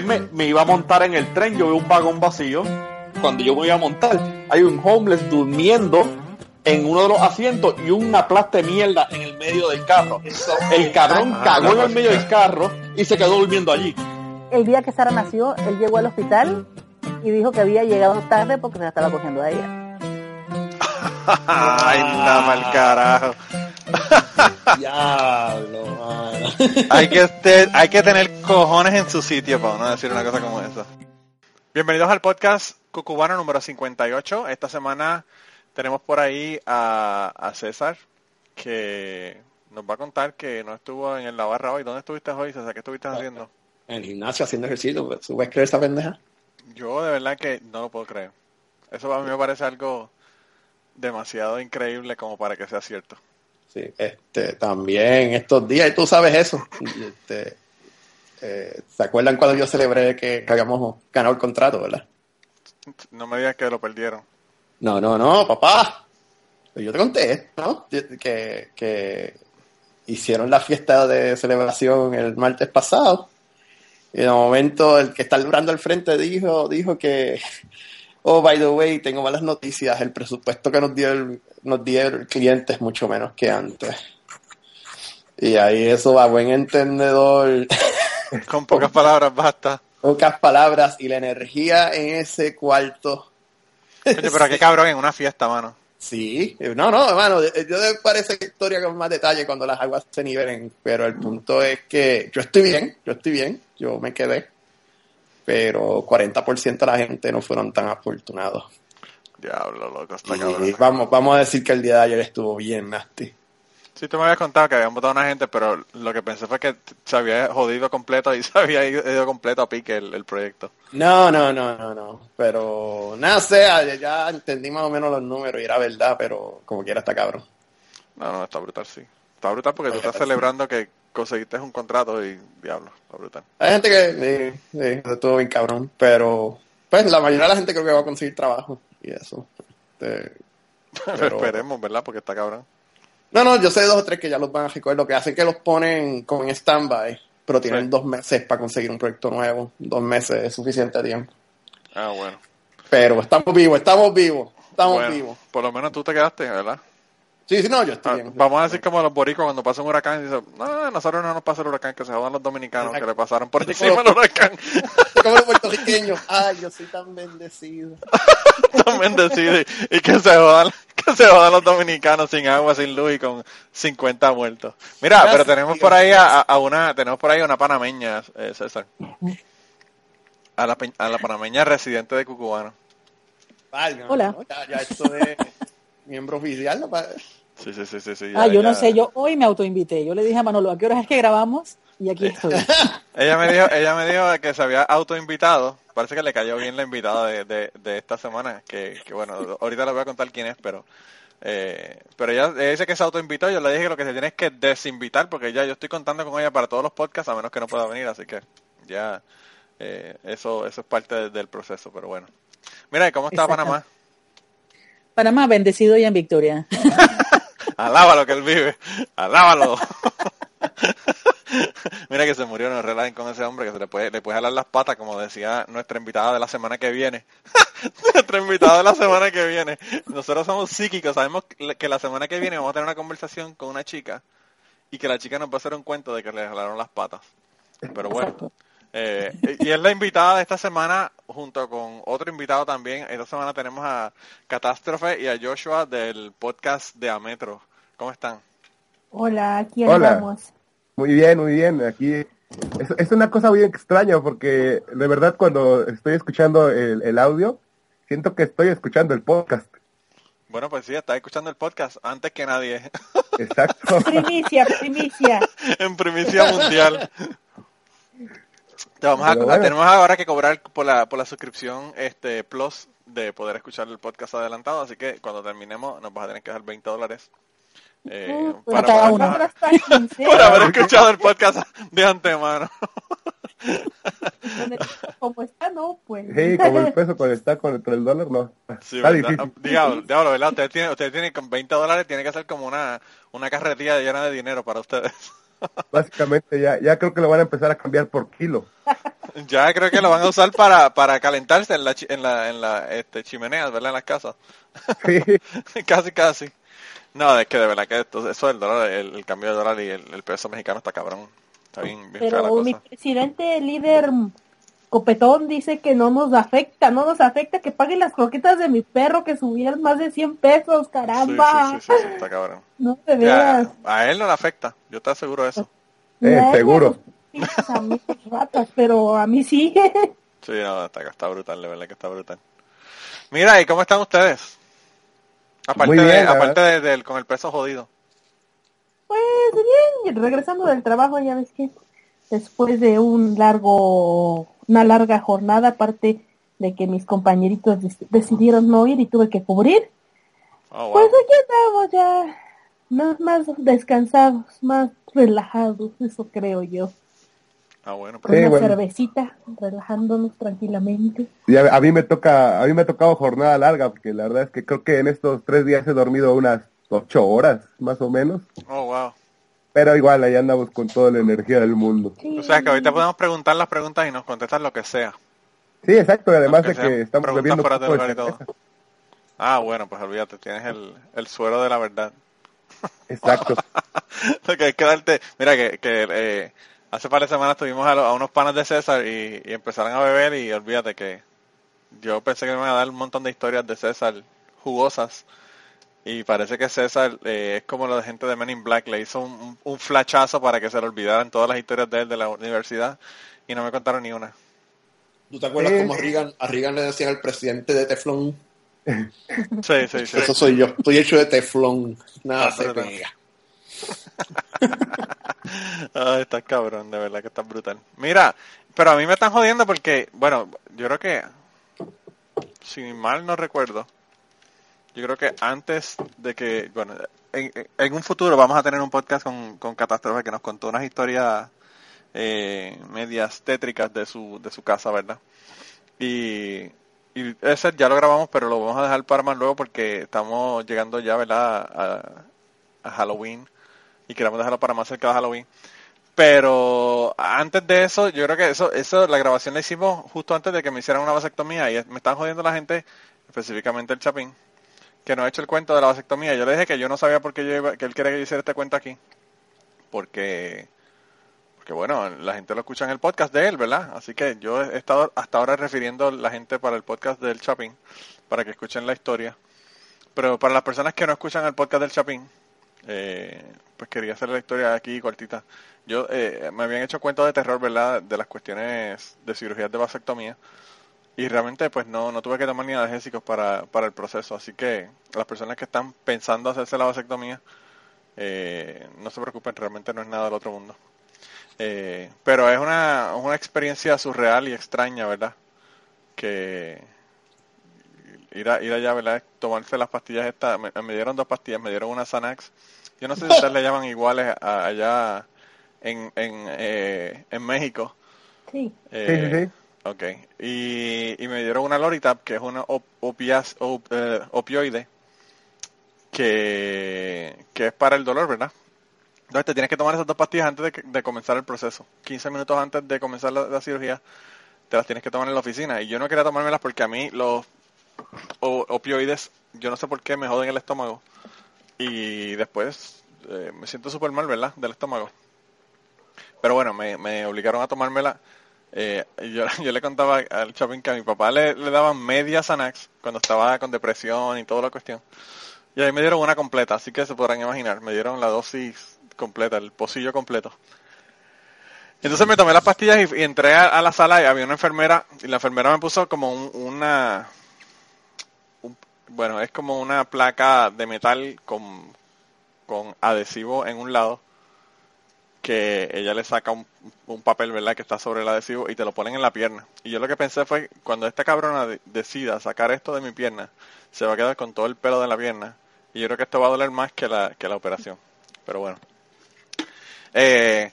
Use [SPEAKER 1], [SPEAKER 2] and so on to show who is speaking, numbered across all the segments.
[SPEAKER 1] vez me, me iba a montar en el tren, yo veo un vagón vacío. Cuando yo me iba a montar, hay un homeless durmiendo en uno de los asientos y una plasta de mierda en el medio del carro. El cabrón cagó en el medio del carro y se quedó durmiendo allí.
[SPEAKER 2] El día que Sara nació, él llegó al hospital y dijo que había llegado tarde porque se la estaba cogiendo a ella.
[SPEAKER 3] Ay, nada mal carajo.
[SPEAKER 4] Diablo, mano.
[SPEAKER 3] hay, que te- hay que tener cojones en su sitio para no decir una cosa como esa. Bienvenidos al podcast Cucubano número 58. Esta semana tenemos por ahí a, a César que nos va a contar que no estuvo en la barra hoy. ¿Dónde estuviste hoy, César? ¿Qué estuviste haciendo?
[SPEAKER 4] En el gimnasio haciendo ejercicio, ¿tú puedes creer esa pendeja?
[SPEAKER 3] Yo de verdad que no lo puedo creer. Eso a mí me parece algo demasiado increíble como para que sea cierto.
[SPEAKER 4] Sí, este, también estos días, y tú sabes eso. Este, eh, ¿Se acuerdan cuando yo celebré que, que habíamos ganado el contrato, verdad?
[SPEAKER 3] No me digas que lo perdieron.
[SPEAKER 4] No, no, no, papá. Yo te conté, ¿no? Que, que hicieron la fiesta de celebración el martes pasado. Y de momento el que está durando al frente dijo, dijo que, oh, by the way, tengo malas noticias. El presupuesto que nos dio el, nos dio el cliente es mucho menos que antes. Y ahí eso a buen entendedor,
[SPEAKER 3] Con pocas palabras basta.
[SPEAKER 4] pocas palabras y la energía en ese cuarto.
[SPEAKER 3] Oye, pero qué cabrón en una fiesta, mano.
[SPEAKER 4] Sí, no, no, hermano, yo de para esa historia con más detalle cuando las aguas se nivelen, pero el punto es que yo estoy bien, yo estoy bien, yo me quedé, pero 40% de la gente no fueron tan afortunados.
[SPEAKER 3] Diablo, loco, está
[SPEAKER 4] Y vamos, vamos a decir que el día de ayer estuvo bien nasty.
[SPEAKER 3] Sí, tú me habías contado que habían votado a una gente, pero lo que pensé fue que se había jodido completo y se había ido completo a pique el, el proyecto.
[SPEAKER 4] No, no, no, no, no, pero nada sea, ya entendí más o menos los números y era verdad, pero como quiera está cabrón.
[SPEAKER 3] No, no, está brutal, sí. Está brutal porque tú estás celebrando que conseguiste un contrato y diablo, está brutal.
[SPEAKER 4] Hay gente que sí, sí, estuvo bien cabrón, pero pues la mayoría de la gente creo que va a conseguir trabajo y eso. Este, Pero-
[SPEAKER 3] Esperemos, ¿verdad? Porque está cabrón.
[SPEAKER 4] No, no, yo sé dos o tres que ya los van a recoger. Lo que hacen es que los ponen como en stand-by, pero tienen
[SPEAKER 3] Sí.
[SPEAKER 4] dos meses para conseguir un proyecto nuevo. Dos meses es suficiente tiempo.
[SPEAKER 3] Ah, bueno.
[SPEAKER 4] Pero estamos vivos, estamos vivos, estamos
[SPEAKER 3] Bueno,
[SPEAKER 4] vivos.
[SPEAKER 3] Por lo menos tú te quedaste, ¿verdad?
[SPEAKER 4] Sí, sí, no, yo estoy
[SPEAKER 3] Ah,
[SPEAKER 4] bien.
[SPEAKER 3] vamos a decir como los boricos cuando pasa un huracán y dicen, no, nosotros no nos pasa el huracán, que se jodan los dominicanos que le pasaron por encima
[SPEAKER 4] como-
[SPEAKER 3] el huracán.
[SPEAKER 4] Como los puertorriqueños. Ay, yo soy tan bendecido.
[SPEAKER 3] Tan bendecido y, que se jodan, que se jodan los dominicanos sin agua, sin luz y con 50 muertos. Mira,
[SPEAKER 4] Gracias,
[SPEAKER 3] pero tenemos por ahí a, a una, tenemos por ahí a una panameña, eh, César. A la, a la panameña residente de Cucubano.
[SPEAKER 4] Válgame,
[SPEAKER 2] Hola.
[SPEAKER 4] ¿no? Ya, ya esto es miembro oficial. ¿no?
[SPEAKER 3] Sí, sí, sí, sí.
[SPEAKER 2] Ah,
[SPEAKER 3] ya-
[SPEAKER 2] yo no
[SPEAKER 3] ya-
[SPEAKER 2] sé, yo hoy me autoinvité. Yo le dije a Manolo, ¿a qué horas es que grabamos? Y aquí estoy.
[SPEAKER 3] Ella me dijo, ella me dijo que se había autoinvitado. Parece que le cayó bien la invitada de, de, de esta semana. Que, que bueno, ahorita le voy a contar quién es, pero eh, pero ella, ella dice que se autoinvitó. Yo le dije que lo que se tiene es que desinvitar, porque ya yo estoy contando con ella para todos los podcasts, a menos que no pueda venir. Así que ya eh, eso eso es parte de- del proceso. Pero bueno, mira, ¿y ¿cómo está. Panamá?
[SPEAKER 2] Panamá, bendecido y en victoria.
[SPEAKER 3] Alábalo que él vive. Alábalo. Mira que se murió, no relajen con ese hombre que se le puede, le puede jalar las patas, como decía nuestra invitada de la semana que viene. nuestra invitada de la semana que viene. Nosotros somos psíquicos, sabemos que la semana que viene vamos a tener una conversación con una chica y que la chica nos va a hacer un cuento de que le jalaron las patas. Pero bueno. Eh, y es la invitada de esta semana junto con otro invitado también. Esta semana tenemos a Catástrofe y a Joshua del podcast de Ametro. ¿Cómo están?
[SPEAKER 2] Hola, aquí andamos.
[SPEAKER 5] Muy bien, muy bien. Aquí es, es una cosa muy extraña porque de verdad cuando estoy escuchando el, el audio, siento que estoy escuchando el podcast.
[SPEAKER 3] Bueno, pues sí, estás escuchando el podcast antes que nadie,
[SPEAKER 5] Exacto.
[SPEAKER 2] Primicia, primicia.
[SPEAKER 3] en primicia mundial. Te vamos a,
[SPEAKER 5] Pero bueno.
[SPEAKER 3] tenemos ahora que cobrar por la, por la suscripción este Plus de poder escuchar el podcast adelantado, así que cuando terminemos nos vas a tener que dar 20 dólares. eh,
[SPEAKER 2] Uh,
[SPEAKER 3] para
[SPEAKER 2] uno.
[SPEAKER 6] Nosotros hasta 15,
[SPEAKER 3] por haber escuchado el podcast de antemano.
[SPEAKER 6] como está, no, pues.
[SPEAKER 5] Sí, como el peso cuando está contra el dólar, no.
[SPEAKER 3] Sí,
[SPEAKER 5] está
[SPEAKER 3] ¿verdad?
[SPEAKER 5] difícil.
[SPEAKER 3] Diablo, diablo, ¿verdad? Ustedes tienen, ustedes tienen con 20 dólares, tiene que ser como una, una carretilla llena de dinero para ustedes.
[SPEAKER 5] Básicamente ya, ya creo que lo van a empezar a cambiar por kilo.
[SPEAKER 3] Ya creo que lo van a usar para, para calentarse en la, chi- en la, en la este, chimenea, ¿verdad? En las casas.
[SPEAKER 5] Sí.
[SPEAKER 3] casi, casi. No, es que de verdad que esto, eso del dólar, el, el cambio de dólar y el, el peso mexicano está cabrón. Está bien, bien
[SPEAKER 6] Pero mi presidente líder mm, copetón dice que no nos afecta, no nos afecta que paguen las croquetas de mi perro que subieron más de 100 pesos, caramba.
[SPEAKER 3] sí, sí, sí, sí, está cabrón.
[SPEAKER 6] No, de
[SPEAKER 3] Ya,
[SPEAKER 6] veras.
[SPEAKER 3] a él no le afecta, yo te aseguro eso.
[SPEAKER 5] Eh, seguro.
[SPEAKER 6] pinches amigos ratas, pero a mí sí.
[SPEAKER 3] Sí, no, está, está brutal, de verdad que está brutal. Mira, ¿y cómo están ustedes? Aparte,
[SPEAKER 5] Muy bien,
[SPEAKER 3] de,
[SPEAKER 5] la
[SPEAKER 3] aparte de- del- con el peso jodido.
[SPEAKER 6] Pues bien, regresando del trabajo, ya ves que después de un largo, una larga jornada, aparte de que mis compañeritos decidieron no ir y tuve que cubrir,
[SPEAKER 3] Oh, wow.
[SPEAKER 6] pues aquí estamos ya más, más descansados, más relajados, eso creo yo.
[SPEAKER 3] Ah, bueno,
[SPEAKER 6] Con
[SPEAKER 3] pero
[SPEAKER 5] Sí,
[SPEAKER 6] una
[SPEAKER 5] bueno.
[SPEAKER 6] cervecita, relajándonos tranquilamente.
[SPEAKER 5] Y a, a mí me toca, a mí me ha tocado jornada larga, porque la verdad es que creo que en estos tres días he dormido unas ocho horas, más o menos.
[SPEAKER 3] oh, wow.
[SPEAKER 5] Pero igual, ahí andamos con toda la energía del mundo.
[SPEAKER 3] O sea, que ahorita podemos preguntar las preguntas y nos contestan lo que sea.
[SPEAKER 5] Sí, exacto, y además de que estamos
[SPEAKER 3] preguntas
[SPEAKER 5] bebiendo
[SPEAKER 3] fuera de lugar y todo. Ah, bueno, pues olvídate, tienes el, el suero de la verdad.
[SPEAKER 5] Exacto.
[SPEAKER 3] Lo que hay que darte, mira que, que eh, hace par de semanas tuvimos a, lo- a unos panas de César y, y empezaron a beber y olvídate que yo pensé que me iban a dar un montón de historias de César jugosas y parece que César eh, es como la gente de Men in Black, le hizo un, un, flachazo para que se le olvidaran todas las historias de él de la universidad y no me contaron ni una.
[SPEAKER 4] ¿Tú te acuerdas
[SPEAKER 5] Eh.
[SPEAKER 4] cómo a Reagan, a Reagan le decían al presidente de Teflón?
[SPEAKER 3] Sí, sí, sí.
[SPEAKER 4] Eso soy yo. Estoy hecho de Teflón. Nada
[SPEAKER 3] Ah,
[SPEAKER 4] se pega.
[SPEAKER 3] Ay, estás cabrón, de verdad que estás brutal. Mira, pero a mí me están jodiendo porque, bueno, yo creo que, si mal no recuerdo, yo creo que antes de que, bueno, en, en un futuro vamos a tener un podcast con, con Catástrofe que nos contó unas historias eh, medias tétricas de su, de su casa, ¿verdad? Y, ese ya lo grabamos, pero lo vamos a dejar para más luego porque estamos llegando ya, ¿verdad? A, a Halloween y queremos dejarlo para más cerca de Halloween. Pero antes de eso, yo creo que eso, eso, la grabación la hicimos justo antes de que me hicieran una vasectomía y me están jodiendo la gente, específicamente el Chapín, que no ha hecho el cuento de la vasectomía. Yo le dije que yo no sabía por qué yo iba- que él quería que yo hiciera este cuento aquí, porque, porque bueno, la gente lo escucha en el podcast de él, ¿verdad? Así que yo he estado hasta ahora refiriendo a la gente para el podcast del Chapín, para que escuchen la historia. Pero para las personas que no escuchan el podcast del Chapín, eh, pues quería hacer la historia aquí cortita. Yo eh, me habían hecho cuentos de terror, ¿verdad? De las cuestiones de cirugías de vasectomía. Y realmente pues no, no tuve que tomar ni analgésicos para, para el proceso. Así que las personas que están pensando hacerse la vasectomía, eh, no se preocupen, realmente no es nada del otro mundo. Eh, pero es una, una experiencia surreal y extraña, ¿verdad? Que ir, a, ir allá, ¿verdad? Tomarse las pastillas estas. Me, me dieron dos pastillas, me dieron una Xanax. Yo no sé si ustedes le llaman iguales a- allá en, en, eh, en México.
[SPEAKER 6] Sí.
[SPEAKER 3] Eh,
[SPEAKER 5] sí, sí.
[SPEAKER 3] Ok. Y, me dieron una Loritab, que es una op- opias- op- eh, opioide, que, que es para el dolor, ¿verdad? Entonces te tienes que tomar esas dos pastillas antes de, de comenzar el proceso. 15 minutos antes de comenzar la, cirugía, te las tienes que tomar en la oficina. Y yo no quería tomármelas porque a mí los opioides, yo no sé por qué me joden el estómago. Y después eh, me siento súper mal, ¿verdad? Del estómago. Pero bueno, me, me obligaron a tomármela. Eh, yo, yo le contaba al Chapín que a mi papá le, le daban media Xanax cuando estaba con depresión y toda la cuestión. Y ahí me dieron una completa, así que se podrán imaginar. Me dieron la dosis completa, el pocillo completo. Entonces me tomé las pastillas y, entré a, la sala y había una enfermera y la enfermera me puso como un- una... un- bueno, es como una placa de metal con, con adhesivo en un lado que ella le saca un, un papel, ¿verdad? Que está sobre el adhesivo y te lo ponen en la pierna. Y yo lo que pensé fue, cuando esta cabrona de- decida sacar esto de mi pierna, se va a quedar con todo el pelo de la pierna. Y yo creo que esto va a doler más que la, que la operación. Pero bueno. Eh,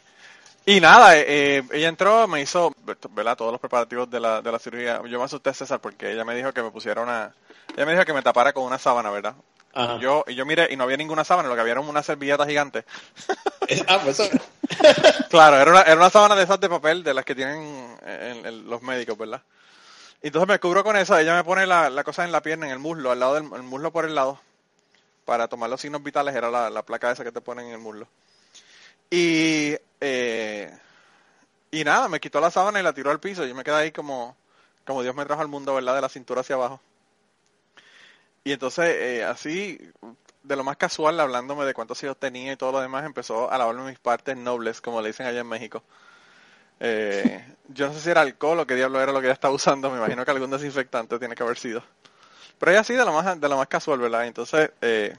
[SPEAKER 3] y nada, eh, eh, ella entró, me hizo, ¿verdad? Todos los preparativos de la, de la cirugía. Yo me asusté, César, porque ella me dijo que me pusiera una... Ella me dijo que me tapara con una sábana, ¿verdad?
[SPEAKER 4] Ajá.
[SPEAKER 3] Y yo, y yo miré y no había ninguna sábana, lo que había era una servilleta gigante.
[SPEAKER 4] Ah, pues eso.
[SPEAKER 3] Claro, era una, era una sábana de esas de papel, de las que tienen en- en los médicos, ¿verdad? Y entonces me cubro con eso, ella me pone la, la cosa en la pierna, en el muslo, al lado del el muslo por el lado, para tomar los signos vitales, era la, la placa esa que te ponen en el muslo. Y, eh, y nada, me quitó la sábana y la tiró al piso, yo me quedé ahí como, como Dios me trajo al mundo, ¿verdad? De la cintura hacia abajo. Y entonces, eh, así, de lo más casual, hablándome de cuántos hijos tenía y todo lo demás, empezó a lavarme mis partes nobles, como le dicen allá en México. Eh, yo no sé si era alcohol o qué diablo era lo que ella estaba usando, me imagino que algún desinfectante tiene que haber sido. Pero ella sí, de lo más, de lo más casual, ¿verdad? Entonces, eh,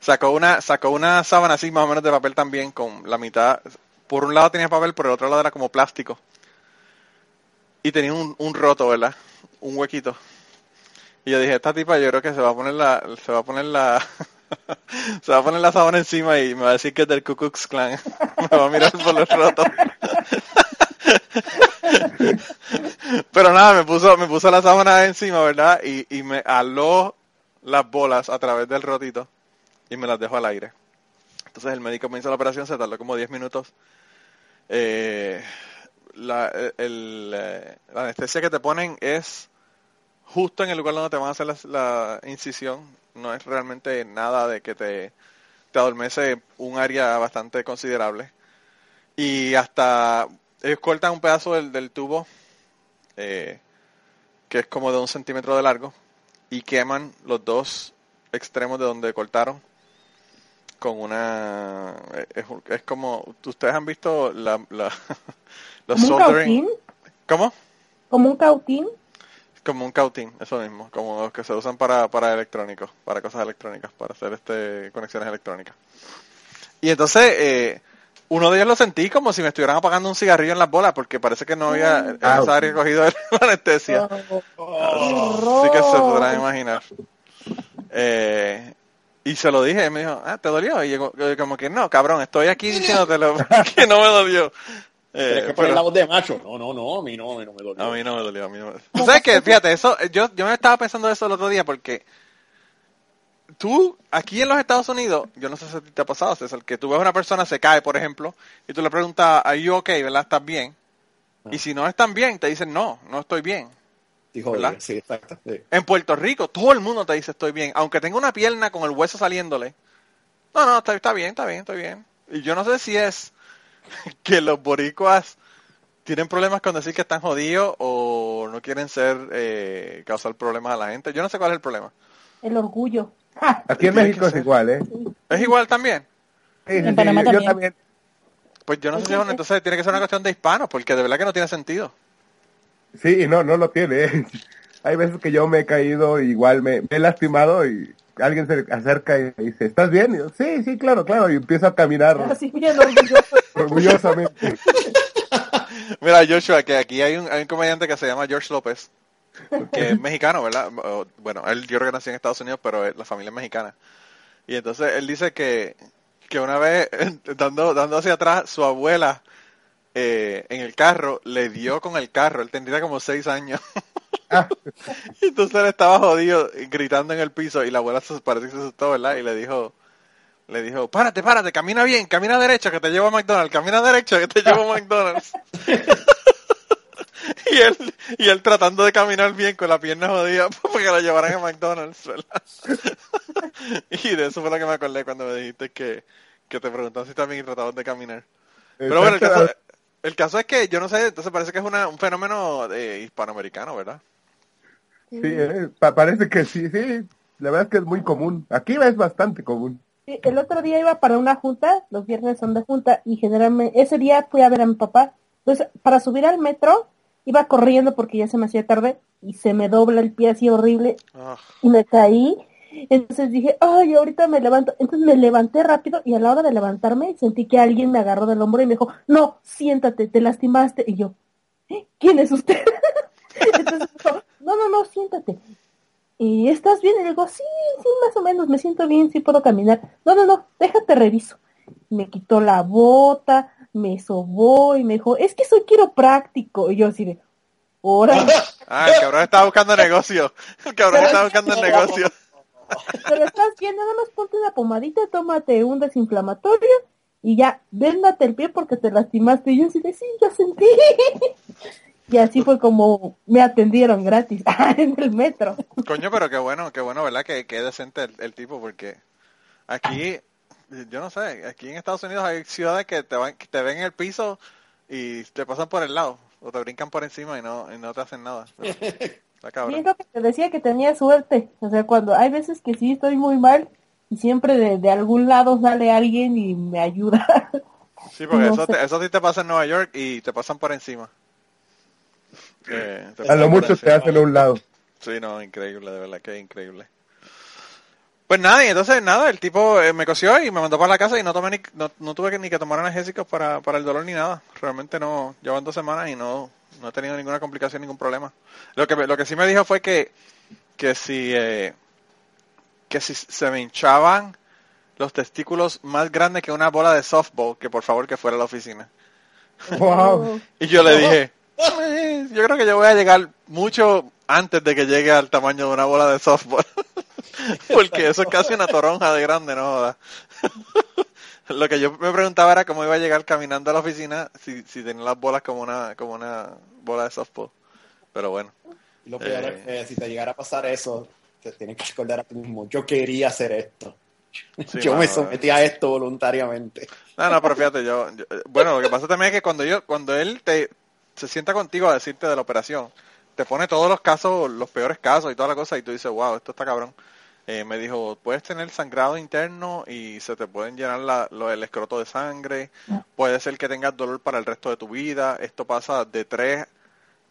[SPEAKER 3] sacó una, sacó una sábana así más o menos de papel también, con la mitad, por un lado tenía papel, por el otro lado era como plástico. Y tenía un, un roto, ¿verdad? Un huequito. Y yo dije, esta tipa yo creo que se va a poner la, se va a poner la, se va a poner la sábana encima y me va a decir que es del Ku Klux Klan. me va a mirar por los rotos. Pero nada, me puso, me puso la sábana encima, ¿verdad? Y, y me aló las bolas a través del rotito y me las dejó al aire. Entonces el médico me la operación, se tardó como 10 minutos. Eh, la, eh, la anestesia que te ponen es justo en el lugar donde te van a hacer la, la incisión. No es realmente nada de que te, te adormece un área bastante considerable. Y hasta ellos cortan un pedazo del, del tubo eh, que es como de un centímetro de largo y queman los dos extremos de donde cortaron con una es, es como ustedes han visto la, la los
[SPEAKER 6] ¿Como un
[SPEAKER 3] soldering
[SPEAKER 6] cautín?
[SPEAKER 3] ¿cómo?
[SPEAKER 6] ¿Como un cautín?
[SPEAKER 3] Como un cautín eso mismo como los que se usan para para electrónicos para cosas electrónicas para hacer este conexiones electrónicas y entonces eh, uno de ellos lo sentí como si me estuvieran apagando un cigarrillo en las bolas porque parece que no había en
[SPEAKER 5] Ah,
[SPEAKER 3] esa área cogido la anestesia Así que se podrán imaginar. Eh, y se lo dije, y me dijo, ah, ¿te dolió? Y yo, yo como que, no, cabrón, estoy aquí diciéndotelo que no me dolió. Eh,
[SPEAKER 4] que poner
[SPEAKER 3] pero
[SPEAKER 4] la voz de macho. No, no, no, a mí no, a mí no me dolió.
[SPEAKER 3] a mí no me dolió, a mí no me ¿Tú ¿Sabes qué? Fíjate, eso, yo, yo me estaba pensando eso el otro día porque tú, aquí en los Estados Unidos, yo no sé si te ha pasado, César, que tú ves a una persona se cae, por ejemplo, y tú le preguntas, ¿are you okay? ¿Verdad? ¿Estás bien? Y si no están bien, te dicen, no, no estoy bien.
[SPEAKER 4] Dijo,
[SPEAKER 3] ¿verdad?
[SPEAKER 4] sí, exacto. sí.
[SPEAKER 3] En Puerto Rico, todo el mundo te dice estoy bien, aunque tenga una pierna con el hueso saliéndole. No, no, está, está bien, está bien, estoy bien. Y yo no sé si es que los boricuas tienen problemas con decir que están jodidos o no quieren ser, eh, causar problemas a la gente. Yo no sé cuál es el problema.
[SPEAKER 6] El orgullo.
[SPEAKER 5] Aquí en México es
[SPEAKER 3] ser.
[SPEAKER 5] igual, ¿eh?
[SPEAKER 3] ¿Es igual también?
[SPEAKER 5] Sí, sí,
[SPEAKER 2] En
[SPEAKER 5] sí,
[SPEAKER 2] Panamá
[SPEAKER 5] yo, yo
[SPEAKER 2] también.
[SPEAKER 5] también.
[SPEAKER 3] Pues yo no sé si bueno, entonces tiene que ser una cuestión de hispanos, porque de verdad que no tiene sentido.
[SPEAKER 5] Sí, y no, no lo tiene. ¿eh? Hay veces que yo me he caído, igual me, me he lastimado y alguien se acerca y dice, ¿estás bien? Y yo, sí, sí, claro, claro. Y empiezo a caminar
[SPEAKER 6] Así bien orgulloso.
[SPEAKER 5] orgullosamente.
[SPEAKER 3] Mira, Joshua, que aquí hay un, hay un comediante que se llama George López, que es mexicano, ¿verdad? Bueno, él yo creo que nació en Estados Unidos, pero la familia es mexicana. Y entonces él dice que, que una vez, dando, dando hacia atrás, su abuela eh, en el carro le dio con el carro, él tendría como seis años. Y entonces él estaba jodido, gritando en el piso, y la abuela se, parece que se asustó, ¿verdad? Y le dijo, le dijo, párate, párate, camina bien, camina derecho, que te llevo a McDonald's, camina derecho, que te llevo a McDonald's. y él, y él tratando de caminar bien con la pierna jodida porque la llevaran a McDonald's, ¿verdad? y de eso fue lo que me acordé cuando me dijiste que, que te preguntaban si también tratabas de caminar. Pero bueno, el caso, el caso es que yo no sé, entonces parece que es una, un fenómeno eh, hispanoamericano, ¿verdad?
[SPEAKER 5] Sí, eh, pa- parece que sí, sí. La verdad es que es muy común. Aquí es bastante común.
[SPEAKER 6] Sí, El otro día iba para una junta, los viernes son de junta, y generalmente ese día fui a ver a mi papá. Entonces, para subir al metro, iba corriendo porque ya se me hacía tarde y se me dobla el pie así horrible
[SPEAKER 3] Ah,
[SPEAKER 6] y me caí. Entonces dije, ay, ahorita me levanto. Entonces me levanté rápido y a la hora de levantarme sentí que alguien me agarró del hombro y me dijo, no, siéntate, te lastimaste. Y yo, "¿Eh? ¿quién es usted? Entonces no, no, no, siéntate. ¿Y estás bien? Y le digo, sí, sí, más o menos, me siento bien, sí puedo caminar. No, no, no, déjate reviso. Me quitó la bota, me sobó y me dijo, es que soy quiropráctico. Y yo así de, órale.
[SPEAKER 3] Ah, el cabrón estaba buscando negocio. El cabrón estaba buscando el negocio.
[SPEAKER 6] Pero estás bien, nada más ponte una pomadita, tómate un desinflamatorio y ya, véndate el pie porque te lastimaste. Y yo así de, sí, yo sentí. y así fue como me atendieron gratis en el metro.
[SPEAKER 3] Coño, pero qué bueno, qué bueno, ¿verdad? Que, que decente el, el tipo, porque aquí, yo no sé, aquí en Estados Unidos hay ciudades que te, van, que te ven en el piso y te pasan por el lado, o te brincan por encima y no, y no te hacen nada. Pero, está
[SPEAKER 6] Y
[SPEAKER 3] cabrón.
[SPEAKER 6] es lo que te decía que tenía suerte. O sea, cuando hay veces que sí estoy muy mal y siempre de, de algún lado sale alguien y me ayuda.
[SPEAKER 3] Sí, porque
[SPEAKER 6] no
[SPEAKER 3] eso, te- eso sí te pasa en Nueva York y te pasan por encima. Eh,
[SPEAKER 5] A lo mucho te
[SPEAKER 3] encima.
[SPEAKER 5] hacen a un lado.
[SPEAKER 3] Sí, no, increíble, de verdad que increíble. Pues nada, y entonces nada, el tipo eh, me cosió y me mandó para la casa y no tomé ni, no, no tuve que, ni que tomar analgésicos para, para el dolor ni nada. Realmente no, llevan dos semanas y no, no he tenido ninguna complicación, ningún problema. Lo que, lo que sí me dijo fue que, que si, eh, que si se me hinchaban los testículos más grandes que una bola de softball, que por favor que fuera a la oficina.
[SPEAKER 5] Wow.
[SPEAKER 3] Y yo le dije, "Eh, yo creo que yo voy a llegar mucho antes de que llegue al tamaño de una bola de softball. Porque eso es casi una toronja de grande, no jodas. Lo que yo me preguntaba era cómo iba a llegar caminando a la oficina si, si tenía las bolas como una, como una bola de softball. Pero bueno.
[SPEAKER 4] Y lo peor
[SPEAKER 3] Eh.
[SPEAKER 4] es que si te llegara a pasar eso, te tienes que recordar a ti mismo, yo quería hacer esto.
[SPEAKER 3] Sí,
[SPEAKER 4] yo me
[SPEAKER 3] mano,
[SPEAKER 4] sometí a esto voluntariamente.
[SPEAKER 3] No, no, pero fíjate, yo, yo- eh, bueno, lo que pasa también es que cuando yo, cuando él te, se sienta contigo a decirte de la operación, te pone todos los casos, los peores casos y toda la cosa, y tú dices, wow, esto está cabrón. Eh, me dijo, puedes tener sangrado interno y se te pueden llenar la, lo, el escroto de sangre, puede ser que tengas dolor para el resto de tu vida, esto pasa de tres,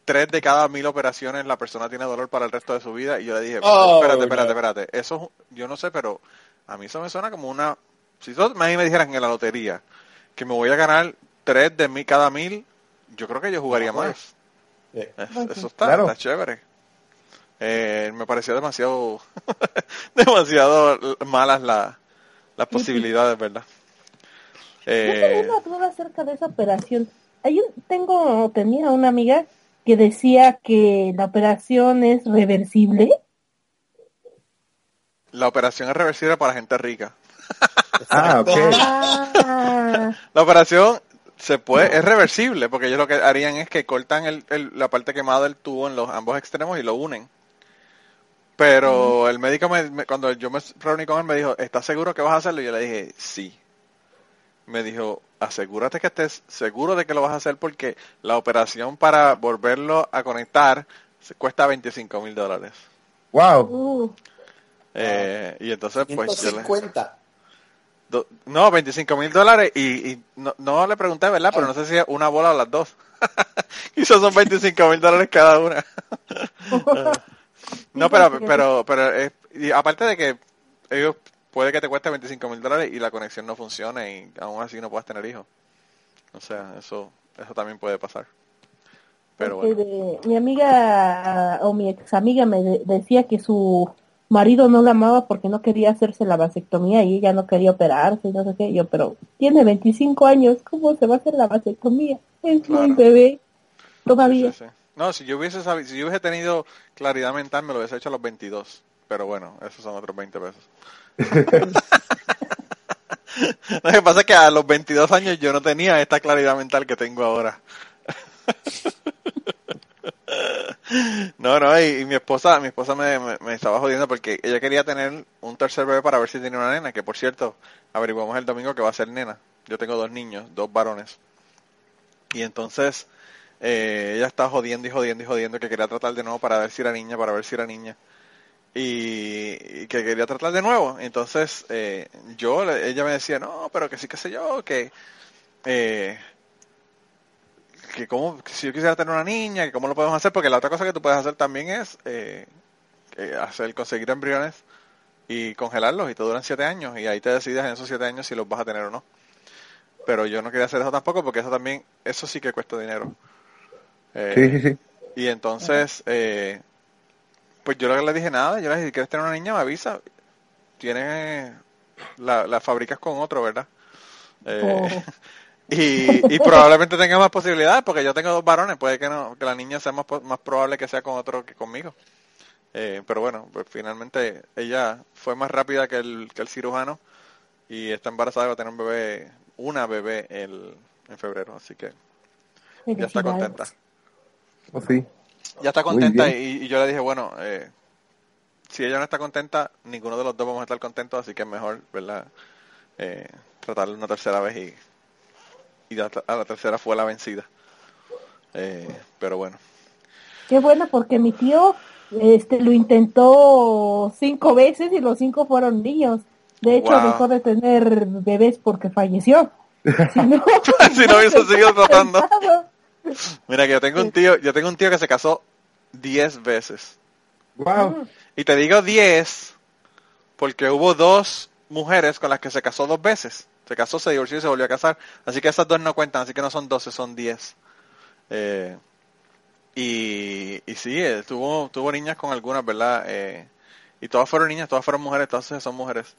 [SPEAKER 3] tres de cada mil operaciones la persona tiene dolor para el resto de su vida, y yo le dije,
[SPEAKER 4] Oh,
[SPEAKER 3] espérate, espérate, espérate, eso, yo no sé, pero a mí eso me suena como una, si a mí me dijeran en la lotería que me voy a ganar tres de mí cada mil, yo creo que yo jugaría más.
[SPEAKER 4] Eh,
[SPEAKER 3] eso está,
[SPEAKER 5] Claro.
[SPEAKER 3] está chévere. Eh, me pareció demasiado, demasiado malas la- las posibilidades, ¿verdad? Eh,
[SPEAKER 6] una duda acerca de esa operación. Hay un, tengo, tenía una amiga que decía que la operación es reversible.
[SPEAKER 3] la operación es reversible para gente rica.
[SPEAKER 5] Ah, ok.
[SPEAKER 6] Ah,
[SPEAKER 3] La operación se puede, es reversible, porque ellos lo que harían es que cortan el, el- la parte quemada del tubo en los ambos extremos y lo unen. Pero el médico, me, me- cuando yo me reuní con él, me dijo, ¿estás seguro que vas a hacerlo? Y yo le dije, sí. Me dijo, asegúrate que estés seguro de que lo vas a hacer porque la operación para volverlo a conectar se- cuesta 25 mil dólares.
[SPEAKER 5] Wow.
[SPEAKER 6] uh,
[SPEAKER 3] Eh, y entonces, pues yo le...
[SPEAKER 4] 150.
[SPEAKER 3] Do- no, 25 mil dólares y, y no, no le pregunté, ¿verdad? Pero no sé si es una bola o las dos. Quizás son 25 mil dólares cada una. no, pero, pero, pero, es- y aparte de que ellos puede que te cueste 25 mil dólares y la conexión no funcione y aún así no puedas tener hijos. O sea, eso, eso también puede pasar. Pero bueno.
[SPEAKER 6] mi amiga o mi ex amiga me de- decía que su marido no la amaba porque no quería hacerse la vasectomía y ella no quería operarse y no sé qué. Yo, pero tiene 25 años, ¿cómo se va a hacer la vasectomía? Es muy
[SPEAKER 3] Claro.
[SPEAKER 6] bebé todavía.
[SPEAKER 3] Sí, sí, sí. No, si yo hubiese sabido, si yo hubiese tenido claridad mental me lo hubiese hecho a los 22. Pero bueno, esos son otros 20 pesos. Lo que pasa es que a los 22 años yo no tenía esta claridad mental que tengo ahora. No, no, y, y mi esposa, mi esposa me, estaba jodiendo porque ella quería tener un tercer bebé para ver si tenía una nena, que por cierto, averiguamos el domingo que va a ser nena. Yo tengo dos niños, dos varones. Y entonces eh, ella estaba jodiendo y jodiendo y jodiendo que quería tratar de nuevo para ver si era niña, para ver si era niña. Y, y que quería tratar de nuevo. Entonces eh, yo, ella me decía, no, pero que sí, que sé yo, que... Eh, que como si yo quisiera tener una niña, que cómo lo podemos hacer, porque la otra cosa que tú puedes hacer también es eh, eh, hacer conseguir embriones y congelarlos y te duran siete años y ahí te decides en esos siete años si los vas a tener o no. Pero yo no quería hacer eso tampoco porque eso también, eso sí que cuesta dinero. Eh,
[SPEAKER 5] Sí, sí, sí.
[SPEAKER 3] y entonces, eh, pues yo lo que le dije nada, yo le dije, si quieres tener una niña, me avisa. Tienes, la, la fabricas con otro, ¿verdad? Eh,
[SPEAKER 6] Oh.
[SPEAKER 3] y, y probablemente tenga más posibilidades porque yo tengo dos varones, puede que no, que la niña sea más, po- más probable que sea con otro que conmigo. Eh, pero bueno, pues finalmente ella fue más rápida que el, que el cirujano y está embarazada y va a tener un bebé una bebé el, en febrero, así que ya está contenta.
[SPEAKER 5] Oh, sí.
[SPEAKER 3] Ya está contenta y, y yo le dije, bueno, eh, si ella no está contenta, ninguno de los dos vamos a estar contentos, así que es mejor, ¿verdad? Eh, tratarlo una tercera vez y, y a, a la tercera fue la vencida. Eh, pero bueno.
[SPEAKER 6] Qué bueno, porque mi tío este lo intentó cinco veces y los cinco fueron niños. De hecho,
[SPEAKER 3] Wow.
[SPEAKER 6] dejó de tener bebés porque falleció. Si no,
[SPEAKER 3] si no hubiese seguido tratando. Mira que yo tengo un tío, yo tengo un tío que se casó 10 veces.
[SPEAKER 5] Wow.
[SPEAKER 3] Y te digo 10 porque hubo dos mujeres con las que se casó dos veces. Se casó, se divorció y se volvió a casar. Así que esas dos no cuentan, así que no son 12, son 10. Eh, y, y sí, eh, tuvo, tuvo niñas con algunas, ¿verdad? Eh, y todas fueron niñas, todas fueron mujeres, todas son mujeres.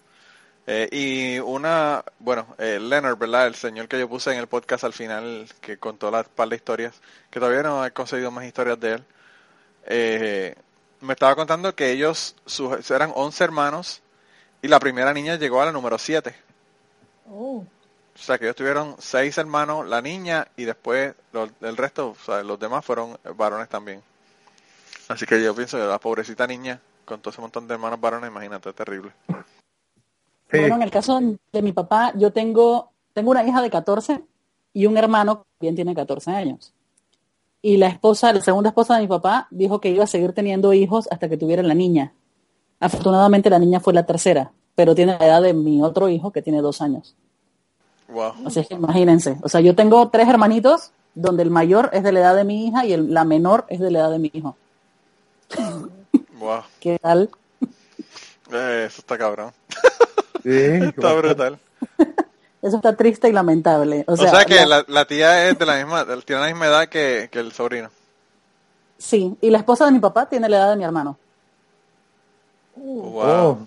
[SPEAKER 3] Eh, y una, bueno, eh, Leonard, ¿verdad? El señor que yo puse en el podcast al final, que contó la par de historias, que todavía no he conseguido más historias de él. Eh, me estaba contando que ellos sus- eran 11 hermanos y la primera niña llegó a la número 7.
[SPEAKER 6] Oh,
[SPEAKER 3] O sea que ellos tuvieron seis hermanos, la niña, y después los- el resto, o sea, los demás fueron varones también. Así que yo pienso que la pobrecita niña, con todo ese montón de hermanos varones, imagínate, terrible.
[SPEAKER 5] Sí.
[SPEAKER 2] Bueno, en el caso de mi papá, yo tengo, tengo una hija de 14 y un hermano que bien tiene 14 años. Y la esposa, la segunda esposa de mi papá, dijo que iba a seguir teniendo hijos hasta que tuviera la niña. Afortunadamente la niña fue la tercera, pero tiene la edad de mi otro hijo que tiene dos años.
[SPEAKER 3] Wow.
[SPEAKER 2] Así es que imagínense. O sea, yo tengo tres hermanitos donde el mayor es de la edad de mi hija y el- la menor es de la edad de mi hijo.
[SPEAKER 3] Wow.
[SPEAKER 2] ¿Qué tal?
[SPEAKER 3] Eh, eso está cabrón.
[SPEAKER 5] Sí,
[SPEAKER 3] Está brutal.
[SPEAKER 2] Eso está triste y lamentable. O
[SPEAKER 3] O
[SPEAKER 2] sea,
[SPEAKER 3] sea, que
[SPEAKER 2] la-
[SPEAKER 3] la, la tía es de la misma, tiene la misma edad que, que el sobrino.
[SPEAKER 2] sí, y la esposa de mi papá tiene la edad de mi hermano.
[SPEAKER 3] Wow.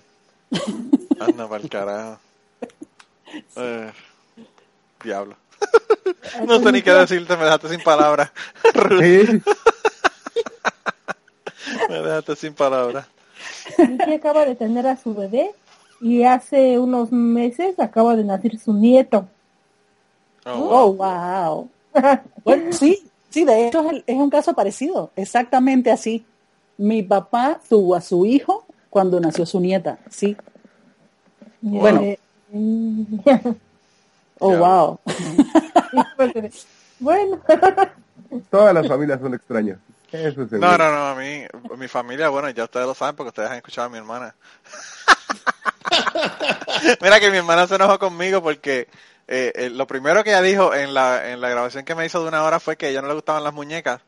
[SPEAKER 3] Anda el carajo. Eh, diablo. no sé ni qué decirte, me dejaste sin palabras.
[SPEAKER 5] sí.
[SPEAKER 3] me dejaste sin palabras.
[SPEAKER 6] tía acaba de tener a su bebé y hace unos meses acaba de nacer su nieto.
[SPEAKER 3] Oh, wow.
[SPEAKER 2] Oh, wow. Bueno, sí, sí, de hecho es, el- es un caso parecido, exactamente así. Mi papá tuvo a su hijo cuando nació su nieta, sí. Bueno. Oh, wow.
[SPEAKER 6] bueno,
[SPEAKER 5] Todas las familias son extrañas. Eso es seguro.
[SPEAKER 3] No, no, no, a mí, mi familia, bueno, ya ustedes lo saben porque ustedes han escuchado a mi hermana. Mira que mi hermana se enojó conmigo porque eh, eh, lo primero que ella dijo en la, en la grabación que me hizo de una hora fue que a ella no le gustaban las muñecas.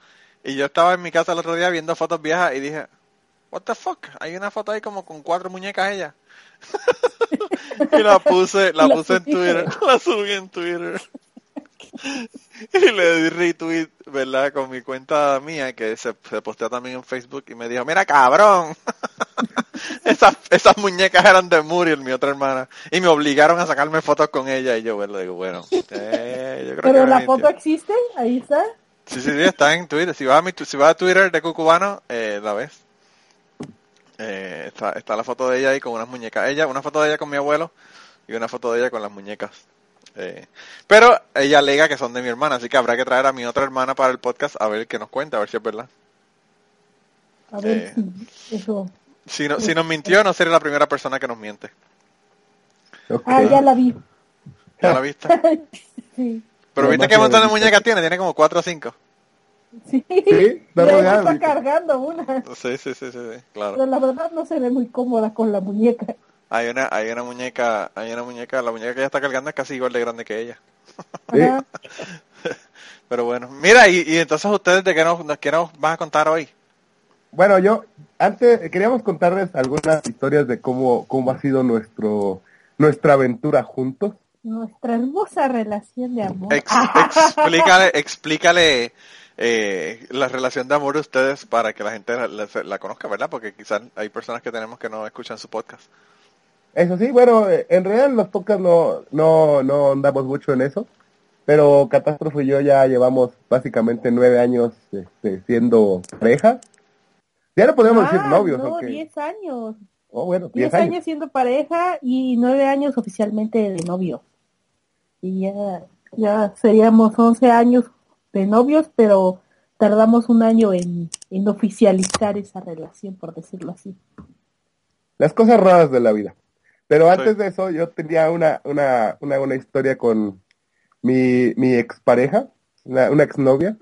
[SPEAKER 3] Y yo estaba en mi casa el otro día viendo fotos viejas y dije, what the fuck, hay una foto ahí como con cuatro muñecas ella. y la puse, la
[SPEAKER 6] La
[SPEAKER 3] puse en. Twitter, la subí en Twitter. Y le di retweet, ¿verdad? Con mi cuenta mía, que se, se postea también en Facebook, y me dijo, mira cabrón, esas, esas muñecas eran de Muriel, mi otra hermana, y me obligaron a sacarme fotos con ella, y yo, bueno, digo, bueno, eh, yo creo que
[SPEAKER 6] pero la foto existe, ahí está.
[SPEAKER 3] Sí, sí, sí, está en Twitter. Si vas a, mi, si vas a Twitter de Cucubano, eh, la ves. Eh, está, está la foto de ella ahí con unas muñecas. Ella, una foto de ella con mi abuelo y una foto de ella con las muñecas. Eh, pero ella alega que son de mi hermana, así que habrá que traer a mi otra hermana para el podcast a ver qué nos cuenta, a ver si es verdad.
[SPEAKER 6] A ver
[SPEAKER 3] Eh.
[SPEAKER 6] si eso.
[SPEAKER 3] Si, no, si nos mintió, no sería la primera persona que nos miente.
[SPEAKER 6] Ah, ya la vi.
[SPEAKER 3] ¿Ya la viste?
[SPEAKER 6] Sí.
[SPEAKER 3] Pero viste qué
[SPEAKER 5] que
[SPEAKER 3] montón de muñecas tiene, tiene como cuatro o cinco.
[SPEAKER 6] Sí,
[SPEAKER 5] está
[SPEAKER 6] cargando una.
[SPEAKER 3] Sí, sí, sí, sí, sí, claro.
[SPEAKER 6] Pero la verdad no se ve muy cómoda con la muñeca.
[SPEAKER 3] Hay una, hay una muñeca, hay una muñeca, la muñeca que ella está cargando es casi igual de grande que ella.
[SPEAKER 5] Sí.
[SPEAKER 3] Pero bueno, mira, y, y entonces ustedes de qué nos, de qué nos van a contar hoy.
[SPEAKER 5] Bueno, yo antes queríamos contarles algunas historias de cómo, cómo ha sido nuestro nuestra aventura juntos.
[SPEAKER 6] Nuestra hermosa relación de amor.
[SPEAKER 3] Ex- explícale, explícale eh, la relación de amor de ustedes para que la gente la, la- la conozca, ¿verdad? Porque quizás hay personas que tenemos que no escuchan su podcast.
[SPEAKER 5] Eso sí, bueno, eh, en realidad los podcasts no, no, no andamos mucho en eso, pero Catástrofe y yo ya llevamos básicamente nueve años este, siendo pareja. Ya no podemos decir
[SPEAKER 6] Ah,
[SPEAKER 5] novios,
[SPEAKER 6] no,
[SPEAKER 5] aunque...
[SPEAKER 6] 10 años.
[SPEAKER 5] Oh, bueno,
[SPEAKER 6] 10
[SPEAKER 5] diez
[SPEAKER 6] años.
[SPEAKER 5] años.
[SPEAKER 6] siendo pareja y 9 años oficialmente de novio. Y ya, ya seríamos 11 años de novios, pero tardamos un año en, en oficializar esa relación, por decirlo así.
[SPEAKER 5] Las cosas raras de la vida. Pero antes
[SPEAKER 3] Sí.
[SPEAKER 5] de eso, yo tenía una, una, una, una historia con mi, mi expareja, una, una exnovia.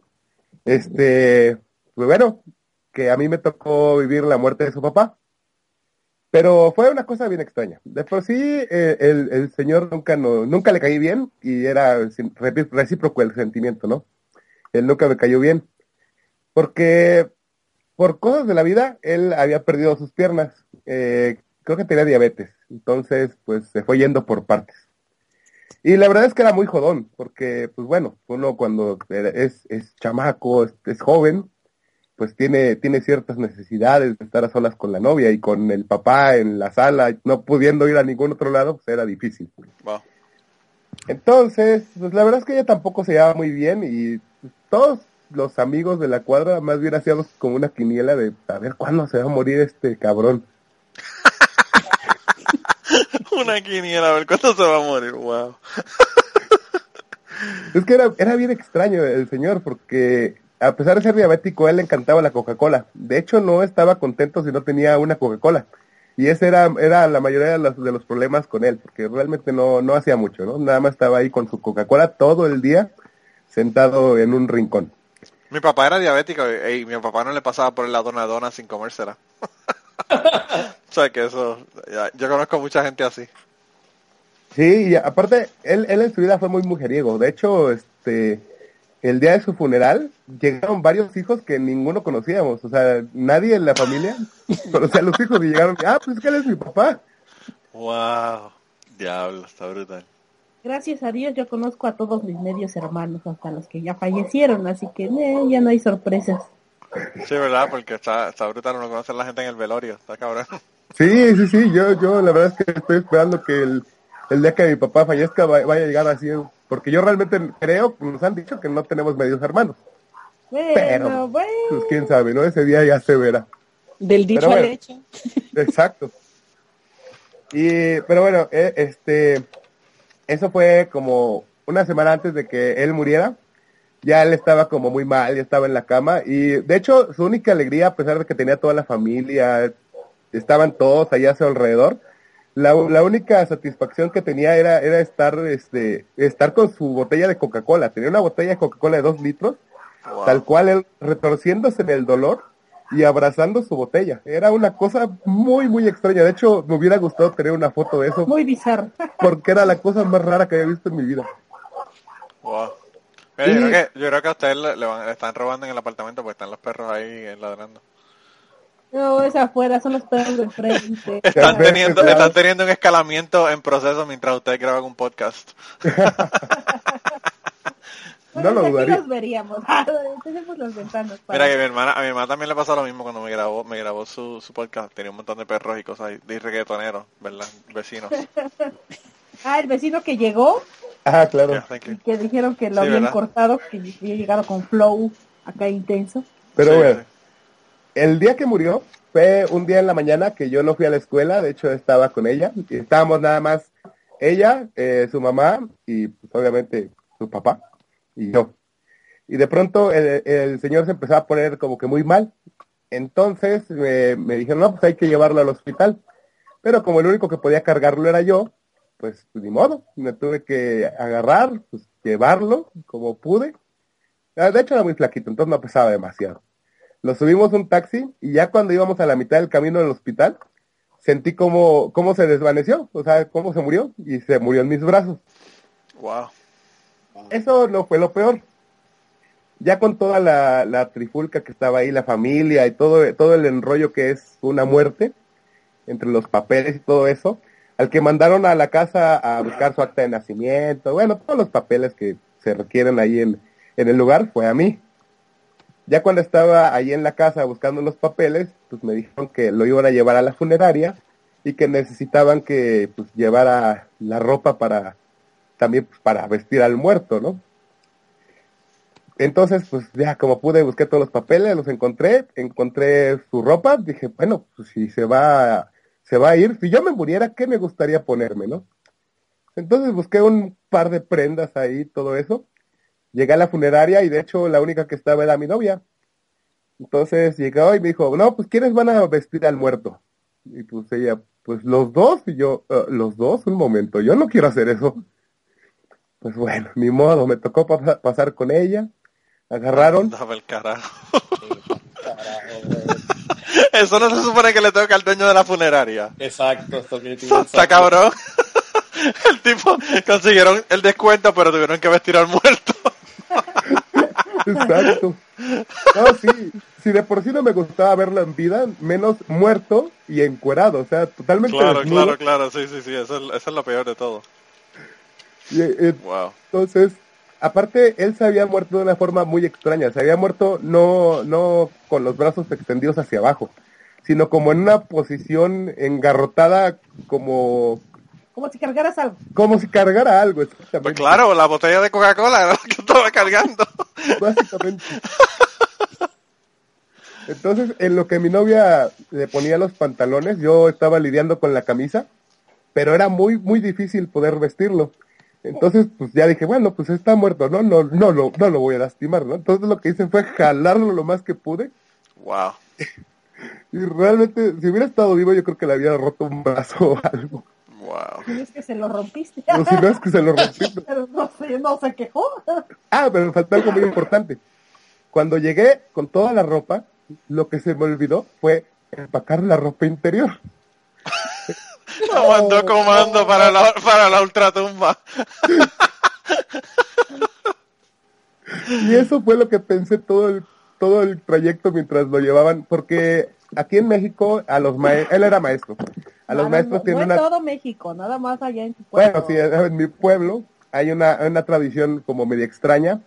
[SPEAKER 5] Este, pues bueno, que a mí me tocó vivir la muerte de su papá. Pero fue una cosa bien extraña. De por sí, eh, el, el señor nunca, no, nunca le caí bien y era recíproco el sentimiento, ¿no? Él nunca me cayó bien. Porque por cosas de la vida, él había perdido sus piernas. Eh, creo que tenía diabetes. Entonces, pues se fue yendo por partes. Y la verdad es que era muy jodón, porque, pues bueno, uno cuando es, es chamaco, es, es joven, pues tiene, tiene ciertas necesidades de estar a solas con la novia y con el papá en la sala, no pudiendo ir a ningún otro lado, pues era difícil.
[SPEAKER 3] Wow.
[SPEAKER 5] Entonces, pues la verdad es que ella tampoco se llevaba muy bien y todos los amigos de la cuadra más bien hacíamos como una quiniela de a ver cuándo se va a morir este cabrón.
[SPEAKER 3] Una quiniela, a ver cuándo se va a morir. Wow.
[SPEAKER 5] Es que era, era bien extraño el señor porque a pesar de ser diabético, a él le encantaba la Coca-Cola. De hecho, no estaba contento si no tenía una Coca-Cola. Y ese era, era la mayoría de los, de los problemas con él, porque realmente no, no hacía mucho, ¿no? Nada más estaba ahí con su Coca-Cola todo el día, sentado en un rincón.
[SPEAKER 3] Mi papá era diabético y, y mi papá no le pasaba por la dona dona sin comérsela. o sea que eso, ya- yo conozco mucha gente así.
[SPEAKER 5] Sí, y aparte, él, él en su vida fue muy mujeriego. De hecho, este, el día de su funeral llegaron varios hijos que ninguno conocíamos. O sea, nadie en la familia conocía a los hijos y llegaron, ah, pues es que él es mi papá.
[SPEAKER 3] Wow. Diablo, está brutal.
[SPEAKER 6] Gracias a Dios yo conozco a todos mis medios hermanos, hasta los que ya fallecieron, así que eh, ya no hay sorpresas.
[SPEAKER 3] Sí, ¿verdad? Porque está, está brutal uno conocer a la gente en el velorio. Está cabrón.
[SPEAKER 5] Sí, sí, sí, yo, yo la verdad es que estoy esperando que el, el día que mi papá fallezca va- vaya a llegar así, porque yo realmente creo, nos han dicho que no tenemos medios hermanos.
[SPEAKER 6] Bueno,
[SPEAKER 5] Pero,
[SPEAKER 6] bueno.
[SPEAKER 5] Pues quién sabe, ¿no? Ese día ya se verá.
[SPEAKER 2] Del dicho
[SPEAKER 5] Pero
[SPEAKER 2] al
[SPEAKER 5] bueno.
[SPEAKER 2] hecho.
[SPEAKER 5] Exacto. Y, pero bueno, eh, este, eso fue como una semana antes de que él muriera. Ya él estaba como muy mal, ya estaba en la cama. Y de hecho, su única alegría, a pesar de que tenía toda la familia, estaban todos allá a su alrededor, la, la única satisfacción que tenía era, era estar, este, estar con su botella de Coca-Cola. Tenía una botella de Coca-Cola de dos litros,
[SPEAKER 3] Wow.
[SPEAKER 5] tal cual él retorciéndose en el dolor y abrazando su botella. Era una cosa muy, muy extraña. De hecho, me hubiera gustado tener una foto de eso
[SPEAKER 6] Muy bizarro.
[SPEAKER 5] porque era la cosa más rara que había visto en mi vida.
[SPEAKER 3] Wow. Mira, yo, creo que, yo creo que a usted le, le van- le están robando en el apartamento porque están los perros ahí eh, ladrando.
[SPEAKER 6] No, es afuera, son los perros de frente.
[SPEAKER 3] Están teniendo, están teniendo un escalamiento en proceso mientras ustedes graban un podcast.
[SPEAKER 5] No lo dudaría.
[SPEAKER 6] los veríamos. Tenemos las ventanas. para-
[SPEAKER 3] Mira que mi hermana, a mi hermana también le pasó lo mismo cuando me grabó, me grabó su, su podcast. Tenía un montón de perros y cosas ahí, de reggaetoneros, ¿verdad? Vecinos.
[SPEAKER 6] Ah, el vecino que llegó
[SPEAKER 5] Ah, claro.
[SPEAKER 3] Yeah,
[SPEAKER 6] y que dijeron que lo
[SPEAKER 3] Sí,
[SPEAKER 6] habían
[SPEAKER 3] ¿verdad?
[SPEAKER 6] cortado, que había llegado con flow acá intenso.
[SPEAKER 5] Pero
[SPEAKER 3] Sí,
[SPEAKER 5] bueno,
[SPEAKER 3] sí.
[SPEAKER 5] El día que murió fue un día en la mañana que yo no fui a la escuela, de hecho estaba con ella, y estábamos nada más ella, eh, su mamá y pues, obviamente su papá y yo. Y de pronto el, señor se empezó a poner como que muy mal. Entonces eh, me dijeron, no, pues hay que llevarlo al hospital. Pero como el único que podía cargarlo era yo, pues, pues, ni modo, me tuve que agarrar, pues llevarlo como pude. Ah, De hecho era muy flaquito, entonces no pesaba demasiado. Lo subimos un taxi y ya cuando íbamos a la mitad del camino del hospital, sentí como, cómo se desvaneció, o sea, cómo se murió y se murió en mis brazos.
[SPEAKER 3] Wow.
[SPEAKER 5] Eso no fue lo peor. Ya con toda la, la trifulca que estaba ahí, la familia y todo, todo el enrollo que es una muerte, entre los papeles y todo eso, al que mandaron a la casa a buscar su acta de nacimiento, bueno, todos los papeles que se requieren ahí en, en el lugar, fue a mí. Ya cuando estaba ahí en la casa buscando los papeles, pues me dijeron que lo iban a llevar a la funeraria y que necesitaban que pues llevara la ropa para también pues, para vestir al muerto, ¿no? Entonces, pues ya como pude, busqué todos los papeles, los encontré, encontré su ropa, dije, bueno, pues si se va, se va a ir, si yo me muriera, ¿qué me gustaría ponerme, no? Entonces busqué un par de prendas ahí, todo eso. Llegué a la funeraria y de hecho la única que estaba era mi novia. Entonces llegó y me dijo, no, pues ¿quiénes van a vestir al muerto? Y pues ella, pues los dos. Y yo, "Ah, los dos, un momento, yo no quiero hacer eso. Pues bueno, ni modo, me tocó pa- pasar con ella. Agarraron.
[SPEAKER 3] Dame el carajo. Eso no se supone que le toca al dueño de la funeraria.
[SPEAKER 4] Exacto, esto que tiene-
[SPEAKER 3] Está cabrón. El tipo consiguieron el descuento, pero tuvieron que vestir al muerto.
[SPEAKER 5] Exacto. No, sí. Si de por sí no me gustaba verlo en vida, menos muerto y encuerado. O sea, totalmente
[SPEAKER 3] Claro,
[SPEAKER 5] desnudo.
[SPEAKER 3] claro, claro. Sí, sí, sí. Eso es, eso es lo peor de todo.
[SPEAKER 5] Y, eh,
[SPEAKER 3] Wow.
[SPEAKER 5] Entonces, aparte, él se había muerto de una forma muy extraña. Se había muerto no, no con los brazos extendidos hacia abajo, sino como en una posición engarrotada, como,
[SPEAKER 6] Como si cargaras algo.
[SPEAKER 5] como si cargara algo,
[SPEAKER 3] Pues
[SPEAKER 5] exactamente.
[SPEAKER 3] claro, la botella de Coca-Cola que estaba cargando.
[SPEAKER 5] Básicamente. Entonces, en lo que mi novia le ponía los pantalones, yo estaba lidiando con la camisa, pero era muy, muy difícil poder vestirlo. Entonces, pues ya dije, bueno, pues está muerto, ¿no? No, no, no, no lo voy a lastimar, ¿no? Entonces lo que hice fue jalarlo lo más que pude.
[SPEAKER 3] Wow.
[SPEAKER 5] Y realmente, si hubiera estado vivo, yo creo que le había roto un brazo o algo.
[SPEAKER 3] Wow.
[SPEAKER 6] Y es que se lo rompiste.
[SPEAKER 5] O si no es que se lo.
[SPEAKER 6] Pero no no se quejó.
[SPEAKER 5] Ah, pero me faltó algo muy importante. Cuando llegué con toda la ropa, lo que se me olvidó fue empacar la ropa interior.
[SPEAKER 3] Lo mandó comando para la, para la ultratumba.
[SPEAKER 5] Y eso fue lo que pensé todo el, todo el trayecto mientras lo llevaban, porque aquí en México, a los maestros, él era maestro, a los maestros
[SPEAKER 6] no,
[SPEAKER 5] tienen
[SPEAKER 6] no en
[SPEAKER 5] una...
[SPEAKER 6] todo México, nada más allá en tu pueblo.
[SPEAKER 5] Bueno, sí, en mi pueblo hay una, una tradición como media extraña,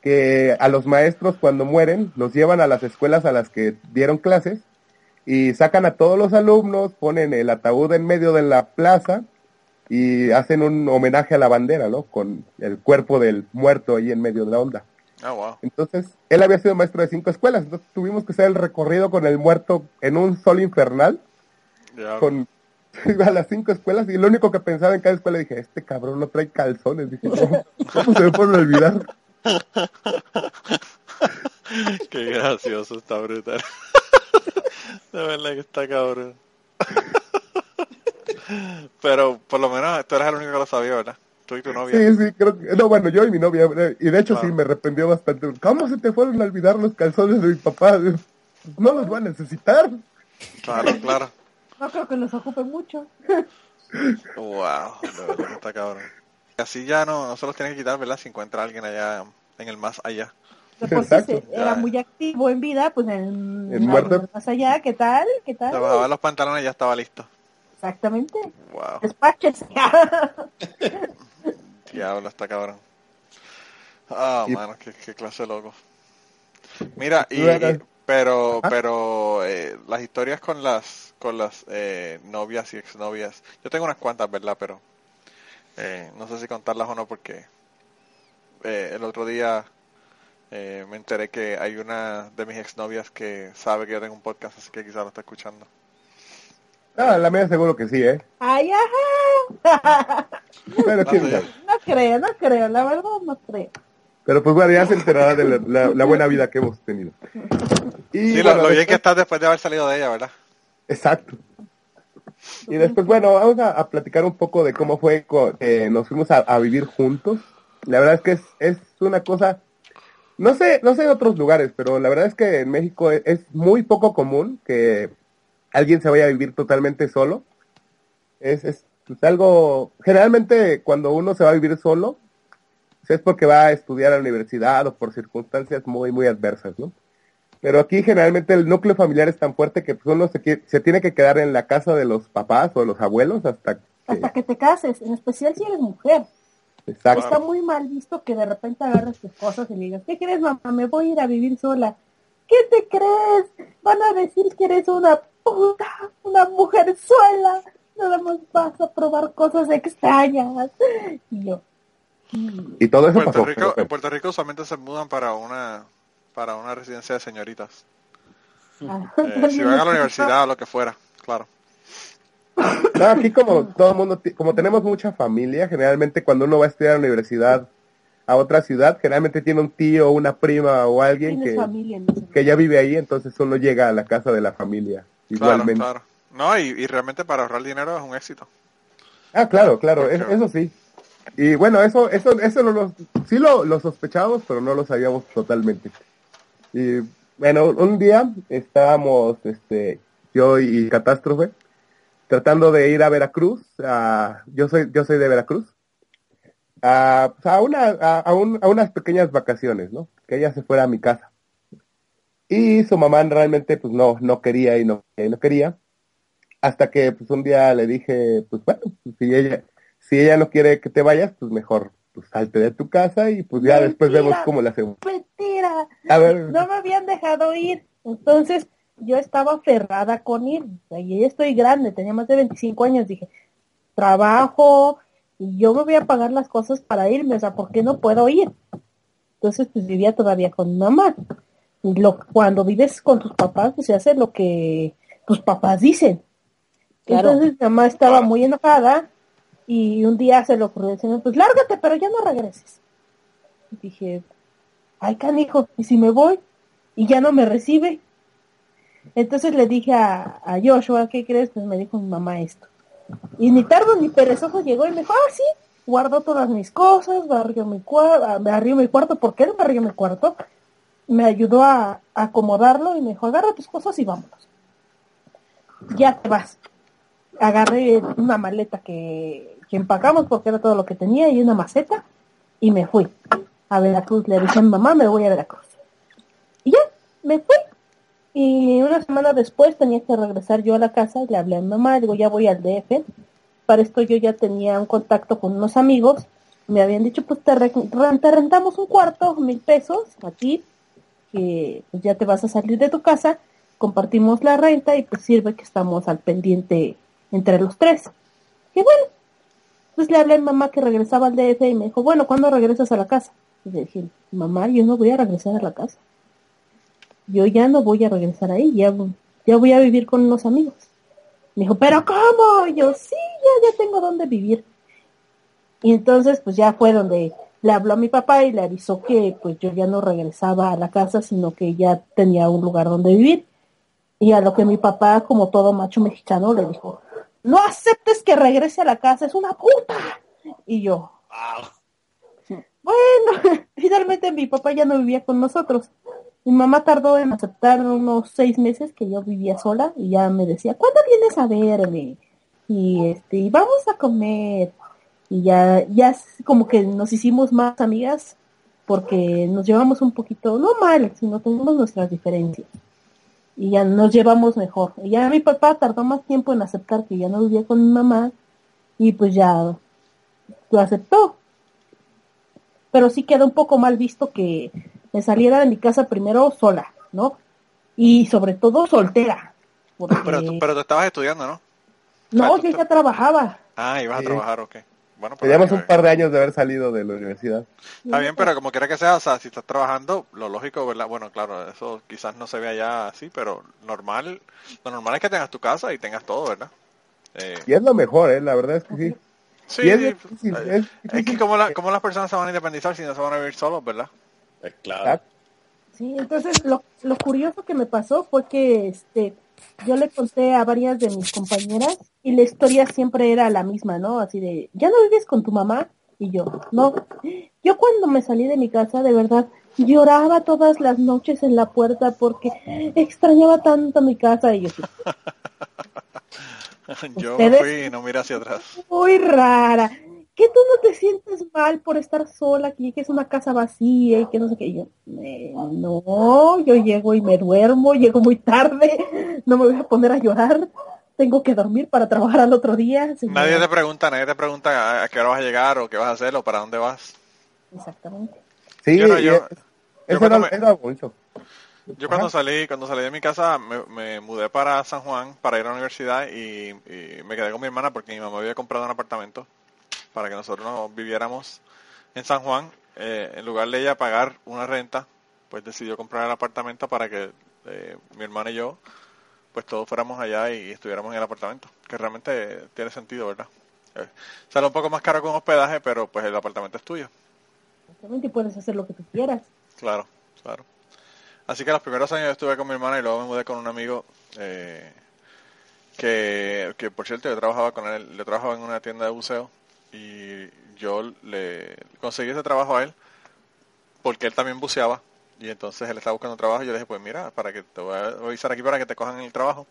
[SPEAKER 5] que a los maestros cuando mueren los llevan a las escuelas a las que dieron clases y sacan a todos los alumnos, ponen el ataúd en medio de la plaza y hacen un homenaje a la bandera, ¿no? Con el cuerpo del muerto ahí en medio de la onda.
[SPEAKER 3] Ah, wow.
[SPEAKER 5] Entonces, él había sido maestro de cinco escuelas, entonces tuvimos que hacer el recorrido con el muerto en un sol infernal,
[SPEAKER 3] Ya.
[SPEAKER 5] con a las cinco escuelas, y lo único que pensaba en cada escuela dije, este cabrón no trae calzones, dije, ¿cómo, cómo se me pueden olvidar?
[SPEAKER 3] Qué gracioso, está brutal. De verdad que está cabrón. Pero por lo menos tú eres el único que lo sabía, ¿verdad? Tú y tu novia.
[SPEAKER 5] Sí, sí, creo que, no, bueno, yo y mi novia, eh, y de hecho
[SPEAKER 3] Claro.
[SPEAKER 5] sí, me arrependió bastante. ¿Cómo se te fueron a olvidar los calzones de mi papá? No los va a necesitar.
[SPEAKER 3] Claro, claro.
[SPEAKER 6] No creo que nos ocupe mucho.
[SPEAKER 3] Wow, de verdad que está cabrón. Así ya no, no se los tiene que quitar, ¿verdad? Si encuentra a alguien allá en el más allá.
[SPEAKER 5] Exacto.
[SPEAKER 6] se- era
[SPEAKER 3] Ya.
[SPEAKER 6] muy activo en vida, pues en,
[SPEAKER 5] En muerto.
[SPEAKER 6] más allá, ¿qué tal? ¿Qué tal?
[SPEAKER 3] Se bajaba los pantalones y ya estaba listo.
[SPEAKER 6] Exactamente.
[SPEAKER 3] Wow,
[SPEAKER 6] Despáchese.
[SPEAKER 3] diablo, está cabrón. Ah,
[SPEAKER 5] Y-
[SPEAKER 3] mano, qué, qué clase de loco. Mira, y- pero,
[SPEAKER 5] Ah.
[SPEAKER 3] pero eh, las historias con las, con las eh, novias y exnovias, yo tengo unas cuantas, ¿verdad? Pero eh, no sé si contarlas o no porque eh, el otro día eh, me enteré que hay una de mis exnovias que sabe que yo tengo un podcast, así que quizás lo está escuchando.
[SPEAKER 5] Ah, la mía seguro que sí, ¿eh?
[SPEAKER 6] Ay, ajá.
[SPEAKER 5] Pero, sabe.
[SPEAKER 6] No creo, no creo, la verdad no creo.
[SPEAKER 5] Pero pues bueno, ya se enterará de la, la- la buena vida que hemos tenido. Y,
[SPEAKER 3] Sí, lo,
[SPEAKER 5] bueno,
[SPEAKER 3] lo bien
[SPEAKER 5] después-
[SPEAKER 3] que estás después de haber salido de ella, ¿verdad?
[SPEAKER 5] Exacto. Y después, bueno, vamos a, a platicar un poco de cómo fue que nos fuimos a, a vivir juntos. La verdad es que es, es una cosa, no sé, no sé en otros lugares, pero la verdad es que en México es, es muy poco común que alguien se vaya a vivir totalmente solo. Es, es pues, algo, generalmente cuando uno se va a vivir solo, es porque va a estudiar a la universidad o por circunstancias muy, muy adversas, ¿no? Pero aquí generalmente el núcleo familiar es tan fuerte que pues, uno se, se tiene que quedar en la casa de los papás o de los abuelos hasta que...
[SPEAKER 6] Hasta que te cases, en especial si eres mujer.
[SPEAKER 5] Exacto.
[SPEAKER 6] Está muy mal visto que de repente agarres tus cosas y le digas, ¿qué crees mamá? Me voy a ir a vivir sola. ¿Qué te crees? Van a decir que eres una puta, una mujer sola. Nada más vas a probar cosas extrañas. Y yo,
[SPEAKER 5] Y todo eso
[SPEAKER 3] Puerto
[SPEAKER 5] pasó.
[SPEAKER 3] Rico, en Puerto Rico usualmente se mudan para una para una residencia de señoritas.
[SPEAKER 6] ah,
[SPEAKER 3] Eh, si van a la universidad o lo que fuera, claro.
[SPEAKER 5] No, aquí como todo el mundo, como tenemos mucha familia, generalmente cuando uno va a estudiar a la universidad a otra ciudad, generalmente tiene un tío, una prima o alguien que,
[SPEAKER 6] familia en
[SPEAKER 5] que ya vive ahí, entonces uno llega a la casa de la familia igualmente.
[SPEAKER 3] claro. No, y, y realmente para ahorrar dinero es un éxito.
[SPEAKER 5] Ah, claro, claro, es-
[SPEAKER 3] Claro.
[SPEAKER 5] eso sí. Y bueno, eso, eso, eso no lo, sí lo, lo sospechábamos, pero no lo sabíamos totalmente. Y bueno, un día estábamos, este, yo y Catástrofe, tratando de ir a Veracruz, a, yo soy, yo soy de Veracruz, a, a una, a, un- a unas pequeñas vacaciones, ¿no? Que ella se fuera a mi casa. Y su mamá realmente, pues no, no quería y no, y no quería hasta que pues un día le dije, pues bueno, si ella, si ella no quiere que te vayas, pues mejor pues salte de tu casa y pues ya después vemos cómo le hacemos.
[SPEAKER 6] Mentira.
[SPEAKER 5] A ver,
[SPEAKER 6] No me habían dejado ir. Entonces yo estaba aferrada con ir. Y ya estoy grande, tenía más de 25 años. Dije, trabajo y yo me voy a pagar las cosas para irme. O sea, ¿por qué no puedo ir? Entonces pues vivía todavía con mi mamá. Y lo, cuando vives con tus papás, pues se hace lo que tus papás dicen.
[SPEAKER 2] Claro.
[SPEAKER 6] Entonces mi mamá estaba muy enojada y un día se le ocurrió pues lárgate, pero ya no regreses. Y dije, ay canijo, ¿y si me voy? Y ya no me recibe. Entonces le dije a, a Joshua, ¿qué crees? Pues me dijo mi mamá esto. Y ni tardo ni perezoso llegó y me dijo, ah, sí, guardó todas mis cosas, barrió mi cuarto, barrió mi cuarto, ¿por qué él barrió mi cuarto? Me ayudó a, a acomodarlo y me dijo, agarra tus cosas y vámonos. Ya te vas. Agarré una maleta que, que empacamos porque era todo lo que tenía y una maceta y me fui a Veracruz. Le dije a mi mamá, me voy a Veracruz. Y ya, me fui. Y una semana después tenía que regresar yo a la casa y le hablé a mi mamá, digo, ya voy al DF. Para esto yo ya tenía un contacto con unos amigos. Me habían dicho, pues te, re- te rentamos un cuarto, mil pesos, aquí, que pues ya te vas a salir de tu casa, compartimos la renta y pues sirve que estamos al pendiente entre los tres. Y bueno, pues le hablé a mi mamá que regresaba al DF y me dijo, bueno, ¿cuándo regresas a la casa? Y le dije, mamá, yo no voy a regresar a la casa. Yo ya no voy a regresar ahí, ya, ya voy a vivir con unos amigos. Me dijo, ¿pero cómo? Y yo, sí, ya, ya tengo dónde vivir. Y entonces, pues ya fue donde le habló a mi papá y le avisó que pues yo ya no regresaba a la casa, sino que ya tenía un lugar donde vivir. Y a lo que mi papá, como todo macho mexicano, le dijo, no aceptes que regrese a la casa, es una puta. Y yo, bueno, finalmente mi papá ya no vivía con nosotros. Mi mamá tardó en aceptar unos seis meses que yo vivía sola y ya me decía, ¿cuándo vienes a verme? Y este, y vamos a comer. Y ya, ya como que nos hicimos más amigas porque nos llevamos un poquito, no mal, sino tenemos nuestras diferencias. Y ya nos llevamos mejor. Y ya mi papá tardó más tiempo en aceptar que ya no vivía con mi mamá y pues ya lo aceptó. Pero sí queda un poco mal visto que me saliera de mi casa primero sola, ¿no? Y sobre todo soltera. Porque...
[SPEAKER 3] Pero, tú- pero tú estabas estudiando, ¿no?
[SPEAKER 6] no,
[SPEAKER 3] Ah,
[SPEAKER 6] yo ya trabajaba.
[SPEAKER 3] Ah, ibas
[SPEAKER 5] Sí.
[SPEAKER 3] a trabajar, ok. Bueno,
[SPEAKER 5] teníamos
[SPEAKER 3] eh,
[SPEAKER 5] un par de años de haber salido de la universidad.
[SPEAKER 3] Está bien, pero como quiera que sea, o sea, si estás trabajando, lo lógico, ¿verdad? Bueno, claro, eso quizás no se vea ya así, pero normal, lo normal es que tengas tu casa y tengas todo, ¿verdad? Eh,
[SPEAKER 5] Y es lo mejor, ¿eh? La verdad es que sí.
[SPEAKER 3] sí,
[SPEAKER 5] es difícil,
[SPEAKER 3] eh,
[SPEAKER 5] es
[SPEAKER 3] es que como, la, como las personas se van a independizar si no se van a vivir solos, ¿verdad?
[SPEAKER 4] Pues claro.
[SPEAKER 6] Sí, entonces lo, lo curioso que me pasó fue que este yo le conté a varias de mis compañeras y la historia siempre era la misma, ¿no? Así de, ¿ya no vives con tu mamá? Y yo, no. Yo cuando me salí de mi casa, de verdad, lloraba todas las noches en la puerta porque extrañaba tanto mi casa y yo, sí,
[SPEAKER 3] Yo fui y no miré hacia atrás.
[SPEAKER 6] muy rara. Que tú no te sientes mal por estar sola, que es una casa vacía y que no sé qué. Y yo, "Eh, no, yo llego y me duermo, llego muy tarde, no me voy a poner a llorar, tengo que dormir para trabajar al otro día. señora".
[SPEAKER 3] Nadie te pregunta, nadie te pregunta a, a qué hora vas a llegar o qué vas a hacer o para dónde vas.
[SPEAKER 6] Exactamente.
[SPEAKER 5] Sí,
[SPEAKER 3] Yo no, yo-
[SPEAKER 5] es-
[SPEAKER 3] yo
[SPEAKER 5] eso
[SPEAKER 3] cuando
[SPEAKER 5] era,
[SPEAKER 3] me-
[SPEAKER 5] era mucho.
[SPEAKER 3] Yo cuando
[SPEAKER 5] Ajá.
[SPEAKER 3] salí, cuando salí de mi casa me, me mudé para San Juan para ir a la universidad y, y me quedé con mi hermana porque mi mamá había comprado un apartamento para que nosotros nos viviéramos en San Juan. Eh, en lugar de ella pagar una renta, pues decidió comprar el apartamento para que eh, mi hermana y yo pues todos fuéramos allá y estuviéramos en el apartamento, que realmente tiene sentido, ¿verdad? Eh, sale un poco más caro con hospedaje, pero pues el apartamento es tuyo.
[SPEAKER 6] Exactamente, puedes hacer lo que tú quieras.
[SPEAKER 3] Claro, claro. Así que los primeros años yo estuve con mi hermana y luego me mudé con un amigo eh, que, que, por cierto, yo trabajaba con él, le trabajaba en una tienda de buceo y yo le conseguí ese trabajo a él porque él también buceaba y entonces él estaba buscando trabajo y yo le dije, pues mira, para que te voy a avisar aquí para que te cojan el trabajo.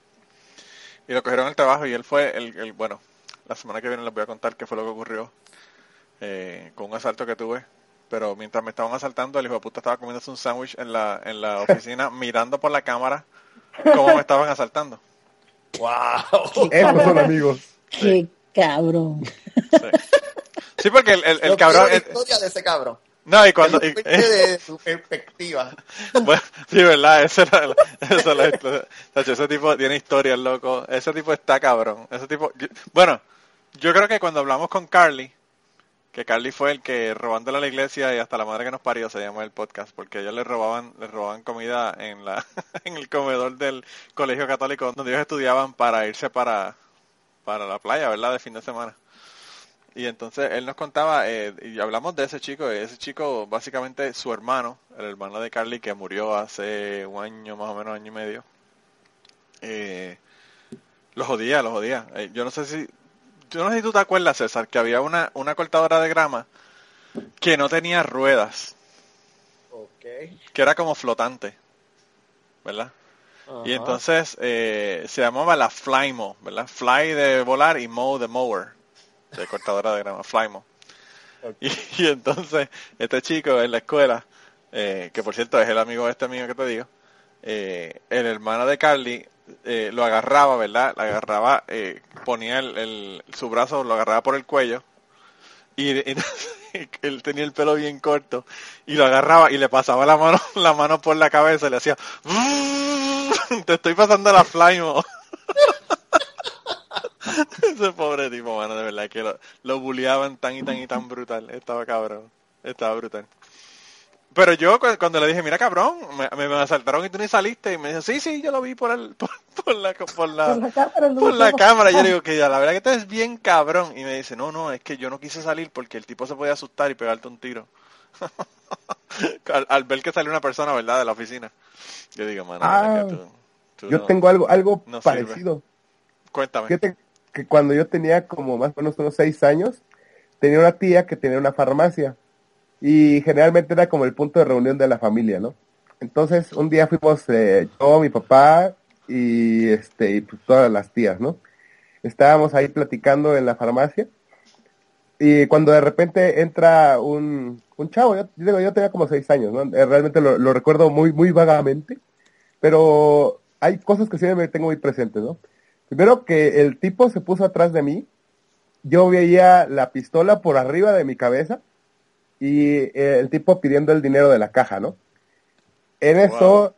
[SPEAKER 3] Y lo cogieron el trabajo y él fue el, el bueno, la semana que viene les voy a contar qué fue lo que ocurrió eh, con un asalto que tuve. Pero mientras me estaban asaltando, el hijo de puta estaba comiéndose un sándwich en la, en la oficina, mirando por la cámara cómo me estaban asaltando.
[SPEAKER 4] ¡Wow!
[SPEAKER 5] Esos son amigos.
[SPEAKER 2] Qué cabrón.
[SPEAKER 3] Sí, Sí, porque el, el, el
[SPEAKER 4] Yo
[SPEAKER 3] cabrón...
[SPEAKER 4] la historia de ese cabrón.
[SPEAKER 3] no, y cuando... y-
[SPEAKER 4] de su perspectiva.
[SPEAKER 3] Bueno, sí, verdad, esa era. Tacho, ese tipo tiene historias, loco. Ese tipo está cabrón. Ese tipo, yo- bueno, yo creo que cuando hablamos con Carly, que Carly fue el que robándole a la iglesia y hasta la madre que nos parió se llama el podcast, porque ellos le robaban, le robaban comida en la, en el comedor del colegio católico donde ellos estudiaban para irse para, para la playa, ¿verdad? De fin de semana. Y entonces él nos contaba, eh, y hablamos de ese chico, y ese chico, básicamente su hermano, el hermano de Carly, que murió hace un año, más o menos año y medio, eh, lo jodía, lo jodía. Eh, yo no sé si, yo no sé si tú te acuerdas, César, que había una, una cortadora de grama que no tenía ruedas, que era como flotante, ¿verdad? Y entonces eh, se llamaba la Flymo, ¿verdad? Fly de volar y mow de mower, de cortadora de grama, Flymo. Y, y entonces este chico en la escuela, eh, que por cierto es el amigo de este amigo que te digo, eh, el hermano de Carly eh, lo agarraba, ¿verdad? Lo agarraba, eh, ponía el, el- su brazo, lo agarraba por el cuello y, él tenía el pelo bien corto. Y lo agarraba y le pasaba la mano la mano por la cabeza y le hacía te estoy pasando la flymo ese pobre tipo mano de verdad que lo, lo bulleaban tan y tan y tan brutal. Estaba cabrón estaba brutal pero yo cu- cuando le dije mira cabrón me, asaltaron y tú ni saliste y me dijo sí sí yo lo vi por el por, por la por la
[SPEAKER 6] Por la cámara.
[SPEAKER 3] por la cámara. Yo le digo que ya, la verdad que tú es bien cabrón. Y me dice, no, no, es que yo no quise salir porque el tipo se podía asustar y pegarte un tiro. al, al ver que salió una persona, ¿verdad? De la oficina. Yo digo, mano,
[SPEAKER 5] Ah,
[SPEAKER 3] tú, tú
[SPEAKER 5] Yo
[SPEAKER 3] no-
[SPEAKER 5] tengo algo, algo
[SPEAKER 3] no sirve.
[SPEAKER 5] parecido.
[SPEAKER 3] Cuéntame.
[SPEAKER 5] Fíjate que cuando yo tenía como más o menos unos seis años, tenía una tía que tenía una farmacia y generalmente era como el punto de reunión de la familia, ¿no? Entonces un día fuimos eh, yo, mi papá y este y pues, todas las tías, ¿no? Estábamos ahí platicando en la farmacia y cuando de repente entra un, un chavo, yo, yo yo tenía como seis años, ¿no? Eh, Realmente lo, lo recuerdo muy muy vagamente, pero hay cosas que sí me tengo muy presentes, ¿no? Primero que el tipo se puso atrás de mí, yo veía la pistola por arriba de mi cabeza y eh, el tipo pidiendo el dinero de la caja, ¿no? En eso,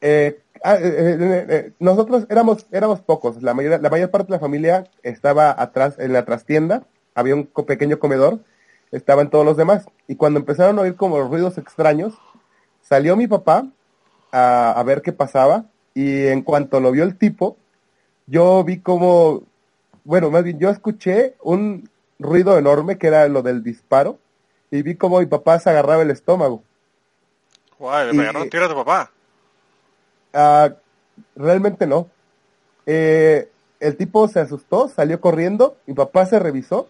[SPEAKER 5] eh, ah, eh, eh, nosotros éramos, éramos pocos, la mayor, la mayor parte de la familia estaba atrás, en la trastienda, había un co- pequeño comedor, estaban todos los demás, y cuando empezaron a oír como ruidos extraños, salió mi papá a, a ver qué pasaba, y en cuanto lo vio el tipo, yo vi como, bueno, más bien yo escuché un ruido enorme que era lo del disparo y vi como mi papá se agarraba el estómago.
[SPEAKER 3] Guay, le
[SPEAKER 5] y-
[SPEAKER 3] pegaron un tiro a tu papá.
[SPEAKER 5] Ah, realmente no. Eh, el tipo se asustó, salió corriendo, mi papá se revisó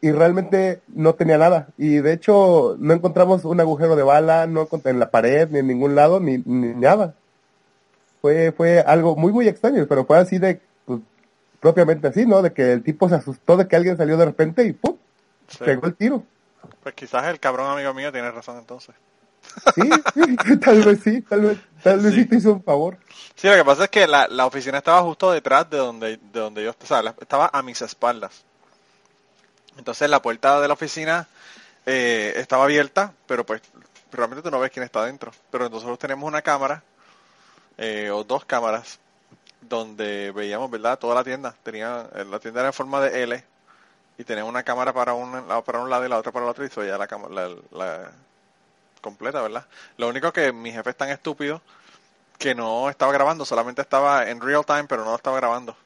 [SPEAKER 5] y realmente no tenía nada. Y de hecho no encontramos un agujero de bala, no en la pared, ni en ningún lado, ni, ni nada. Fue, fue algo muy, muy extraño, pero fue así de, pues, propiamente así, ¿no? De que el tipo se asustó de que alguien salió de repente y ¡pum!
[SPEAKER 3] Sí.
[SPEAKER 5] Pegó el tiro.
[SPEAKER 3] Pues quizás el cabrón amigo mío tiene razón entonces.
[SPEAKER 5] Sí, sí, tal vez sí, tal vez, tal vez
[SPEAKER 3] Sí.
[SPEAKER 5] sí te hizo un favor.
[SPEAKER 3] Sí, lo que pasa es que la, la oficina estaba justo detrás de donde, de donde yo, la- estaba a mis espaldas. Entonces la puerta de la oficina eh, estaba abierta, pero pues realmente tú no ves quién está dentro. Pero nosotros tenemos una cámara, eh, o dos cámaras, donde veíamos, ¿verdad? Toda la tienda. Tenía, la tienda era en forma de L y tenía una cámara para un, para un lado y la otra para el otro y se veía la cámara, la, la completa, ¿verdad? Lo único que mi jefe es tan estúpido que no estaba grabando, solamente estaba en real time, pero no lo estaba grabando.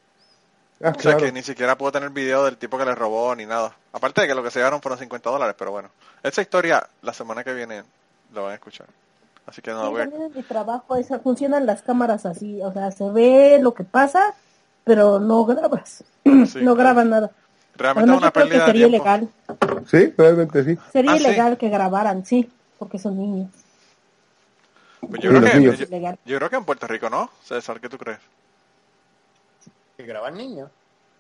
[SPEAKER 5] Ah,
[SPEAKER 3] O sea
[SPEAKER 5] claro.
[SPEAKER 3] que ni siquiera pudo tener video del tipo que le robó ni nada. Aparte de que lo que se llevaron fueron 50 dólares, pero bueno. Esa historia la semana que viene la van a escuchar. Así que no
[SPEAKER 6] Sí,
[SPEAKER 3] voy a...
[SPEAKER 6] en mi trabajo esa, funcionan las cámaras así, o sea, se ve lo que pasa, pero no grabas,
[SPEAKER 3] Sí,
[SPEAKER 6] no graban nada.
[SPEAKER 3] Realmente es
[SPEAKER 6] Además,
[SPEAKER 3] una
[SPEAKER 6] yo creo que
[SPEAKER 3] pérdida de
[SPEAKER 6] sería
[SPEAKER 3] tiempo.
[SPEAKER 6] ilegal,
[SPEAKER 5] Sí, realmente sí.
[SPEAKER 6] sería
[SPEAKER 3] Ah, ¿sí?
[SPEAKER 6] ilegal que grabaran, sí, porque son niños.
[SPEAKER 3] Pues
[SPEAKER 5] Sí,
[SPEAKER 3] yo, creo que,
[SPEAKER 5] niños.
[SPEAKER 3] yo, creo que en Puerto Rico no. César, ¿qué tú crees?
[SPEAKER 4] Que graban niños.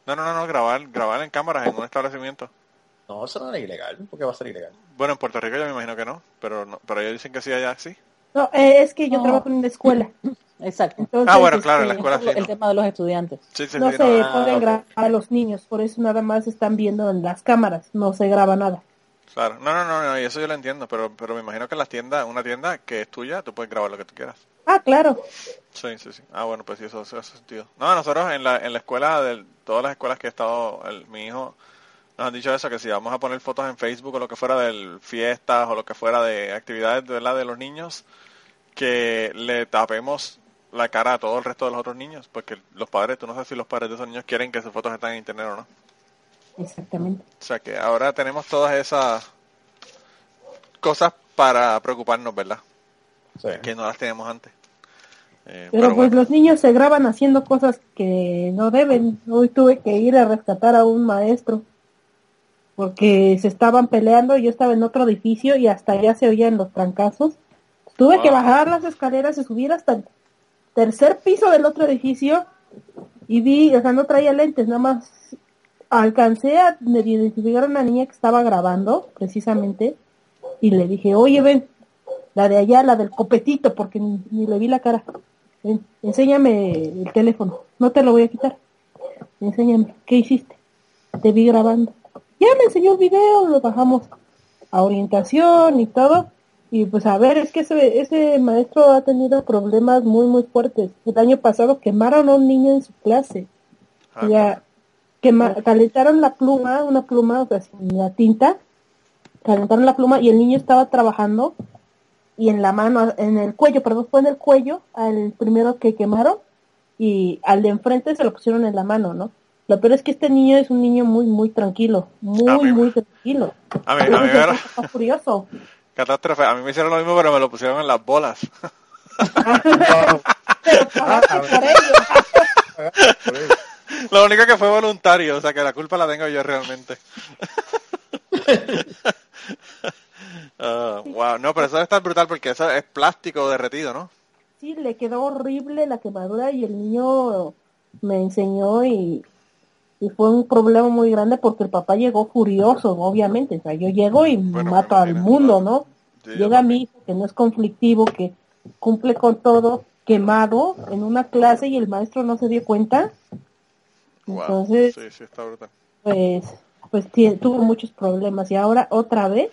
[SPEAKER 3] No, no, no, no, grabar, grabar en cámaras en un establecimiento.
[SPEAKER 4] No, eso no es ilegal. ¿Por qué va a ser ilegal?
[SPEAKER 3] Bueno, en Puerto Rico yo me imagino que no, pero no, pero ellos dicen que sí allá sí.
[SPEAKER 6] No, eh, es que yo
[SPEAKER 2] No.
[SPEAKER 6] trabajo en una escuela,
[SPEAKER 2] Exacto.
[SPEAKER 6] entonces
[SPEAKER 3] Ah, bueno, claro, en la
[SPEAKER 6] este,
[SPEAKER 3] escuela sí.
[SPEAKER 2] El
[SPEAKER 3] ¿no?
[SPEAKER 2] tema de los estudiantes.
[SPEAKER 3] Sí, sí,
[SPEAKER 6] no
[SPEAKER 3] sí,
[SPEAKER 6] se
[SPEAKER 3] no.
[SPEAKER 4] Ah,
[SPEAKER 6] pueden grabar a los niños, por eso nada más están viendo en las cámaras, no se graba nada.
[SPEAKER 3] Claro, no, no, no, no, y eso yo lo entiendo, pero, pero me imagino que en las tiendas, una tienda que es tuya, tú puedes grabar lo que tú quieras.
[SPEAKER 6] Ah, claro,
[SPEAKER 3] Sí, sí, sí. Ah, bueno, pues sí, eso, eso hace sentido. No, nosotros en la, en la escuela, de todas las escuelas que he estado, el- mi hijo nos han dicho eso, que si vamos a poner fotos en Facebook o lo que fuera de fiestas o lo que fuera de actividades de, ¿verdad? de los niños, que le tapemos la cara a todo el resto de los otros niños, porque los padres, tú no sabes si los padres de esos niños quieren que sus fotos estén en internet o no.
[SPEAKER 6] exactamente.
[SPEAKER 3] O sea que ahora tenemos todas esas cosas para preocuparnos, ¿verdad?
[SPEAKER 4] Sí.
[SPEAKER 3] Que no las teníamos antes. Eh,
[SPEAKER 6] Pero, pues
[SPEAKER 3] bueno.
[SPEAKER 6] los niños se graban haciendo cosas que no deben. Hoy tuve que ir a rescatar a un maestro porque se estaban peleando. Yo estaba en otro edificio y hasta allá se oían los trancazos. Tuve que bajar las escaleras y subir hasta el tercer piso del otro edificio y vi, o sea, no traía lentes, nada más alcancé a identificar a una niña que estaba grabando precisamente y le dije, oye, ven, la de allá, la del copetito, porque ni, ni le vi la cara. Ven, enséñame el teléfono, no te lo voy a quitar. Enséñame, ¿qué hiciste? Te vi grabando. Ya me enseñó el video, lo bajamos a orientación y todo. Y pues a ver, es que ese, ese maestro ha tenido problemas muy, muy fuertes. El año pasado quemaron a un niño en su clase.
[SPEAKER 3] Ah,
[SPEAKER 6] Ya quema, calentaron la pluma, una pluma, o sea, sin la tinta, calentaron la pluma y el niño estaba trabajando y en la mano, en el cuello, perdón, fue en el cuello al primero que quemaron y al de enfrente se lo pusieron en la mano, ¿no? Lo peor es que este niño es un niño muy, muy tranquilo, muy, muy tranquilo.
[SPEAKER 3] A mí, a mí era
[SPEAKER 6] está furioso.
[SPEAKER 3] catástrofe. A mí me hicieron lo mismo, pero me lo pusieron en las bolas. Lo único que fue voluntario, o sea que la culpa la tengo yo realmente. Ah, wow, no, pero eso debe estar brutal porque eso es plástico derretido, ¿no?
[SPEAKER 6] Sí, le quedó horrible la quemadura y el niño me enseñó y, y fue un problema muy grande porque el papá llegó furioso, obviamente. O sea, yo llego y
[SPEAKER 3] Bueno,
[SPEAKER 6] mato al mundo. ¿no?
[SPEAKER 3] Sí,
[SPEAKER 6] Llega mi hijo que no es conflictivo, que cumple con todo, quemado en una clase y el maestro no se dio cuenta.
[SPEAKER 3] Wow,
[SPEAKER 6] Entonces,
[SPEAKER 3] sí, sí, está brutal.
[SPEAKER 6] pues, pues tuvo muchos problemas y ahora otra vez,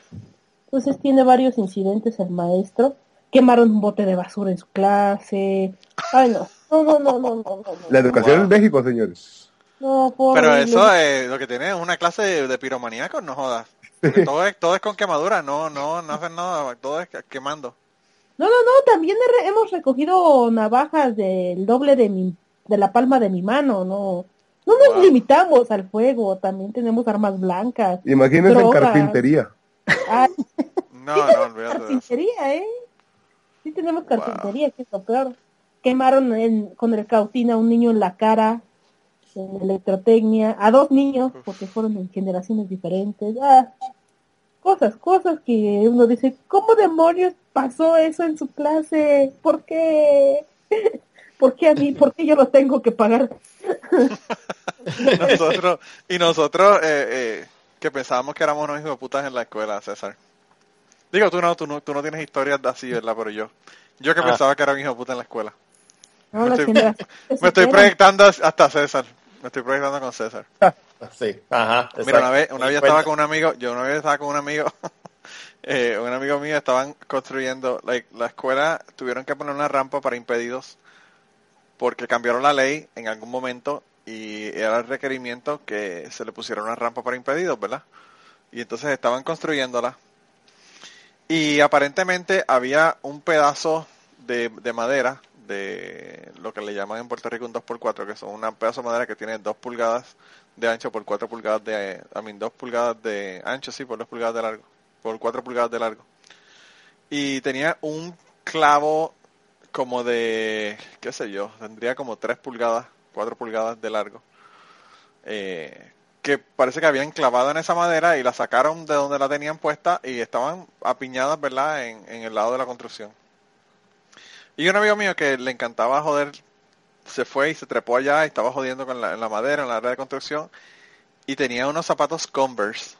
[SPEAKER 6] entonces tiene varios incidentes el maestro. Quemaron un bote de basura en su clase. Ay, no. No, no, no, no, no, no. no.
[SPEAKER 5] La educación
[SPEAKER 3] Wow.
[SPEAKER 5] en México, señores.
[SPEAKER 6] No,
[SPEAKER 3] Pero
[SPEAKER 6] horrible.
[SPEAKER 3] eso es lo que tiene es una clase de, de piromaníacos, no jodas. Todo es, todo es con quemadura, no, no, no hacen nada, todo es quemando.
[SPEAKER 6] No, no, no, también he hemos recogido navajas del doble de mi, de la palma de mi mano, no. No nos
[SPEAKER 3] Wow.
[SPEAKER 6] limitamos al fuego, también tenemos armas blancas.
[SPEAKER 5] Imagínense en carpintería.
[SPEAKER 6] Ah,
[SPEAKER 3] No, no, eso.
[SPEAKER 6] carpintería, ¿eh? Sí tenemos carpintería, que es lo peor. Quemaron en- con el cautín a un niño en la cara, en electrotecnia, a dos niños, porque fueron en generaciones diferentes. Ah, cosas, cosas que uno dice, ¿cómo demonios pasó eso en su clase? ¿Por qué? ¿Por qué a mí? ¿Por qué yo lo tengo que pagar?
[SPEAKER 3] nosotros y nosotros eh, eh, que pensábamos que éramos unos hijos de putas en la escuela César digo tú no tú no tú no tienes historias así verdad pero yo yo que
[SPEAKER 4] Ah.
[SPEAKER 3] pensaba que era un hijo de puta en la escuela
[SPEAKER 6] No,
[SPEAKER 3] Me estoy- me proyectando hasta César me estoy proyectando con César
[SPEAKER 4] Sí, ajá.
[SPEAKER 3] mira una vez una vez yo estaba con un amigo yo una vez estaba con un amigo eh, un amigo mío estaban construyendo like, la escuela tuvieron que poner una rampa para impedidos porque cambiaron la ley en algún momento y era el requerimiento que se le pusiera una rampa para impedidos, ¿verdad? Y entonces estaban construyéndola y aparentemente había un pedazo de, de madera de lo que le llaman en Puerto Rico un 2x4, que son una pedazo de madera que tiene 2 pulgadas de ancho por 4 pulgadas de, a mí 2 pulgadas de ancho, sí, por 2 pulgadas de largo, por 4 pulgadas de largo. Y tenía un clavo como de, qué sé yo, tendría como 3 pulgadas, 4 pulgadas de largo. Eh, que parece que habían clavado en esa madera y la sacaron de donde la tenían puesta y estaban apiñadas, ¿verdad?, en, en el lado de la construcción. Y un amigo mío que le encantaba joder, se fue y se trepó allá y estaba jodiendo con la, en la madera, en la área de construcción, y tenía unos zapatos Converse.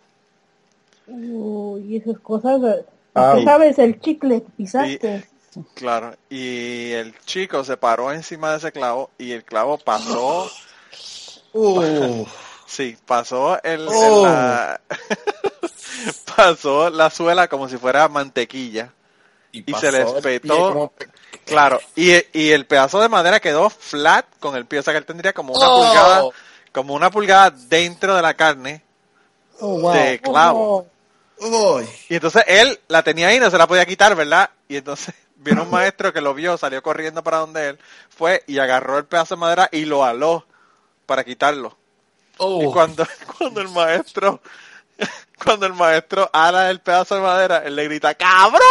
[SPEAKER 6] Uy, esas cosas.
[SPEAKER 5] Ah,
[SPEAKER 6] tú sabes el chicle que pisaste.
[SPEAKER 3] Claro, y el chico se paró encima de ese clavo y el clavo pasó,
[SPEAKER 4] Uh,
[SPEAKER 3] sí, pasó el, el-
[SPEAKER 4] Oh.
[SPEAKER 3] la, pasó la suela como si fuera mantequilla. Y se
[SPEAKER 4] pasó
[SPEAKER 3] les
[SPEAKER 4] el pie
[SPEAKER 3] petó.
[SPEAKER 4] como-
[SPEAKER 3] Claro, y, y el pedazo de madera quedó flat con el pie, o sea que él tendría como una
[SPEAKER 4] Oh.
[SPEAKER 3] pulgada, como una pulgada dentro de la carne
[SPEAKER 2] Oh, wow.
[SPEAKER 3] de clavo.
[SPEAKER 6] Oh.
[SPEAKER 3] Y entonces él la tenía ahí, no se la podía quitar, ¿verdad? Y entonces vino un maestro que lo vio, salió corriendo para donde él, fue y agarró el pedazo de madera y lo aló para quitarlo. Y
[SPEAKER 4] Oh.
[SPEAKER 3] cuando, cuando el maestro, cuando el maestro ala el pedazo de madera, él le grita, ¡Cabrón!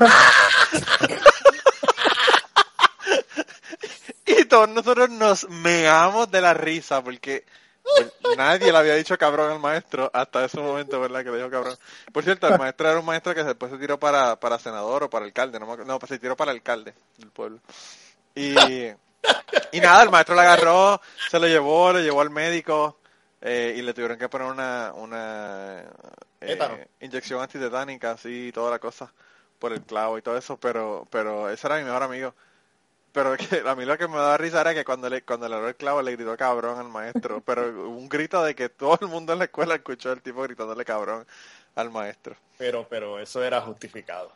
[SPEAKER 3] y todos nosotros nos meamos de la risa porque pues, nadie le había dicho cabrón al maestro hasta ese momento, ¿verdad? Que le dijo cabrón. Por cierto, el maestro era un maestro que después se tiró para, para senador o para alcalde, no, no, pues se tiró para alcalde del pueblo. Y, y nada, el maestro lo agarró, se lo llevó, lo llevó al médico eh, y le tuvieron que poner una, una eh, inyección antitetánica, así, toda la cosa, por el clavo y todo eso, pero, pero ese era mi mejor amigo. Pero que a mí lo que me daba risa era que cuando le, cuando le abrió el clavo le gritó cabrón al maestro, pero un grito de que todo el mundo en la escuela escuchó al tipo gritándole cabrón al maestro.
[SPEAKER 4] Pero, pero eso era justificado.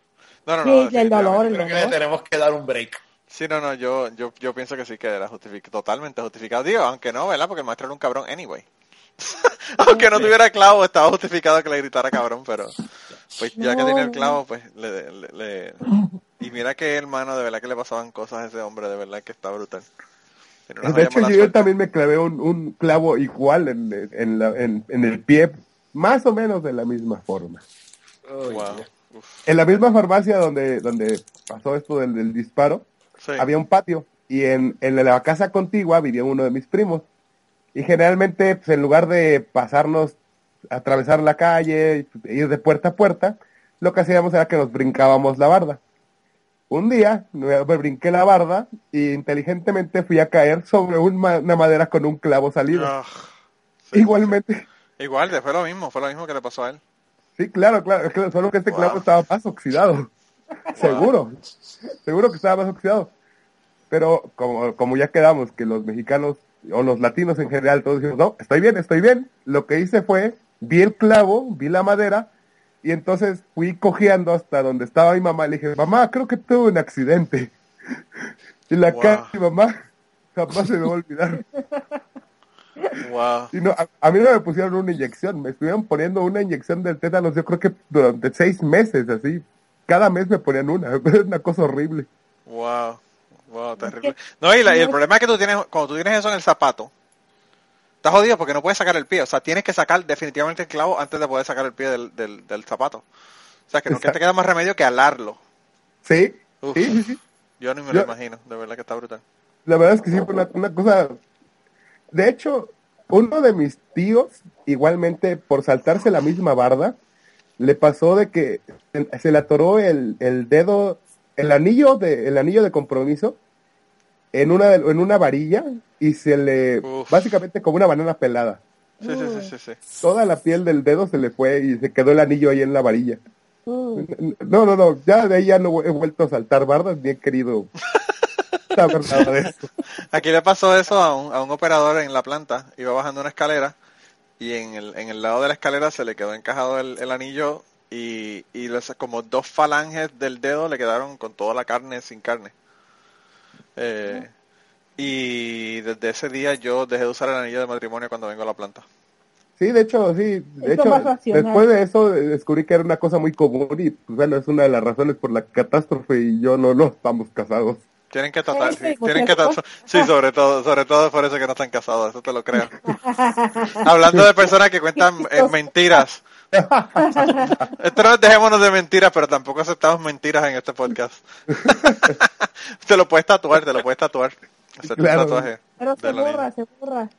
[SPEAKER 3] No, no, no.
[SPEAKER 6] Sí, el dolor,
[SPEAKER 4] Creo que le tenemos que dar un break.
[SPEAKER 3] Sí, no, no, yo, yo, yo pienso que sí que era justific totalmente justificado. Digo, aunque no, ¿verdad? Porque el maestro era un cabrón anyway. aunque no tuviera clavo, estaba justificado que le gritara cabrón, pero pues ya que tenía el clavo, pues le, le, le- Y mira que hermano, de verdad que le pasaban cosas a ese hombre, de verdad que está brutal. Tiene
[SPEAKER 5] De hecho, yo
[SPEAKER 3] suerte.
[SPEAKER 5] también me clavé un, un clavo igual en, en, la- en- en el pie, más o menos de la misma forma.
[SPEAKER 3] Wow.
[SPEAKER 5] En la misma farmacia donde, donde pasó esto del, del disparo,
[SPEAKER 3] Sí.
[SPEAKER 5] había un patio y en, en la casa contigua vivía uno de mis primos. Y generalmente, pues, en lugar de pasarnos, atravesar la calle, ir de puerta a puerta, lo que hacíamos era que nos brincábamos la barda. Un día me, brinqué la barda y inteligentemente fui a caer sobre una madera con un clavo salido.
[SPEAKER 3] Ah, sí.
[SPEAKER 5] Igualmente,
[SPEAKER 3] Igual, fue lo mismo, fue lo mismo que le pasó a él.
[SPEAKER 5] sí, claro, claro, solo que este
[SPEAKER 3] Wow.
[SPEAKER 5] clavo estaba más oxidado. Seguro, seguro que estaba más oxidado. Pero como, como ya quedamos que los mexicanos o los latinos en general todos dijimos, no, estoy bien, estoy bien. Lo que hice fue, vi el clavo, vi la madera y entonces fui cojeando hasta donde estaba mi mamá. Le dije, mamá, creo que tuve un accidente. Y la
[SPEAKER 3] Wow.
[SPEAKER 5] cara de mi mamá jamás se me va a olvidar.
[SPEAKER 3] Wow.
[SPEAKER 5] Y no, a, a mí no me pusieron una inyección, me estuvieron poniendo una inyección del tétanos, yo creo que durante seis meses, así. Cada mes me ponían una, es una cosa horrible.
[SPEAKER 3] Wow, wow, terrible. No, y, la- y el problema es que tú tienes, cuando tú tienes eso en el zapato, estás jodido porque no puedes sacar el pie. O sea, tienes que sacar definitivamente el clavo antes de poder sacar el pie del, del, del zapato. O sea, que no te queda más remedio que alarlo.
[SPEAKER 5] Sí,
[SPEAKER 3] Uf.
[SPEAKER 5] sí, sí.
[SPEAKER 3] Yo ni me
[SPEAKER 5] Yo-
[SPEAKER 3] lo imagino, de verdad que está brutal.
[SPEAKER 5] La verdad es que sí fue una, una cosa. De hecho, uno de mis tíos, igualmente por saltarse la misma barda, le pasó de que se- le atoró el, el dedo, el anillo de, el anillo de compromiso en una, en una varilla y se le,
[SPEAKER 3] Uf.
[SPEAKER 5] básicamente como una banana pelada.
[SPEAKER 3] Sí, sí, sí, sí, sí.
[SPEAKER 5] Toda la piel del dedo se le fue y se quedó el anillo ahí en la varilla. No, no, no, ya de ahí ya no he vuelto a saltar bardas ni he querido saber nada de eso.
[SPEAKER 3] Aquí le pasó eso a un, a un operador en la planta. Iba bajando una escalera y en el, en el lado de la escalera se le quedó encajado el, el anillo y, y los- como dos falanges del dedo le quedaron con toda la carne sin carne. Eh, y desde ese día yo dejé de usar el anillo de matrimonio cuando vengo a la planta.
[SPEAKER 5] Sí, de hecho, sí. De hecho, después de eso eh, descubrí que era una cosa muy común y, pues, bueno, es una de las razones por la catástrofe y yo no, no estamos casados.
[SPEAKER 3] Tienen que tratar, sí, tienen que tratar, sí, sobre todo, sobre todo por eso que no están casados, eso te lo creo. Hablando de personas que cuentan eh, mentiras. Esto no es dejémonos de mentiras, pero tampoco aceptamos mentiras en este podcast. te lo puedes tatuar, te lo puedes tatuar. Un
[SPEAKER 5] Claro.
[SPEAKER 3] tatuaje
[SPEAKER 6] Pero se borra, se borra.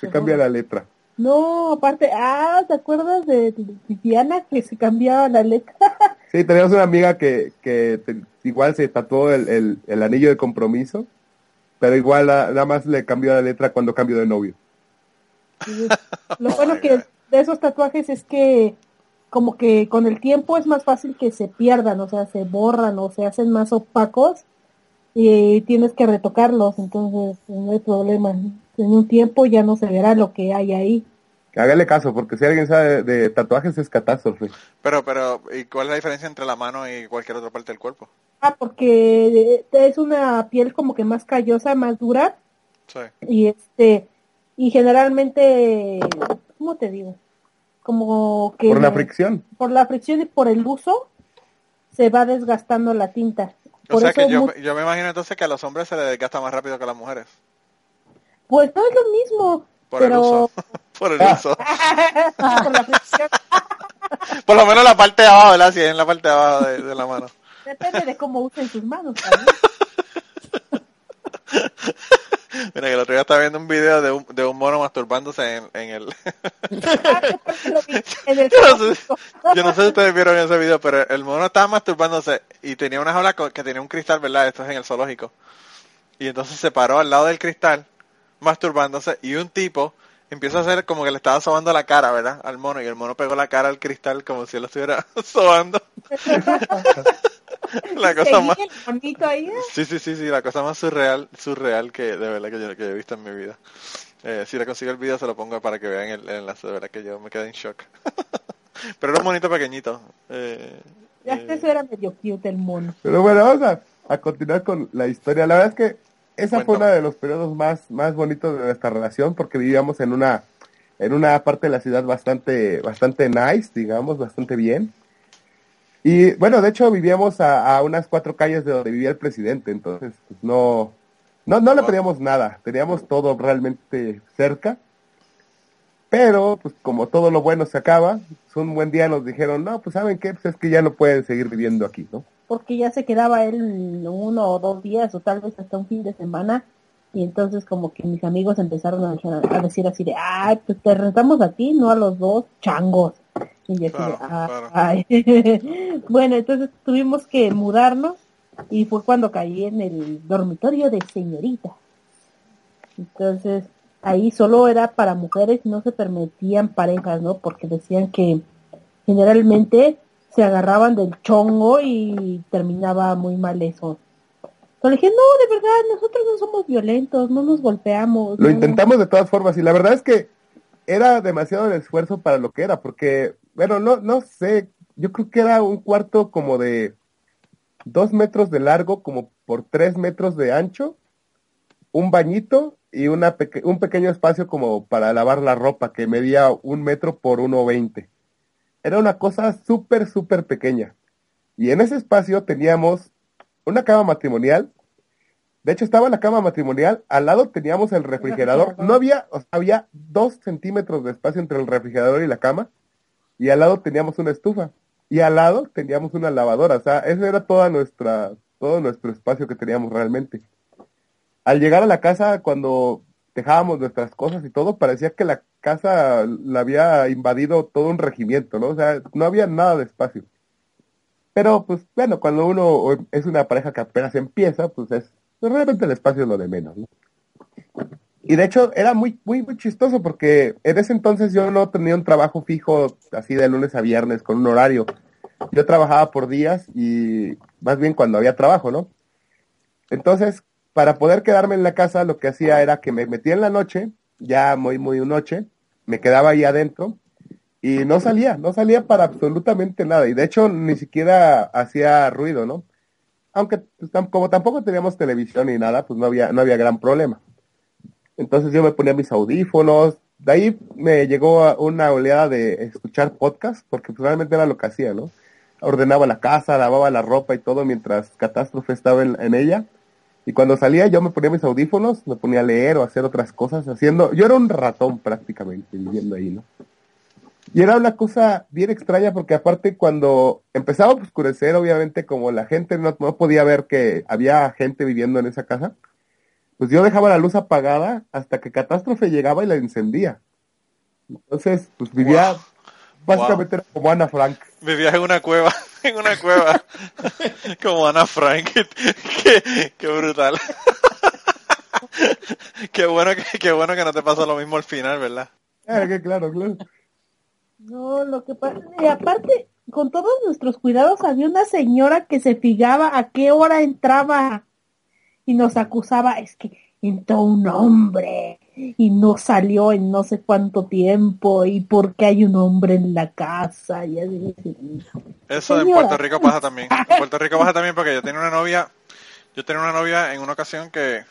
[SPEAKER 5] Se cambia la letra.
[SPEAKER 6] No, aparte, ah, ¿te acuerdas de Diana que se cambiaba la letra?
[SPEAKER 5] Sí, teníamos una amiga que, que te- igual se tatuó el, el, el anillo de compromiso, pero igual a- nada más le cambió la letra cuando cambió de novio.
[SPEAKER 6] Lo bueno que de esos tatuajes es que como que con el tiempo es más fácil que se pierdan, o sea, se borran o se hacen más opacos y tienes que retocarlos, entonces no hay problema. En un tiempo ya no se verá lo que hay ahí.
[SPEAKER 5] Hágale caso, porque si alguien sabe de, tatuajes es catástrofe.
[SPEAKER 3] Pero, pero, ¿y cuál es la diferencia entre la mano y cualquier otra parte del cuerpo?
[SPEAKER 6] Ah, porque es una piel como que más callosa, más dura
[SPEAKER 3] Sí.
[SPEAKER 6] y este y generalmente, ¿cómo te digo? Como que
[SPEAKER 5] Por la fricción.
[SPEAKER 6] por la fricción y por el uso se va desgastando la tinta.
[SPEAKER 3] O sea que yo, yo me imagino entonces que a los hombres se les desgasta más rápido que a las mujeres.
[SPEAKER 6] pues no es lo mismo,
[SPEAKER 3] Por el
[SPEAKER 6] pero
[SPEAKER 3] uso. Por el uso.
[SPEAKER 6] por la
[SPEAKER 3] Por lo menos la parte de abajo, ¿verdad? Si es en la parte de abajo de, de la mano.
[SPEAKER 6] depende de cómo usen sus manos.
[SPEAKER 3] Mira, que el otro día estaba viendo un video de un, de un mono masturbándose en, en el... Yo, no sé, yo no sé si ustedes vieron ese video, pero el mono estaba masturbándose y tenía una jaula que tenía un cristal, ¿verdad? Esto es en el zoológico. Y entonces se paró al lado del cristal, masturbándose, y un tipo empieza a hacer como que le estaba sobando la cara, ¿verdad? Al mono, y el mono pegó la cara al cristal como si él lo estuviera sobando. la cosa más...
[SPEAKER 6] el monito ahí.
[SPEAKER 3] Sí, sí, sí, sí, la cosa más surreal, surreal que de verdad que yo, que yo he visto en mi vida. Eh, si le consigo el video se lo pongo para que vean el, el enlace, de verdad que yo me quedé en shock. Pero era un monito pequeñito. Eh,
[SPEAKER 6] Ya
[SPEAKER 3] eh,
[SPEAKER 6] eso era medio cute el mono.
[SPEAKER 5] Pero bueno, vamos a, a continuar con la historia. La verdad es que esa fue
[SPEAKER 3] Cuéntame.
[SPEAKER 5] uno de los periodos más, más bonitos de nuestra relación porque vivíamos en una, en una parte de la ciudad bastante, bastante nice, digamos, bastante bien. Y bueno, de hecho vivíamos a, a unas cuatro calles de donde vivía el presidente, entonces pues, no, no, no le
[SPEAKER 3] Wow.
[SPEAKER 5] pedíamos nada, teníamos todo realmente cerca. Pero, pues como todo lo bueno se acaba, pues, un buen día nos dijeron, no, pues saben qué, pues es que ya no pueden seguir viviendo aquí, ¿no?
[SPEAKER 6] Porque ya se quedaba él uno o dos días o tal vez hasta un fin de semana. Y entonces como que mis amigos empezaron a, a decir así de, ay, pues te rentamos a ti, no a los dos changos. Y yo así
[SPEAKER 3] Claro,
[SPEAKER 6] "Ah,
[SPEAKER 3] claro.
[SPEAKER 6] ay". bueno, entonces tuvimos que mudarnos y fue cuando caí en el dormitorio de señorita. Entonces ahí solo era para mujeres y no se permitían parejas, ¿no? Porque decían que generalmente se agarraban del chongo y terminaba muy mal eso. Pero le dije, no, de verdad, nosotros no somos violentos, no nos golpeamos.
[SPEAKER 5] Lo
[SPEAKER 6] no".
[SPEAKER 5] intentamos de todas formas y la verdad es que era demasiado el esfuerzo para lo que era, porque, bueno, no, no sé, yo creo que era un cuarto como de dos metros de largo, como por tres metros de ancho, un bañito y una peque- un pequeño espacio como para lavar la ropa que medía un metro por uno veinte. Era una cosa súper, súper pequeña. Y en ese espacio teníamos una cama matrimonial. De hecho, estaba la cama matrimonial. Al lado teníamos el refrigerador. No había, o sea, había dos centímetros de espacio entre el refrigerador y la cama. Y al lado teníamos una estufa. Y al lado teníamos una lavadora. O sea, ese era toda nuestra, todo nuestro espacio que teníamos realmente. Al llegar a la casa, cuando dejábamos nuestras cosas y todo, parecía que la casa la había invadido todo un regimiento, ¿no? O sea, no había nada de espacio. Pero, pues, bueno, cuando uno es una pareja que apenas empieza, pues es, pues, realmente el espacio es lo de menos, ¿no? Y de hecho, era muy, muy, muy chistoso porque en ese entonces yo no tenía un trabajo fijo así de lunes a viernes con un horario. Yo trabajaba por días y más bien cuando había trabajo, ¿no? Entonces, para poder quedarme en la casa, lo que hacía era que me metía en la noche, ya muy, muy noche, me quedaba ahí adentro y no salía, no salía para absolutamente nada. Y de hecho, ni siquiera hacía ruido, ¿no? Aunque, pues, como tampoco teníamos televisión ni nada, pues no había, no había gran problema. Entonces yo me ponía mis audífonos, de ahí me llegó a- una oleada de escuchar podcast, porque pues, realmente era lo que hacía, ¿no? Ordenaba la casa, lavaba la ropa y todo mientras Catástrofe estaba en, ella. Y cuando salía yo me ponía mis audífonos, me ponía a leer o hacer otras cosas, haciendo, yo era un ratón prácticamente viviendo ahí, ¿no? Y era una cosa bien extraña porque aparte cuando empezaba a oscurecer, obviamente como la gente no, no podía ver que había gente viviendo en esa casa, pues yo dejaba la luz apagada hasta que Catástrofe llegaba y la encendía. Entonces, pues vivía,
[SPEAKER 3] Wow.
[SPEAKER 5] básicamente era como Ana Frank.
[SPEAKER 3] Vivías en una cueva, en una cueva, como Ana Frank. qué, qué brutal. qué bueno que, qué bueno que no te pasa lo mismo al final, ¿verdad?
[SPEAKER 5] Ah, que claro, claro.
[SPEAKER 6] No, lo que pasa, y aparte, con todos nuestros cuidados, había una señora que se fijaba a qué hora entraba y nos acusaba, es que entró un hombre y no salió en no sé cuánto tiempo y porque hay un hombre en la casa y así.
[SPEAKER 3] Eso en. Puerto Rico pasa también. En Puerto Rico pasa también porque yo tenía una novia, yo tenía una novia en una ocasión que,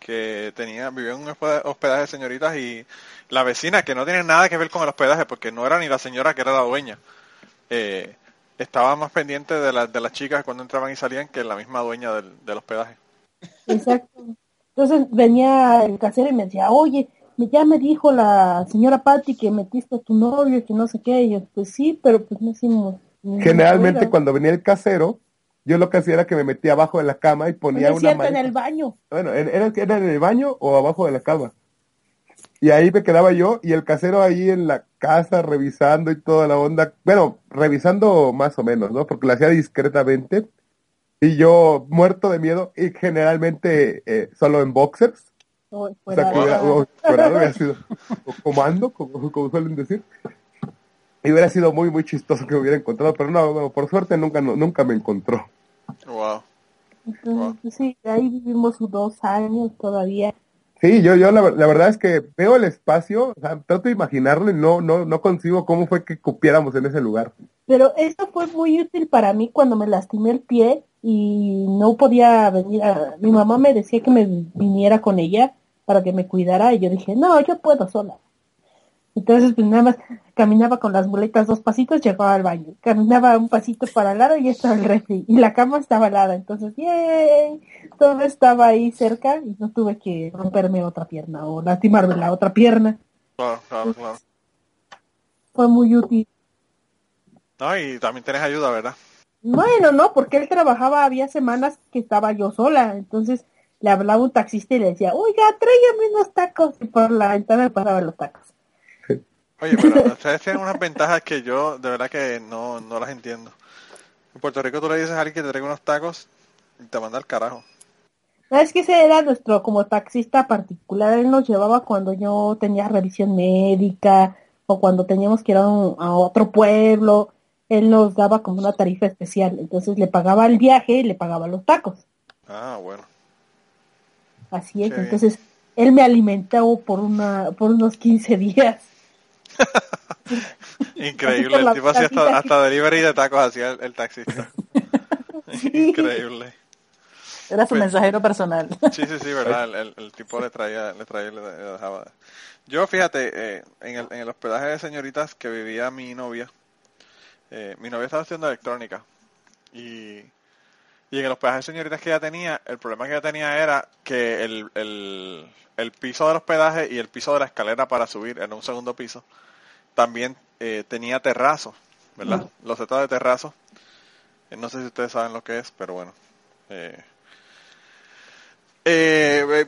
[SPEAKER 3] que tenía, vivía en un hospedaje hospedaje de señoritas y la vecina, que no tiene nada que ver con el hospedaje, porque no era ni la señora que era la dueña, eh, estaba más pendiente de, la- de las chicas cuando entraban y salían que la misma dueña del, del hospedaje.
[SPEAKER 6] Exacto. Entonces venía el casero y me decía, oye, ya me dijo la señora Patty que metiste a tu novio y que no sé qué. Y yo, pues sí, pero pues no hicimos.
[SPEAKER 5] Generalmente cuando venía el casero, yo lo que hacía era que me metía abajo de la cama y ponía
[SPEAKER 6] es
[SPEAKER 5] una
[SPEAKER 6] cierto, en el baño.
[SPEAKER 5] Bueno, en- era, era en el baño o abajo de la cama. Y ahí me quedaba yo y el casero ahí en la casa revisando y toda la onda. Bueno, revisando más o menos, ¿no? Porque lo hacía discretamente. Y yo muerto de miedo y generalmente eh, solo en boxers.
[SPEAKER 6] O
[SPEAKER 5] O sea, que hubiera, sido comando, como, como suelen decir. Y hubiera sido muy, muy chistoso que me hubiera encontrado. Pero no, no, por suerte nunca, no- nunca me encontró.
[SPEAKER 3] Wow.
[SPEAKER 6] Entonces, pues sí, ahí vivimos dos años todavía.
[SPEAKER 5] Sí, yo, yo la, ver- la verdad es que veo el espacio, o sea, trato de imaginarlo y no, no, no concibo cómo fue que cupiéramos en ese lugar.
[SPEAKER 6] Pero eso fue muy útil para mí cuando me lastimé el pie y no podía venir a... Mi mamá me decía que me viniera con ella para que me cuidara y yo dije, no, yo puedo sola. Entonces pues nada más caminaba con las muletas dos pasitos, llegaba al baño. Caminaba un pasito para el lado y estaba el refri. Y la cama estaba al lado. Entonces, ¡yay! Todo estaba ahí cerca y no tuve que romperme otra pierna o lastimarme la otra pierna.
[SPEAKER 3] Claro, claro, claro.
[SPEAKER 6] Fue muy útil.
[SPEAKER 3] No, y también tenés ayuda, ¿verdad?
[SPEAKER 6] Bueno, no, porque él trabajaba, había semanas que estaba yo sola, entonces le hablaba un taxista y le decía, oiga, tráigame unos tacos, y por la ventana me los tacos.
[SPEAKER 3] Oye, pero ustedes tienen unas ventajas que yo de verdad que no, no las entiendo. En Puerto Rico tú le dices a alguien que te traiga unos tacos y te manda al carajo.
[SPEAKER 6] No, es que ese era nuestro como taxista particular, él nos llevaba cuando yo tenía revisión médica o cuando teníamos que ir a, un- a otro pueblo, él nos daba como una tarifa especial, entonces le pagaba el viaje y le pagaba los tacos,
[SPEAKER 3] Ah, bueno.
[SPEAKER 6] así es,
[SPEAKER 3] Qué bien.
[SPEAKER 6] entonces él me alimentó por una por unos 15 días.
[SPEAKER 3] Increíble, el
[SPEAKER 6] la
[SPEAKER 3] tipo hacía hasta, delivery de tacos hacía el, el taxista. Increíble.
[SPEAKER 2] Era su
[SPEAKER 3] Pues-
[SPEAKER 2] mensajero personal.
[SPEAKER 3] Sí, sí, sí, verdad. El, el- el tipo le traía, le traía y le, le dejaba. Yo, fíjate, eh, en, el, en el hospedaje de señoritas que vivía mi novia, eh, mi novia estaba haciendo electrónica. Y, y en el hospedaje de señoritas que ella tenía, el problema que ella tenía era que el, el, el piso del hospedaje y el piso de la escalera para subir en un segundo piso también eh, tenía terrazo, ¿verdad? Los setos de terrazo. Eh, no sé si ustedes saben lo que es, pero bueno.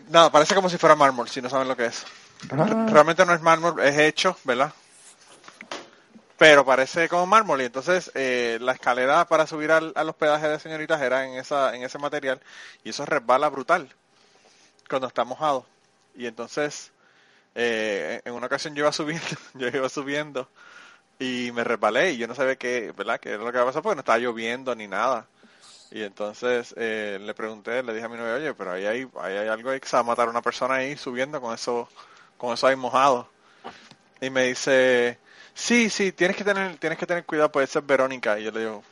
[SPEAKER 3] Nada, parece como si fuera mármol, si no saben lo que es.
[SPEAKER 5] Ah,
[SPEAKER 3] Realmente no es mármol, es hecho, ¿verdad? Pero parece como mármol y entonces eh, la escalera para subir al, al hospedaje de señoritas era en esa en ese material y eso resbala brutal cuando está mojado. Y entonces eh, en una ocasión yo iba subiendo, yo iba subiendo y me resbalé y yo no sabía qué, ¿verdad? qué era lo que iba a pasar porque no estaba lloviendo ni nada. Y entonces eh, le pregunté, le dije a mi novia, oye, pero ahí hay, ahí hay algo ahí que se va a matar a una persona ahí subiendo con eso, con eso ahí mojado. Y me dice, sí, sí, tienes que tener, tienes que tener cuidado, puede ser Verónica. Y yo le digo,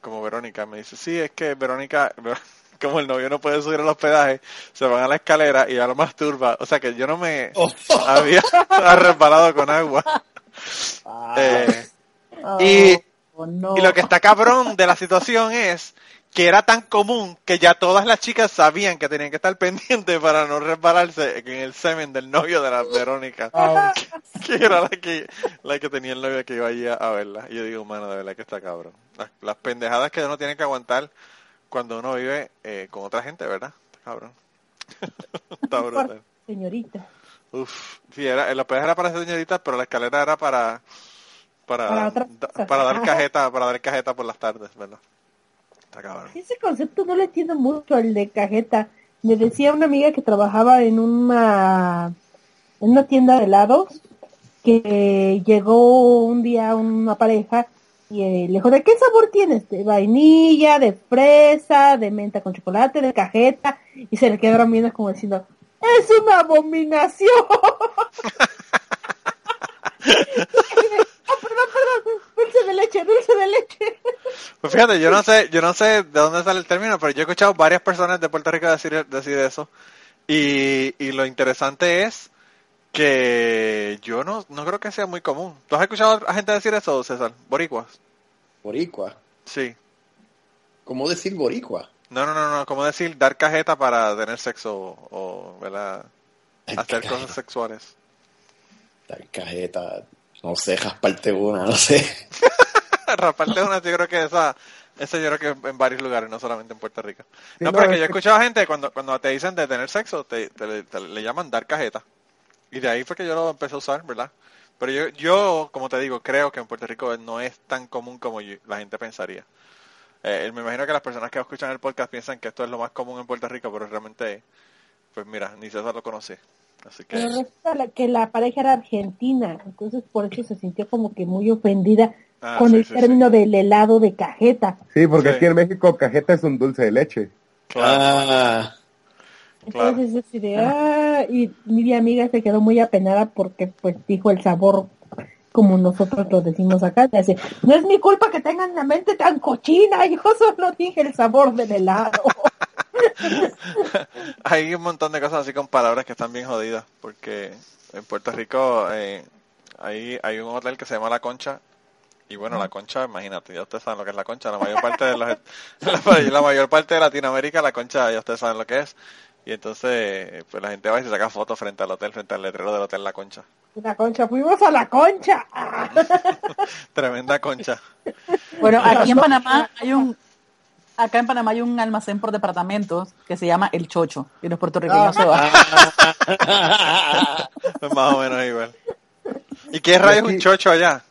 [SPEAKER 3] como Verónica, me dice, sí, es que Verónica, como el novio no puede subir al hospedaje, se van a la escalera y ya lo masturba. O sea que yo no me había resbalado con agua. Eh, y,
[SPEAKER 6] Oh, no.
[SPEAKER 3] y lo que está cabrón de la situación es que era tan común que ya todas las chicas sabían que tenían que estar pendientes para no resbalarse en el semen del novio de la Verónica. Que era la que, la que tenía el novio que iba allí a, verla. Y yo digo, mano, de verdad que está cabrón. Las, las pendejadas que uno tiene que aguantar cuando uno vive eh, con otra gente, ¿verdad? Está cabrón. está brutal.
[SPEAKER 6] Señorita.
[SPEAKER 3] Uf, sí, era, el hospedaje era para señoritas, pero la escalera era para para,
[SPEAKER 6] Para
[SPEAKER 3] da- para dar cajeta, para dar cajeta por las tardes, ¿verdad? Está cabrón.
[SPEAKER 6] Ese concepto no lo entiendo mucho, el de cajeta. Me decía una amiga que trabajaba en una en una tienda de helados que llegó un día una pareja y eh, le dijo, ¿de qué sabor tienes? De vainilla, de fresa, de menta con chocolate, de cajeta. Y se le quedaron viendo como diciendo, ¡es una abominación! Perdón, perdón, dulce de leche, dulce de leche.
[SPEAKER 3] Pues fíjate, yo no sé, yo no sé de dónde sale el término, pero yo he escuchado varias personas de Puerto Rico decir, decir eso. Y, y lo interesante es que yo no, no creo que sea muy común. ¿Tú has escuchado a gente decir eso, César? Boricuas.
[SPEAKER 4] Boricua.
[SPEAKER 3] Sí.
[SPEAKER 4] ¿Cómo decir boricua?
[SPEAKER 3] No, no, no, no, como decir dar cajeta para tener sexo o, o, ¿verdad? hacer cosas sexuales.
[SPEAKER 4] Dar cajeta, no sé, rasparte una, no sé.
[SPEAKER 3] Raparte una, yo creo que esa, esa yo creo que en varios lugares, no solamente en Puerto Rico.
[SPEAKER 5] Sí,
[SPEAKER 3] no,
[SPEAKER 5] no,
[SPEAKER 3] pero que
[SPEAKER 5] es
[SPEAKER 3] yo he
[SPEAKER 5] que-
[SPEAKER 3] escuchado gente cuando, cuando te dicen de tener sexo, te, te- te- le llaman dar cajeta. Y de ahí fue que yo lo empecé a usar, ¿verdad? Pero yo, yo, como te digo, creo que en Puerto Rico no es tan común como yo- la gente pensaría. Eh, me imagino que las personas que escuchan el podcast piensan que esto es lo más común en Puerto Rico, pero realmente, pues mira, ni César lo conocí. Así que...
[SPEAKER 6] Pero resulta la- que la pareja era argentina, entonces por eso se sintió como que muy ofendida
[SPEAKER 3] Ah,
[SPEAKER 6] con
[SPEAKER 3] sí,
[SPEAKER 6] el
[SPEAKER 3] sí,
[SPEAKER 6] término del helado de cajeta.
[SPEAKER 5] Sí, porque
[SPEAKER 3] Sí.
[SPEAKER 5] aquí en México cajeta es un dulce de leche.
[SPEAKER 3] Claro.
[SPEAKER 4] Ah,
[SPEAKER 3] Claro.
[SPEAKER 6] Entonces es de, ah, y mi amiga se quedó muy apenada porque pues dijo el sabor como nosotros lo decimos acá, hace, no es mi culpa que tengan la mente tan cochina, yo solo dije el sabor del helado.
[SPEAKER 3] Hay un montón de cosas así con palabras que están bien jodidas, porque en Puerto Rico eh, hay, hay un hotel que se llama La Concha, y bueno, La Concha, imagínate, ya ustedes saben lo que es La Concha, la mayor parte de los, la, la mayor parte de Latinoamérica, La Concha, ya ustedes saben lo que es, y entonces pues la gente va y se saca fotos frente al hotel, frente al letrero del hotel La Concha.
[SPEAKER 6] La concha, fuimos a la concha.
[SPEAKER 3] Tremenda concha.
[SPEAKER 2] Bueno, aquí en Panamá hay un acá en Panamá hay un almacén por departamentos que se llama El Chocho y los puertorriqueños se van.
[SPEAKER 3] Pues más o menos igual. ¿Y qué rayos es un chocho allá?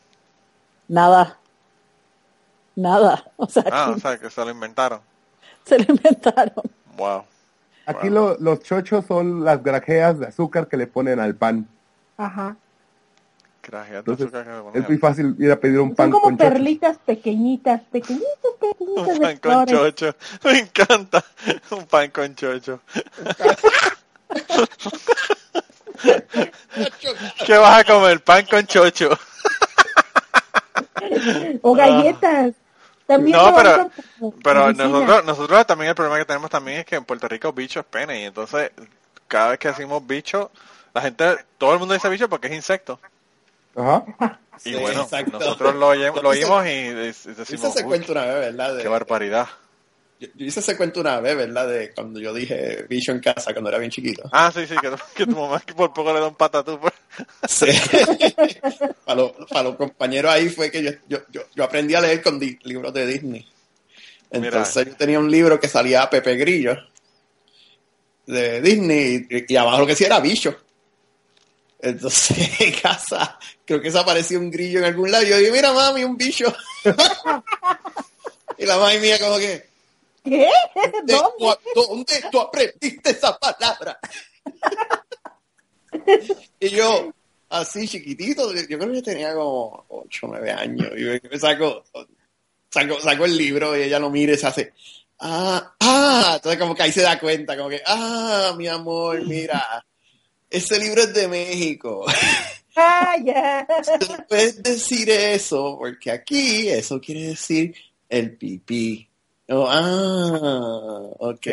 [SPEAKER 2] Nada. Nada. O sea,
[SPEAKER 3] Ah,
[SPEAKER 2] aquí
[SPEAKER 3] o sea, que se lo inventaron.
[SPEAKER 2] se lo inventaron.
[SPEAKER 3] Wow.
[SPEAKER 5] Aquí lo- los chochos son las grajeas de azúcar que le ponen al pan.
[SPEAKER 6] Ajá.
[SPEAKER 5] Entonces, es muy fácil ir a pedir un pan
[SPEAKER 6] Son como
[SPEAKER 5] con chocho.
[SPEAKER 6] perlitas pequeñitas, pequeñitas, pequeñitas
[SPEAKER 3] Un
[SPEAKER 6] de
[SPEAKER 3] pan con
[SPEAKER 6] flores.
[SPEAKER 3] chocho. Me encanta. Un pan con chocho. ¿Qué vas a comer? Pan con chocho.
[SPEAKER 6] O galletas. También
[SPEAKER 3] No, pero, nosotros también el problema que tenemos también es que en Puerto Rico bicho es pene y entonces cada vez que decimos bicho, la gente, todo el mundo dice bicho porque es insecto.
[SPEAKER 5] Ajá.
[SPEAKER 3] Y
[SPEAKER 4] Sí,
[SPEAKER 3] bueno,
[SPEAKER 4] exacto.
[SPEAKER 3] nosotros lo, oímos y, y
[SPEAKER 4] yo hice
[SPEAKER 3] decimos,
[SPEAKER 4] ese
[SPEAKER 3] "Uy,
[SPEAKER 4] cuento una vez, ¿verdad? De-
[SPEAKER 3] qué barbaridad.
[SPEAKER 4] yo, yo hice ese cuento una vez, ¿verdad? De cuando yo dije bicho en casa cuando era bien chiquito.
[SPEAKER 3] Ah, sí, sí, que, que tu mamá que por poco le da un patatú. pues.
[SPEAKER 4] Sí. para, los, para los compañeros ahí fue que yo, yo, yo, yo aprendí a leer con di- libros de Disney. Entonces yo tenía un libro que salía Pepe Grillo de Disney y, y abajo lo que decía era bicho. Entonces en casa creo que se apareció un grillo en algún lado y yo dije, mira mami, un bicho. y la mami mía como que,
[SPEAKER 6] ¿Qué?
[SPEAKER 4] ¿de
[SPEAKER 6] ¿Dónde?
[SPEAKER 4] ¿dónde tú aprendiste esa palabra? y yo, así chiquitito, yo creo que tenía como 8 o 9 años. Y me saco, saco, saco el libro y ella lo mira y se hace, ah, ah, entonces como que ahí se da cuenta, como que, ah, mi amor, mira, ese libro es de México.
[SPEAKER 6] Ah, ya.
[SPEAKER 4] Puedes decir eso, porque aquí eso quiere decir el pipí. Oh, ah, ok.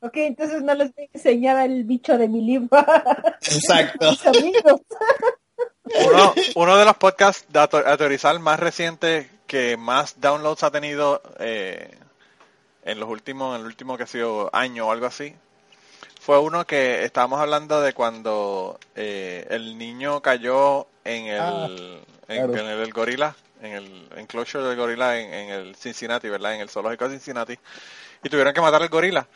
[SPEAKER 6] Ok, entonces no les voy a enseñar el bicho de mi libro
[SPEAKER 4] Exacto.
[SPEAKER 6] mis amigos.
[SPEAKER 3] Uno, uno de los podcasts de Aterrizar más recientes que más downloads ha tenido eh, en los últimos, en el último que ha sido año o algo así, fue uno que estábamos hablando de cuando eh, el niño cayó en el,
[SPEAKER 5] Ah,
[SPEAKER 3] en,
[SPEAKER 5] claro.
[SPEAKER 3] en el gorila, en el enclosure del gorila en, en el Cincinnati, ¿verdad? En el zoológico de Cincinnati. Y tuvieron que matar al gorila.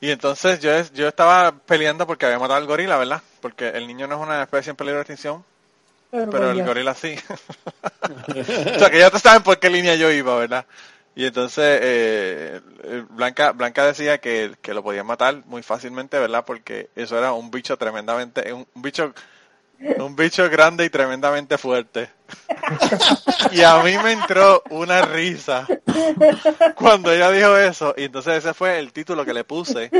[SPEAKER 3] Y entonces yo, yo estaba peleando porque había matado al gorila, ¿verdad? Porque el niño no es una especie en peligro de extinción, pero el
[SPEAKER 6] ya.
[SPEAKER 3] gorila sí. o sea que ya te saben por qué línea yo iba, ¿verdad? Y entonces eh, eh, Blanca Blanca decía que, que lo podían matar muy fácilmente, ¿verdad? Porque eso era un bicho tremendamente, un, un bicho un bicho grande y tremendamente fuerte. y a mí me entró una risa cuando ella dijo eso. Y entonces ese fue el título que le puse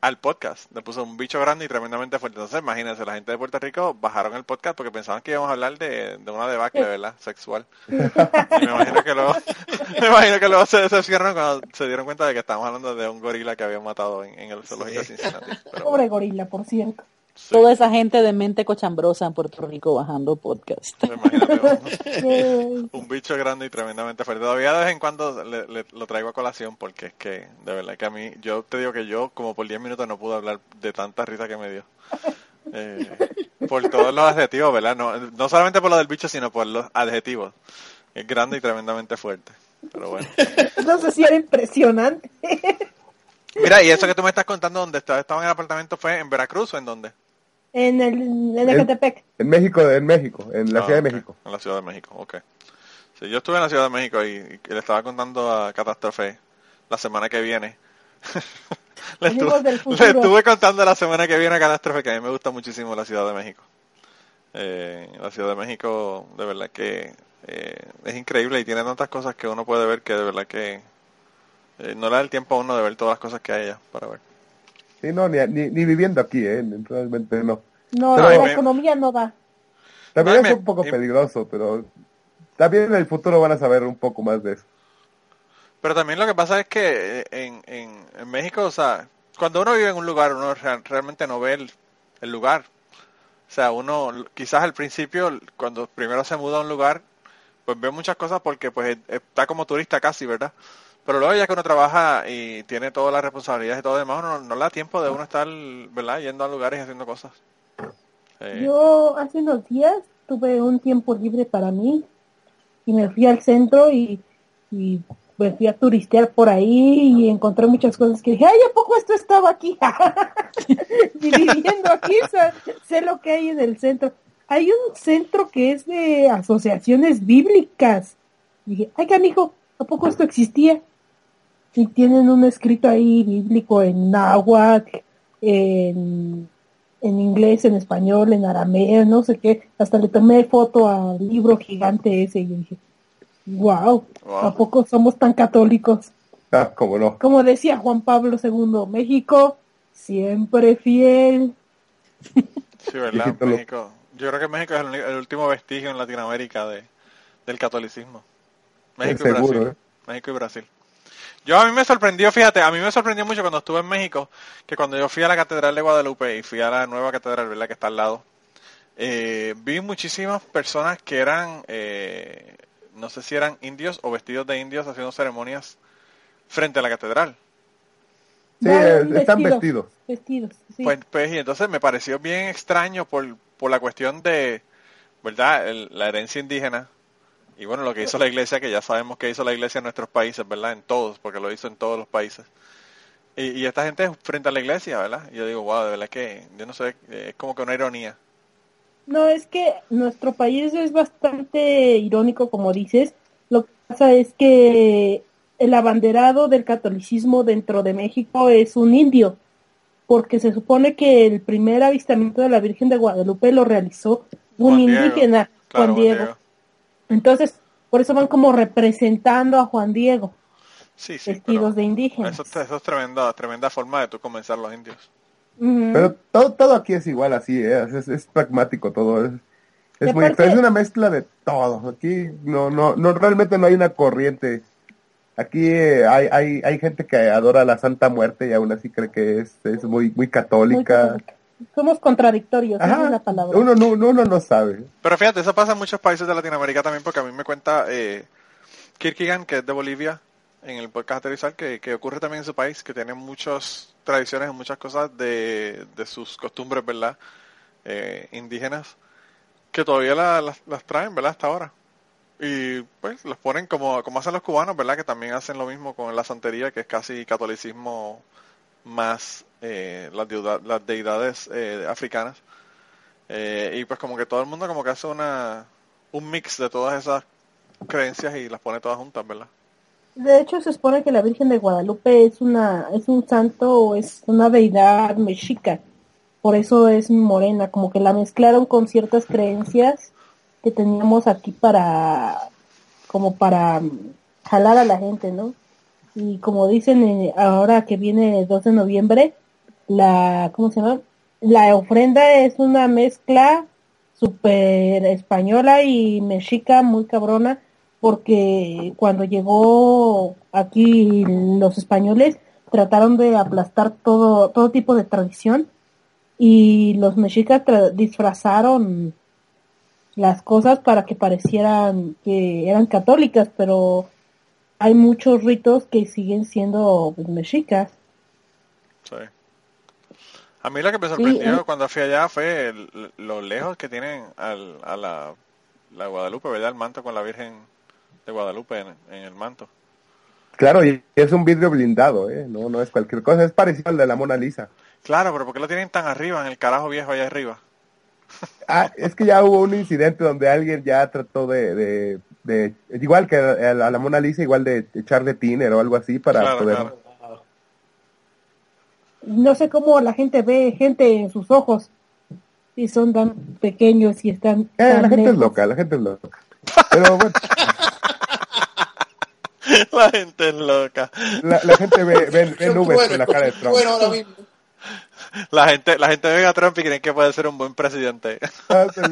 [SPEAKER 3] al podcast. Le puse un bicho grande y tremendamente fuerte. Entonces imagínense, la gente de Puerto Rico bajaron el podcast porque pensaban que íbamos a hablar de, de una debacle, ¿verdad? Sexual. Y me imagino que luego, me imagino que luego se decepcionaron cuando se dieron cuenta de que estábamos hablando de un gorila que habían matado en, en el zoológico de Cincinnati. Pero
[SPEAKER 6] Pobre gorila, por cierto.
[SPEAKER 3] Sí,
[SPEAKER 2] Toda esa gente de mente cochambrosa en Puerto Rico bajando podcast.
[SPEAKER 6] Eh,
[SPEAKER 3] un bicho grande y tremendamente fuerte. Todavía de vez en cuando le- le- lo traigo a colación porque es que, de verdad que a mí, yo te digo que yo como por 10 minutos no pude hablar de tanta risa que me dio. Eh, por todos los adjetivos, ¿verdad? No, no solamente por lo del bicho, sino por los adjetivos. Es grande y tremendamente fuerte. Pero bueno.
[SPEAKER 6] no sé si era impresionante.
[SPEAKER 3] Mira, y eso que tú me estás contando, donde estaba, estaba en el apartamento, fue en Veracruz o en dónde?
[SPEAKER 6] En el en Ecatepec.
[SPEAKER 5] En México, en México, en la
[SPEAKER 3] Ah,
[SPEAKER 5] Ciudad de México.
[SPEAKER 3] En la Ciudad de México, ok. Sí, yo estuve en la Ciudad de México y, y le estaba contando a Catástrofe la semana que viene. le, estuve, le estuve contando la semana que viene a Catástrofe que a mí me gusta muchísimo la Ciudad de México. Eh, la Ciudad de México, de verdad que eh, es increíble y tiene tantas cosas que uno puede ver que de verdad que eh, no le da el tiempo a uno de ver todas las cosas que hay allá para ver.
[SPEAKER 5] Sí, no, ni, ni, ni viviendo aquí, ¿eh? Realmente no.
[SPEAKER 6] No,
[SPEAKER 5] Pero-
[SPEAKER 6] la economía no da.
[SPEAKER 5] También
[SPEAKER 3] No,
[SPEAKER 5] es un poco
[SPEAKER 3] y-
[SPEAKER 5] peligroso, pero también en el futuro van a saber un poco más de eso.
[SPEAKER 3] Pero también lo que pasa es que eh, en, en, en México, o sea, cuando uno vive en un lugar, uno real- realmente no ve el, el lugar. O sea, uno quizás al principio, cuando primero se muda a un lugar, pues ve muchas cosas porque pues está como turista casi, ¿verdad? Pero luego ya que uno trabaja y tiene todas las responsabilidades y todo demás, no, no le da tiempo de uno estar, ¿verdad? Yendo a lugares y haciendo cosas. Eh,
[SPEAKER 6] Yo hace unos días tuve un tiempo libre para mí y me fui al centro y, y me fui a turistear por ahí y encontré muchas cosas que dije, ay, ¿a poco esto estaba aquí? y viviendo aquí sé, lo que hay en el centro. Hay un centro que es de asociaciones bíblicas. Dije, ay, canijo, ¿a poco esto existía? Y tienen un escrito ahí bíblico en náhuatl, en, en inglés, en español, en arameo, no sé qué. Hasta le tomé foto al libro gigante ese y dije, wow,
[SPEAKER 3] Wow.
[SPEAKER 6] ¿a poco somos tan católicos?
[SPEAKER 5] Ah, como no.
[SPEAKER 6] Como decía Juan Pablo II, México siempre fiel.
[SPEAKER 3] Sí, ¿verdad? México. Yo creo que México es el, el último vestigio en Latinoamérica de, del catolicismo. México y
[SPEAKER 5] seguro,
[SPEAKER 3] Brasil.
[SPEAKER 5] ¿eh?
[SPEAKER 3] México y Brasil. Yo a mí me sorprendió, fíjate, a mí me sorprendió mucho cuando estuve en México, que cuando yo fui a la Catedral de Guadalupe y fui a la nueva catedral, ¿verdad? Que está al lado, eh, vi muchísimas personas que eran, eh, no sé si eran indios o vestidos de indios haciendo ceremonias frente a la catedral.
[SPEAKER 5] Sí, eh, están vestidos.
[SPEAKER 6] Vestidos, sí.
[SPEAKER 3] Pues, pues, y entonces me pareció bien extraño por, por la cuestión de, ¿verdad? El- la herencia indígena. Y bueno, lo que hizo la iglesia, que ya sabemos que hizo la iglesia en nuestros países, ¿verdad? En todos, porque lo hizo en todos los países. Y, y esta gente frente a la iglesia, ¿verdad? Y yo digo, wow, de verdad que, yo no sé, eh, es como que una ironía.
[SPEAKER 6] No, es que nuestro país es bastante irónico, como dices. Lo que pasa es que el abanderado del catolicismo dentro de México es un indio, porque se supone que el primer avistamiento de la Virgen de Guadalupe lo realizó un
[SPEAKER 3] Juan Diego.
[SPEAKER 6] indígena,
[SPEAKER 3] Claro,
[SPEAKER 6] Juan Diego. Entonces, por eso van como representando a Juan Diego,
[SPEAKER 3] Sí, sí.
[SPEAKER 6] vestidos de indígenas.
[SPEAKER 3] Eso, eso es tremenda, tremenda forma de tú comenzar los indios.
[SPEAKER 5] Pero todo, todo aquí es igual así, ¿eh? es, es pragmático todo. Es, es muy
[SPEAKER 6] aparte-
[SPEAKER 5] es una mezcla de todo. Aquí no, no, no realmente no hay una corriente. Aquí eh, hay, hay, hay gente que adora la Santa Muerte y aún así cree que es, es muy, muy
[SPEAKER 6] Muy
[SPEAKER 5] católica.
[SPEAKER 6] Somos contradictorios, esa
[SPEAKER 5] Ajá.
[SPEAKER 6] es la palabra.
[SPEAKER 5] Uno, no, uno no sabe.
[SPEAKER 3] Pero fíjate, eso pasa en muchos países de Latinoamérica también, porque a mí me cuenta eh, Kierkegaard, que es de Bolivia, en el podcast aterrizar que, que ocurre también en su país, que tiene muchas tradiciones y muchas cosas de, de sus costumbres, ¿verdad? Eh, indígenas, que todavía la- las, las traen, ¿verdad? Hasta ahora. Y pues los ponen como, como hacen los cubanos, ¿verdad? Que también hacen lo mismo con la santería, que es casi catolicismo más eh, las, deuda- las deidades eh, africanas. Eh, y pues como que todo el mundo como que hace una un mix de todas esas creencias y las pone todas juntas, ¿verdad?
[SPEAKER 6] De hecho, se supone que la Virgen de Guadalupe es una es un santo o es una deidad mexica. Por eso es morena, como que la mezclaron con ciertas creencias que teníamos aquí para como para mm, jalar a la gente, ¿no? Y como dicen eh, ahora que viene el 2 de noviembre, la ¿cómo se llama? La ofrenda es una mezcla super española y mexica muy cabrona porque cuando llegó aquí los españoles trataron de aplastar todo todo tipo de tradición y los mexicas disfrazaron las cosas para que parecieran que eran católicas, pero hay muchos ritos que siguen siendo pues, mexicas.
[SPEAKER 3] A mí lo que me
[SPEAKER 6] Sí,
[SPEAKER 3] sorprendió
[SPEAKER 6] eh.
[SPEAKER 3] cuando fui allá fue el- lo lejos que tienen al, a la, la Guadalupe, ¿verdad? El manto con la Virgen de Guadalupe en, en el manto.
[SPEAKER 5] Claro, y es un vidrio blindado, ¿eh? No, no es cualquier cosa, es parecido al de la Mona Lisa.
[SPEAKER 3] Claro, pero ¿por qué lo tienen tan arriba, en el carajo viejo allá arriba?
[SPEAKER 5] Ah, es que ya hubo un incidente donde alguien ya trató de, de, de- igual que a la, a la Mona Lisa, igual de echarle tiner o algo así para
[SPEAKER 3] Claro,
[SPEAKER 5] poder...
[SPEAKER 3] claro.
[SPEAKER 6] No sé cómo la gente ve gente en sus ojos y son tan pequeños y están
[SPEAKER 5] Eh,
[SPEAKER 6] tan
[SPEAKER 5] la gente es loca, la gente es loca. Pero bueno,
[SPEAKER 3] la gente es loca.
[SPEAKER 5] la, la gente ve, ve- nubes
[SPEAKER 4] bueno,
[SPEAKER 5] en la cara de Trump.
[SPEAKER 4] Bueno, ahora mismo.
[SPEAKER 3] La gente, la gente ve a Trump y creen que puede ser un buen presidente.
[SPEAKER 5] Ah, está-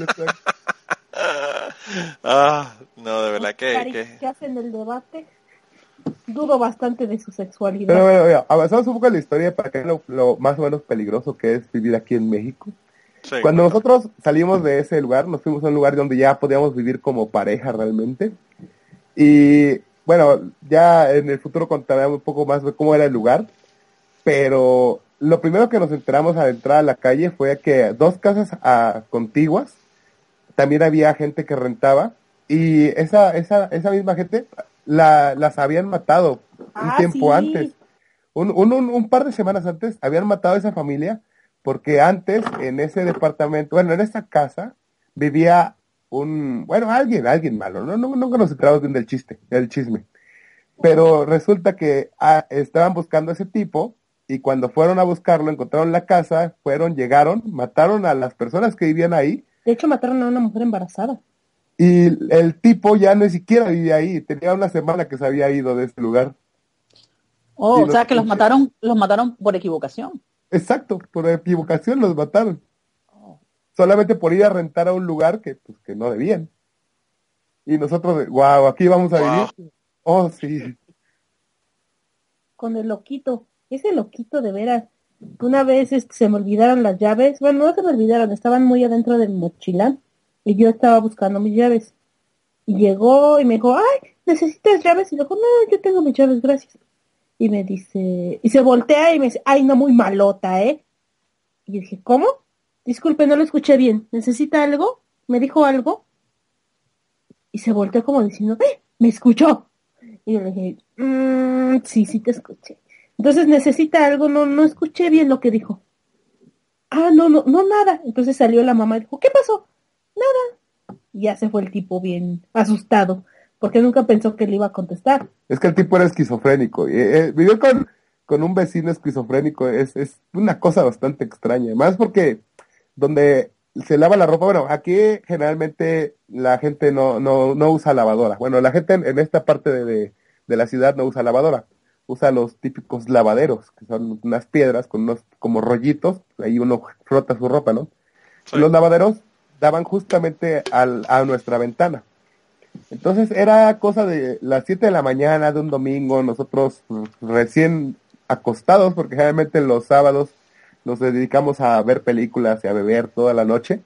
[SPEAKER 3] ah, no, de verdad que, que
[SPEAKER 6] que hacen el debate. Dudo bastante de su sexualidad.
[SPEAKER 5] Pero bueno, avanzamos un poco en la historia para que vean lo, lo más o menos peligroso que es vivir aquí en México.
[SPEAKER 3] sí.
[SPEAKER 5] Cuando nosotros salimos de ese lugar, nos fuimos a un lugar donde ya podíamos vivir como pareja realmente. Y bueno, ya en el futuro contaré un poco más de cómo era el lugar. Pero lo primero que nos enteramos al entrar a la calle fue que dos casas ah, contiguas también había gente que rentaba. Y esa, esa, esa misma gente la, las habían matado un
[SPEAKER 6] Ah,
[SPEAKER 5] tiempo
[SPEAKER 6] sí.
[SPEAKER 5] antes. Un, un, un, un par de semanas antes habían matado a esa familia porque antes en ese departamento, bueno, en esa casa vivía un, bueno, alguien, alguien malo, no, no, nunca nos enteramos bien del chiste, del chisme. Pero resulta que ah, estaban buscando a ese tipo y cuando fueron a buscarlo encontraron la casa, fueron, llegaron, mataron a las personas que vivían ahí
[SPEAKER 6] De hecho, mataron a una mujer embarazada.
[SPEAKER 5] Y el tipo ya ni siquiera vivía ahí, tenía una semana que se había ido de ese lugar.
[SPEAKER 2] Oh, o sea que los mataron, los mataron por equivocación.
[SPEAKER 5] Exacto, por equivocación los mataron. Solamente por ir a rentar a un lugar que, pues, que no debían. Y nosotros, wow, aquí vamos a
[SPEAKER 3] Wow.
[SPEAKER 5] vivir. Oh, sí.
[SPEAKER 6] con el loquito. Ese loquito de veras. Una vez este, se me olvidaron las llaves. Bueno, no se me olvidaron, estaban muy adentro del mochila. Yo estaba buscando mis llaves. Y llegó y me dijo, ay, ¿necesitas llaves? Y le dijo, no, yo tengo mis llaves, gracias. Y me dice, y se voltea y me dice, ay, no, muy malota, ¿eh? Y dije, ¿cómo? Disculpe, no lo escuché bien. ¿Necesita algo? ¿Me dijo algo? Y se volteó como diciendo, ¡eh! Me escuchó. Y yo le dije, "Mm, sí, sí te escuché. Entonces necesita algo, no, no escuché bien lo que dijo. Ah, no, no, no, nada. Entonces salió la mamá y dijo, ¿qué pasó? Nada. Y ya se fue el tipo bien asustado, porque nunca pensó que le iba a contestar.
[SPEAKER 5] Es que el tipo era esquizofrénico. y, eh, vivió con, con un vecino esquizofrénico. Es, es una cosa bastante extraña. Más porque donde se lava la ropa, bueno, aquí generalmente la gente no, no, no usa lavadora. Bueno, la gente en, en esta parte de, de, de la ciudad no usa lavadora. Usa los típicos lavaderos, que son unas piedras con unos como rollitos. Ahí uno frota su ropa, ¿no?
[SPEAKER 3] Sí.
[SPEAKER 5] Los lavaderos daban justamente al, a nuestra ventana. Entonces era cosa de las 7 de la mañana de un domingo, nosotros mm, recién acostados, porque generalmente los sábados nos dedicamos a ver películas y a beber toda la noche.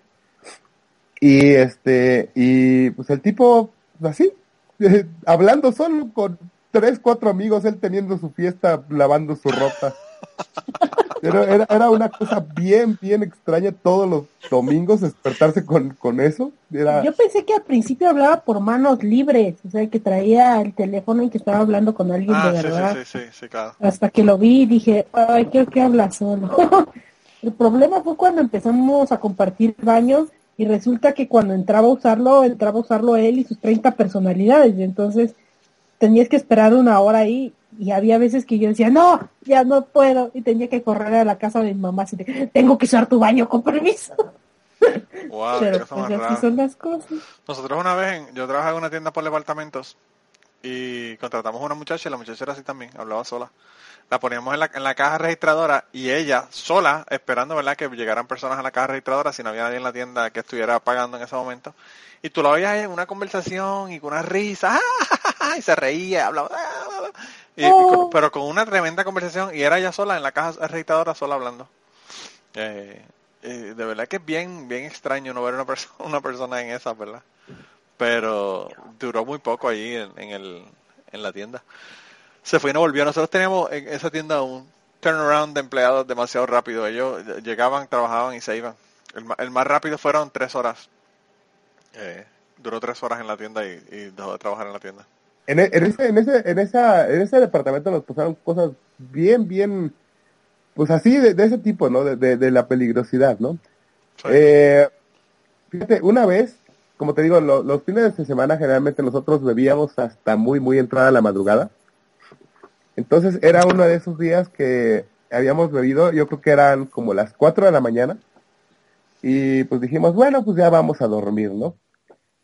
[SPEAKER 5] Y este, y pues el tipo, así, hablando solo con tres, cuatro amigos, él teniendo su fiesta, lavando su ropa. Era, era, era una cosa bien, bien extraña todos los domingos despertarse con, con eso. Era,
[SPEAKER 6] Yo pensé que al principio hablaba por manos libres, o sea, que traía el teléfono y que estaba hablando con alguien
[SPEAKER 3] Ah,
[SPEAKER 6] de
[SPEAKER 3] sí,
[SPEAKER 6] verdad.
[SPEAKER 3] sí, sí, sí, sí, claro.
[SPEAKER 6] Hasta que lo vi y dije, ay, creo que habla solo. el problema fue cuando empezamos a compartir baños y resulta que cuando entraba a usarlo, entraba a usarlo él y sus 30 personalidades. Y entonces tenías que esperar una hora ahí y había veces que yo decía, no, ya no puedo. Y tenía que correr a la casa de mi mamá así de, tengo que usar tu baño con permiso.
[SPEAKER 3] Wow,
[SPEAKER 6] Pero pues así son las cosas.
[SPEAKER 3] Nosotros una vez, en- yo trabajaba en una tienda por departamentos y contratamos a una muchacha y la muchacha era así también, hablaba sola. La poníamos en la, en la caja registradora y ella sola, esperando verdad que llegaran personas a la caja registradora si no había nadie en la tienda que estuviera pagando en ese momento. Y tú la oías en una conversación y con una risa, y se reía, hablaba, y con- pero con una tremenda conversación y era ella sola en la caja registradora sola hablando. Eh, eh, de verdad que es bien, bien extraño no ver una, perso- una persona en esa, ¿verdad? Pero duró muy poco allí en, en el, en la tienda. Se fue y no volvió. Nosotros teníamos en esa tienda un turnaround de empleados demasiado rápido. Ellos llegaban, trabajaban y se iban. El, el más rápido fueron tres horas. Eh, duró tres horas en la tienda y, y dejó de trabajar en la tienda.
[SPEAKER 5] En, e- en ese, en ese, en esa, en ese departamento nos pasaron cosas bien, bien, pues así de, de ese tipo, ¿no? De, de, de la peligrosidad, ¿no?
[SPEAKER 3] Sí.
[SPEAKER 5] Eh, fíjate, una vez, como te digo, lo- los fines de semana generalmente nosotros bebíamos hasta muy, muy entrada la madrugada. Entonces era uno de esos días que habíamos bebido, yo creo que eran como las 4 de la mañana. Y pues dijimos, bueno, pues ya vamos a dormir, ¿no?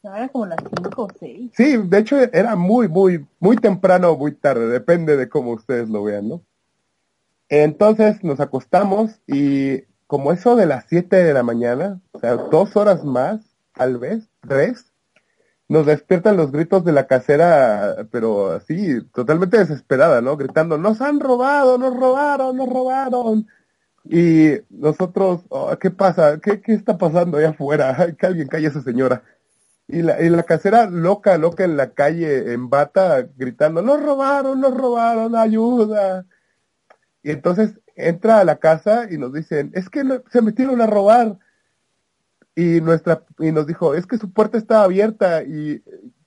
[SPEAKER 6] Ahora como las 5 o 6.
[SPEAKER 5] Sí, de hecho era muy, muy, muy temprano o muy tarde, depende de cómo ustedes lo vean, ¿no? Entonces nos acostamos y como eso de las 7 de la mañana, o sea, dos horas más, tal vez, tres, nos despiertan los gritos de la casera, pero así, totalmente desesperada, ¿no? Gritando, nos han robado, nos robaron, nos robaron. Y nosotros, "Oh, ¿qué pasa? ¿Qué, ¿Qué está pasando allá afuera? Que alguien calle a esa señora. Y la, y la casera loca, loca en la calle, en bata, gritando, nos robaron, nos robaron, ayuda. Y entonces entra a la casa y nos dicen, es que se metieron a robar. Y nuestra, y nos dijo, es que su puerta estaba abierta y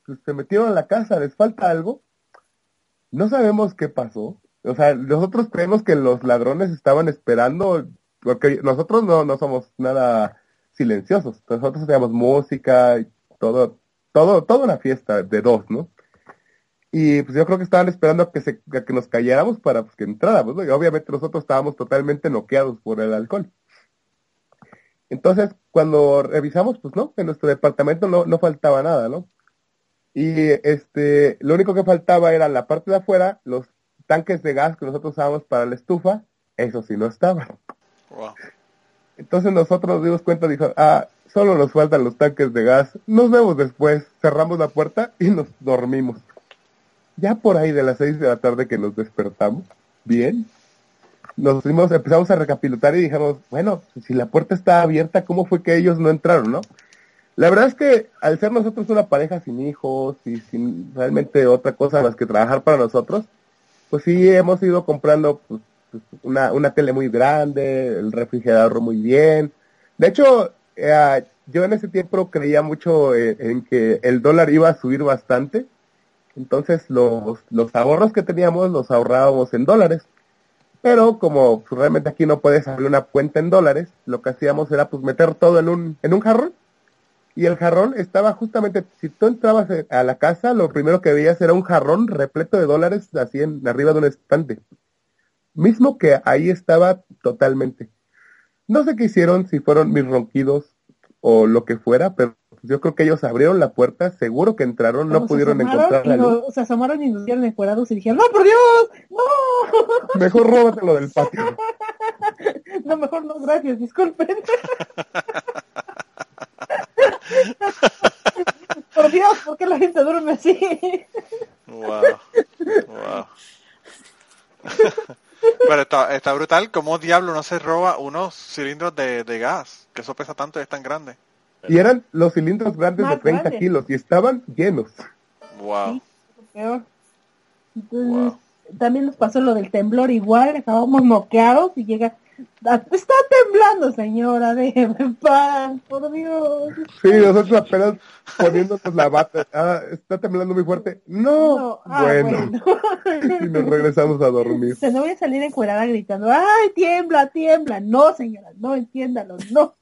[SPEAKER 5] pues, se metieron a la casa, ¿les falta algo? No sabemos qué pasó. O sea, nosotros creemos que los ladrones estaban esperando, porque nosotros no, no somos nada silenciosos. Nosotros hacíamos música y todo, todo, toda una fiesta de dos, ¿no? Y pues yo creo que estaban esperando a que, se, a que nos calláramos para pues, que entráramos, ¿no? Y obviamente nosotros estábamos totalmente noqueados por el alcohol. Entonces, cuando revisamos, pues no, en nuestro departamento no, no faltaba nada, ¿no? Y este, lo único que faltaba era la parte de afuera, los tanques de gas que nosotros usábamos para la estufa, eso sí no estaban.
[SPEAKER 3] Wow.
[SPEAKER 5] Entonces nosotros nos dimos cuenta, dijo, ah, solo nos faltan los tanques de gas, nos vemos después, cerramos la puerta y nos dormimos. Ya por ahí de las seis de la tarde que nos despertamos, bien, nos fuimos, empezamos a recapitular y dijimos, bueno, si la puerta está abierta, ¿cómo fue que ellos no entraron, no? La verdad es que al ser nosotros una pareja sin hijos y sin realmente otra cosa más que trabajar para nosotros, pues sí hemos ido comprando pues, una, una tele muy grande, el refrigerador muy bien. De hecho, eh, yo en ese tiempo creía mucho en, en que el dólar iba a subir bastante. Entonces los, los ahorros que teníamos los ahorrábamos en dólares. Pero como realmente aquí no puedes abrir una cuenta en dólares, lo que hacíamos era pues meter todo en un, en un jarrón. Y el jarrón estaba justamente, si tú entrabas a la casa, lo primero que veías era un jarrón repleto de dólares así en, arriba de un estante. Mismo que ahí estaba totalmente. No sé qué hicieron, si fueron mis ronquidos o lo que fuera, pero yo creo que ellos abrieron la puerta, seguro que entraron, no pudieron encontrar la
[SPEAKER 6] y no-
[SPEAKER 5] luz.
[SPEAKER 6] Se asomaron y nos dieron encuerados y dijeron, ¡No, por Dios! ¡No!
[SPEAKER 5] Mejor róbatelo del patio.
[SPEAKER 6] No, mejor no, gracias, disculpen. por Dios, ¿por qué la gente duerme así?
[SPEAKER 3] Wow. Wow. Pero está, está brutal. ¿Cómo diablo no se roba unos cilindros de, de gas? Que eso pesa tanto y es tan grande.
[SPEAKER 5] Y eran los cilindros grandes de
[SPEAKER 6] Más
[SPEAKER 5] 30
[SPEAKER 6] grandes.
[SPEAKER 5] kilos y estaban llenos.
[SPEAKER 3] Wow.
[SPEAKER 6] Peor. Entonces, también nos pasó lo del temblor igual, estábamos noqueados y llega, "Ah, está temblando señora, déjeme en paz, por Dios.
[SPEAKER 5] Sí, nosotros apenas poniéndonos la bata. Ah, está temblando muy fuerte. No.
[SPEAKER 6] No, ah,
[SPEAKER 5] bueno. y nos regresamos a dormir.
[SPEAKER 6] Se no voy a salir encuerada gritando, ay, tiembla, tiembla. No, señora, no, entiéndalo, no.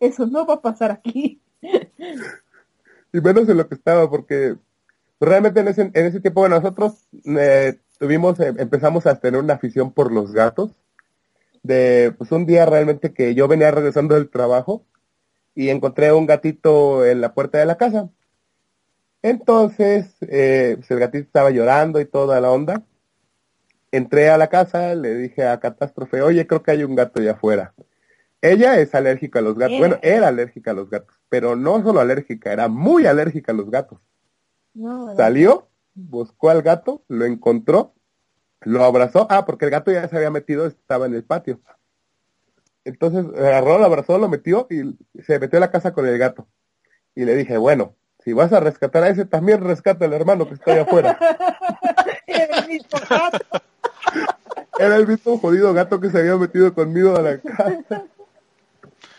[SPEAKER 6] Eso no va a pasar aquí.
[SPEAKER 5] Y menos en lo que estaba, porque realmente en ese, en ese tiempo bueno, nosotros eh, tuvimos, eh, empezamos a tener una afición por los gatos. De, pues un día realmente que yo venía regresando del trabajo y encontré un gatito en la puerta de la casa. Entonces, eh, pues el gatito estaba llorando y toda la onda. Entré a la casa, le dije a Catástrofe, oye, creo que hay un gato allá afuera. Ella es alérgica a los gatos. Bueno, era alérgica a los gatos, pero no solo alérgica, era muy alérgica a los gatos.
[SPEAKER 6] No,
[SPEAKER 5] Salió, buscó al gato, lo encontró, lo abrazó. Ah, porque el gato ya se había metido, estaba en el patio. Entonces agarró, lo abrazó, lo metió y se metió a la casa con el gato. Y le dije, bueno, si vas a rescatar a ese, también rescata al hermano que está allá afuera.
[SPEAKER 6] el mismo gato.
[SPEAKER 5] Era el mismo jodido gato que se había metido conmigo a la casa.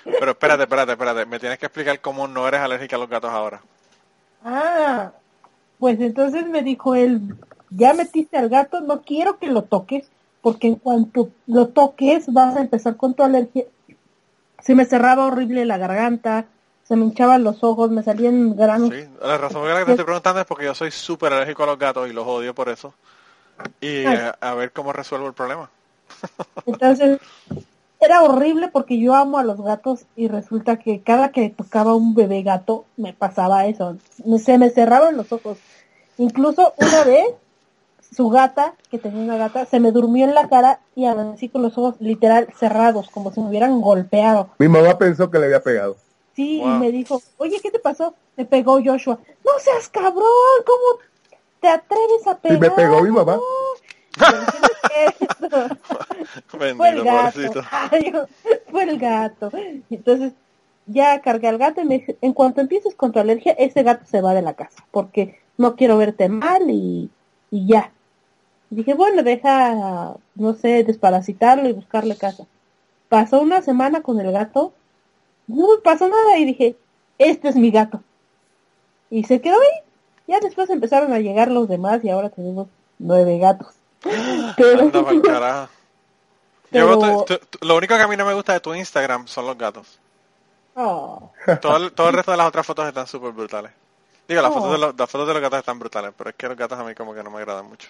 [SPEAKER 3] Pero espérate, espérate, espérate. Me tienes que explicar cómo no eres alérgica a los gatos ahora.
[SPEAKER 6] Ah, pues entonces me dijo él, ya metiste al gato, no quiero que lo toques, porque en cuanto lo toques vas a empezar con tu alergia. Se me cerraba horrible la garganta, se me hinchaban los ojos, me salían granos.
[SPEAKER 3] Sí, la razón por la que te estoy preguntando es porque yo soy súper alérgico a los gatos y los odio por eso. Y
[SPEAKER 6] Ay.
[SPEAKER 3] eh, a ver cómo resuelvo el problema.
[SPEAKER 6] Entonces, era horrible porque yo amo a los gatos y resulta que cada que tocaba un bebé gato me pasaba eso. Se me cerraban los ojos. Incluso una vez, su gata, que tenía una gata, se me durmió en la cara y amanecí con los ojos literal cerrados, como si me hubieran golpeado.
[SPEAKER 5] Mi mamá pensó que le había pegado.
[SPEAKER 6] Sí,
[SPEAKER 3] Wow.
[SPEAKER 6] y me dijo, oye, ¿qué te pasó? Me pegó Joshua. No seas cabrón, ¿cómo te atreves a pegar?
[SPEAKER 5] me pegó mi mamá.
[SPEAKER 6] Fue el gato. Ay, fue el gato. Entonces, ya cargué al gato y me dije, en cuanto empieces con tu alergia, ese gato se va de la casa, porque no quiero verte mal y, y ya. Y dije, bueno, deja, no sé, desparasitarlo y buscarle casa. Pasó una semana con el gato, no me pasó nada y dije, este es mi gato. Y se quedó ahí. Ya después empezaron a llegar los demás y ahora tenemos nueve gatos. Pero,
[SPEAKER 3] Anda. Yo tu- tu- lo único que a mí no me gusta de tu Instagram son los gatos.
[SPEAKER 6] Oh.
[SPEAKER 3] Todo el, todo el resto de las otras fotos están súper brutales. Digo, las,
[SPEAKER 6] Oh.
[SPEAKER 3] fotos de los, las fotos de los gatos están brutales, pero es que los gatos a mí como que no me agradan mucho.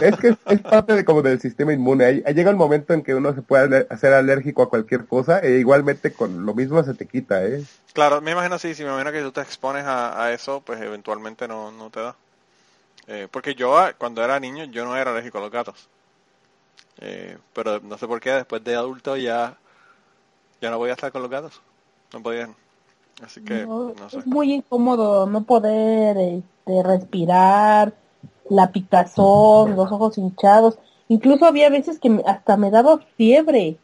[SPEAKER 5] Es que es, es parte de como del sistema inmune. Ahí, ahí llega el momento en que uno se puede hacer alérgico a cualquier cosa e igualmente con lo mismo se te quita, ¿eh?
[SPEAKER 3] Claro, me imagino sí, si me imagino que tú te expones a, a eso, pues eventualmente no, no te da. Eh, porque yo ah, cuando era niño yo no era alérgico a los gatos. Eh, pero no sé por qué después de adulto ya, ya no voy a estar con los gatos. No podía. Así que
[SPEAKER 6] No,
[SPEAKER 3] no sé.
[SPEAKER 6] Es muy incómodo no poder este, respirar, la picazón, los ojos hinchados. Incluso había veces que me- hasta me daba fiebre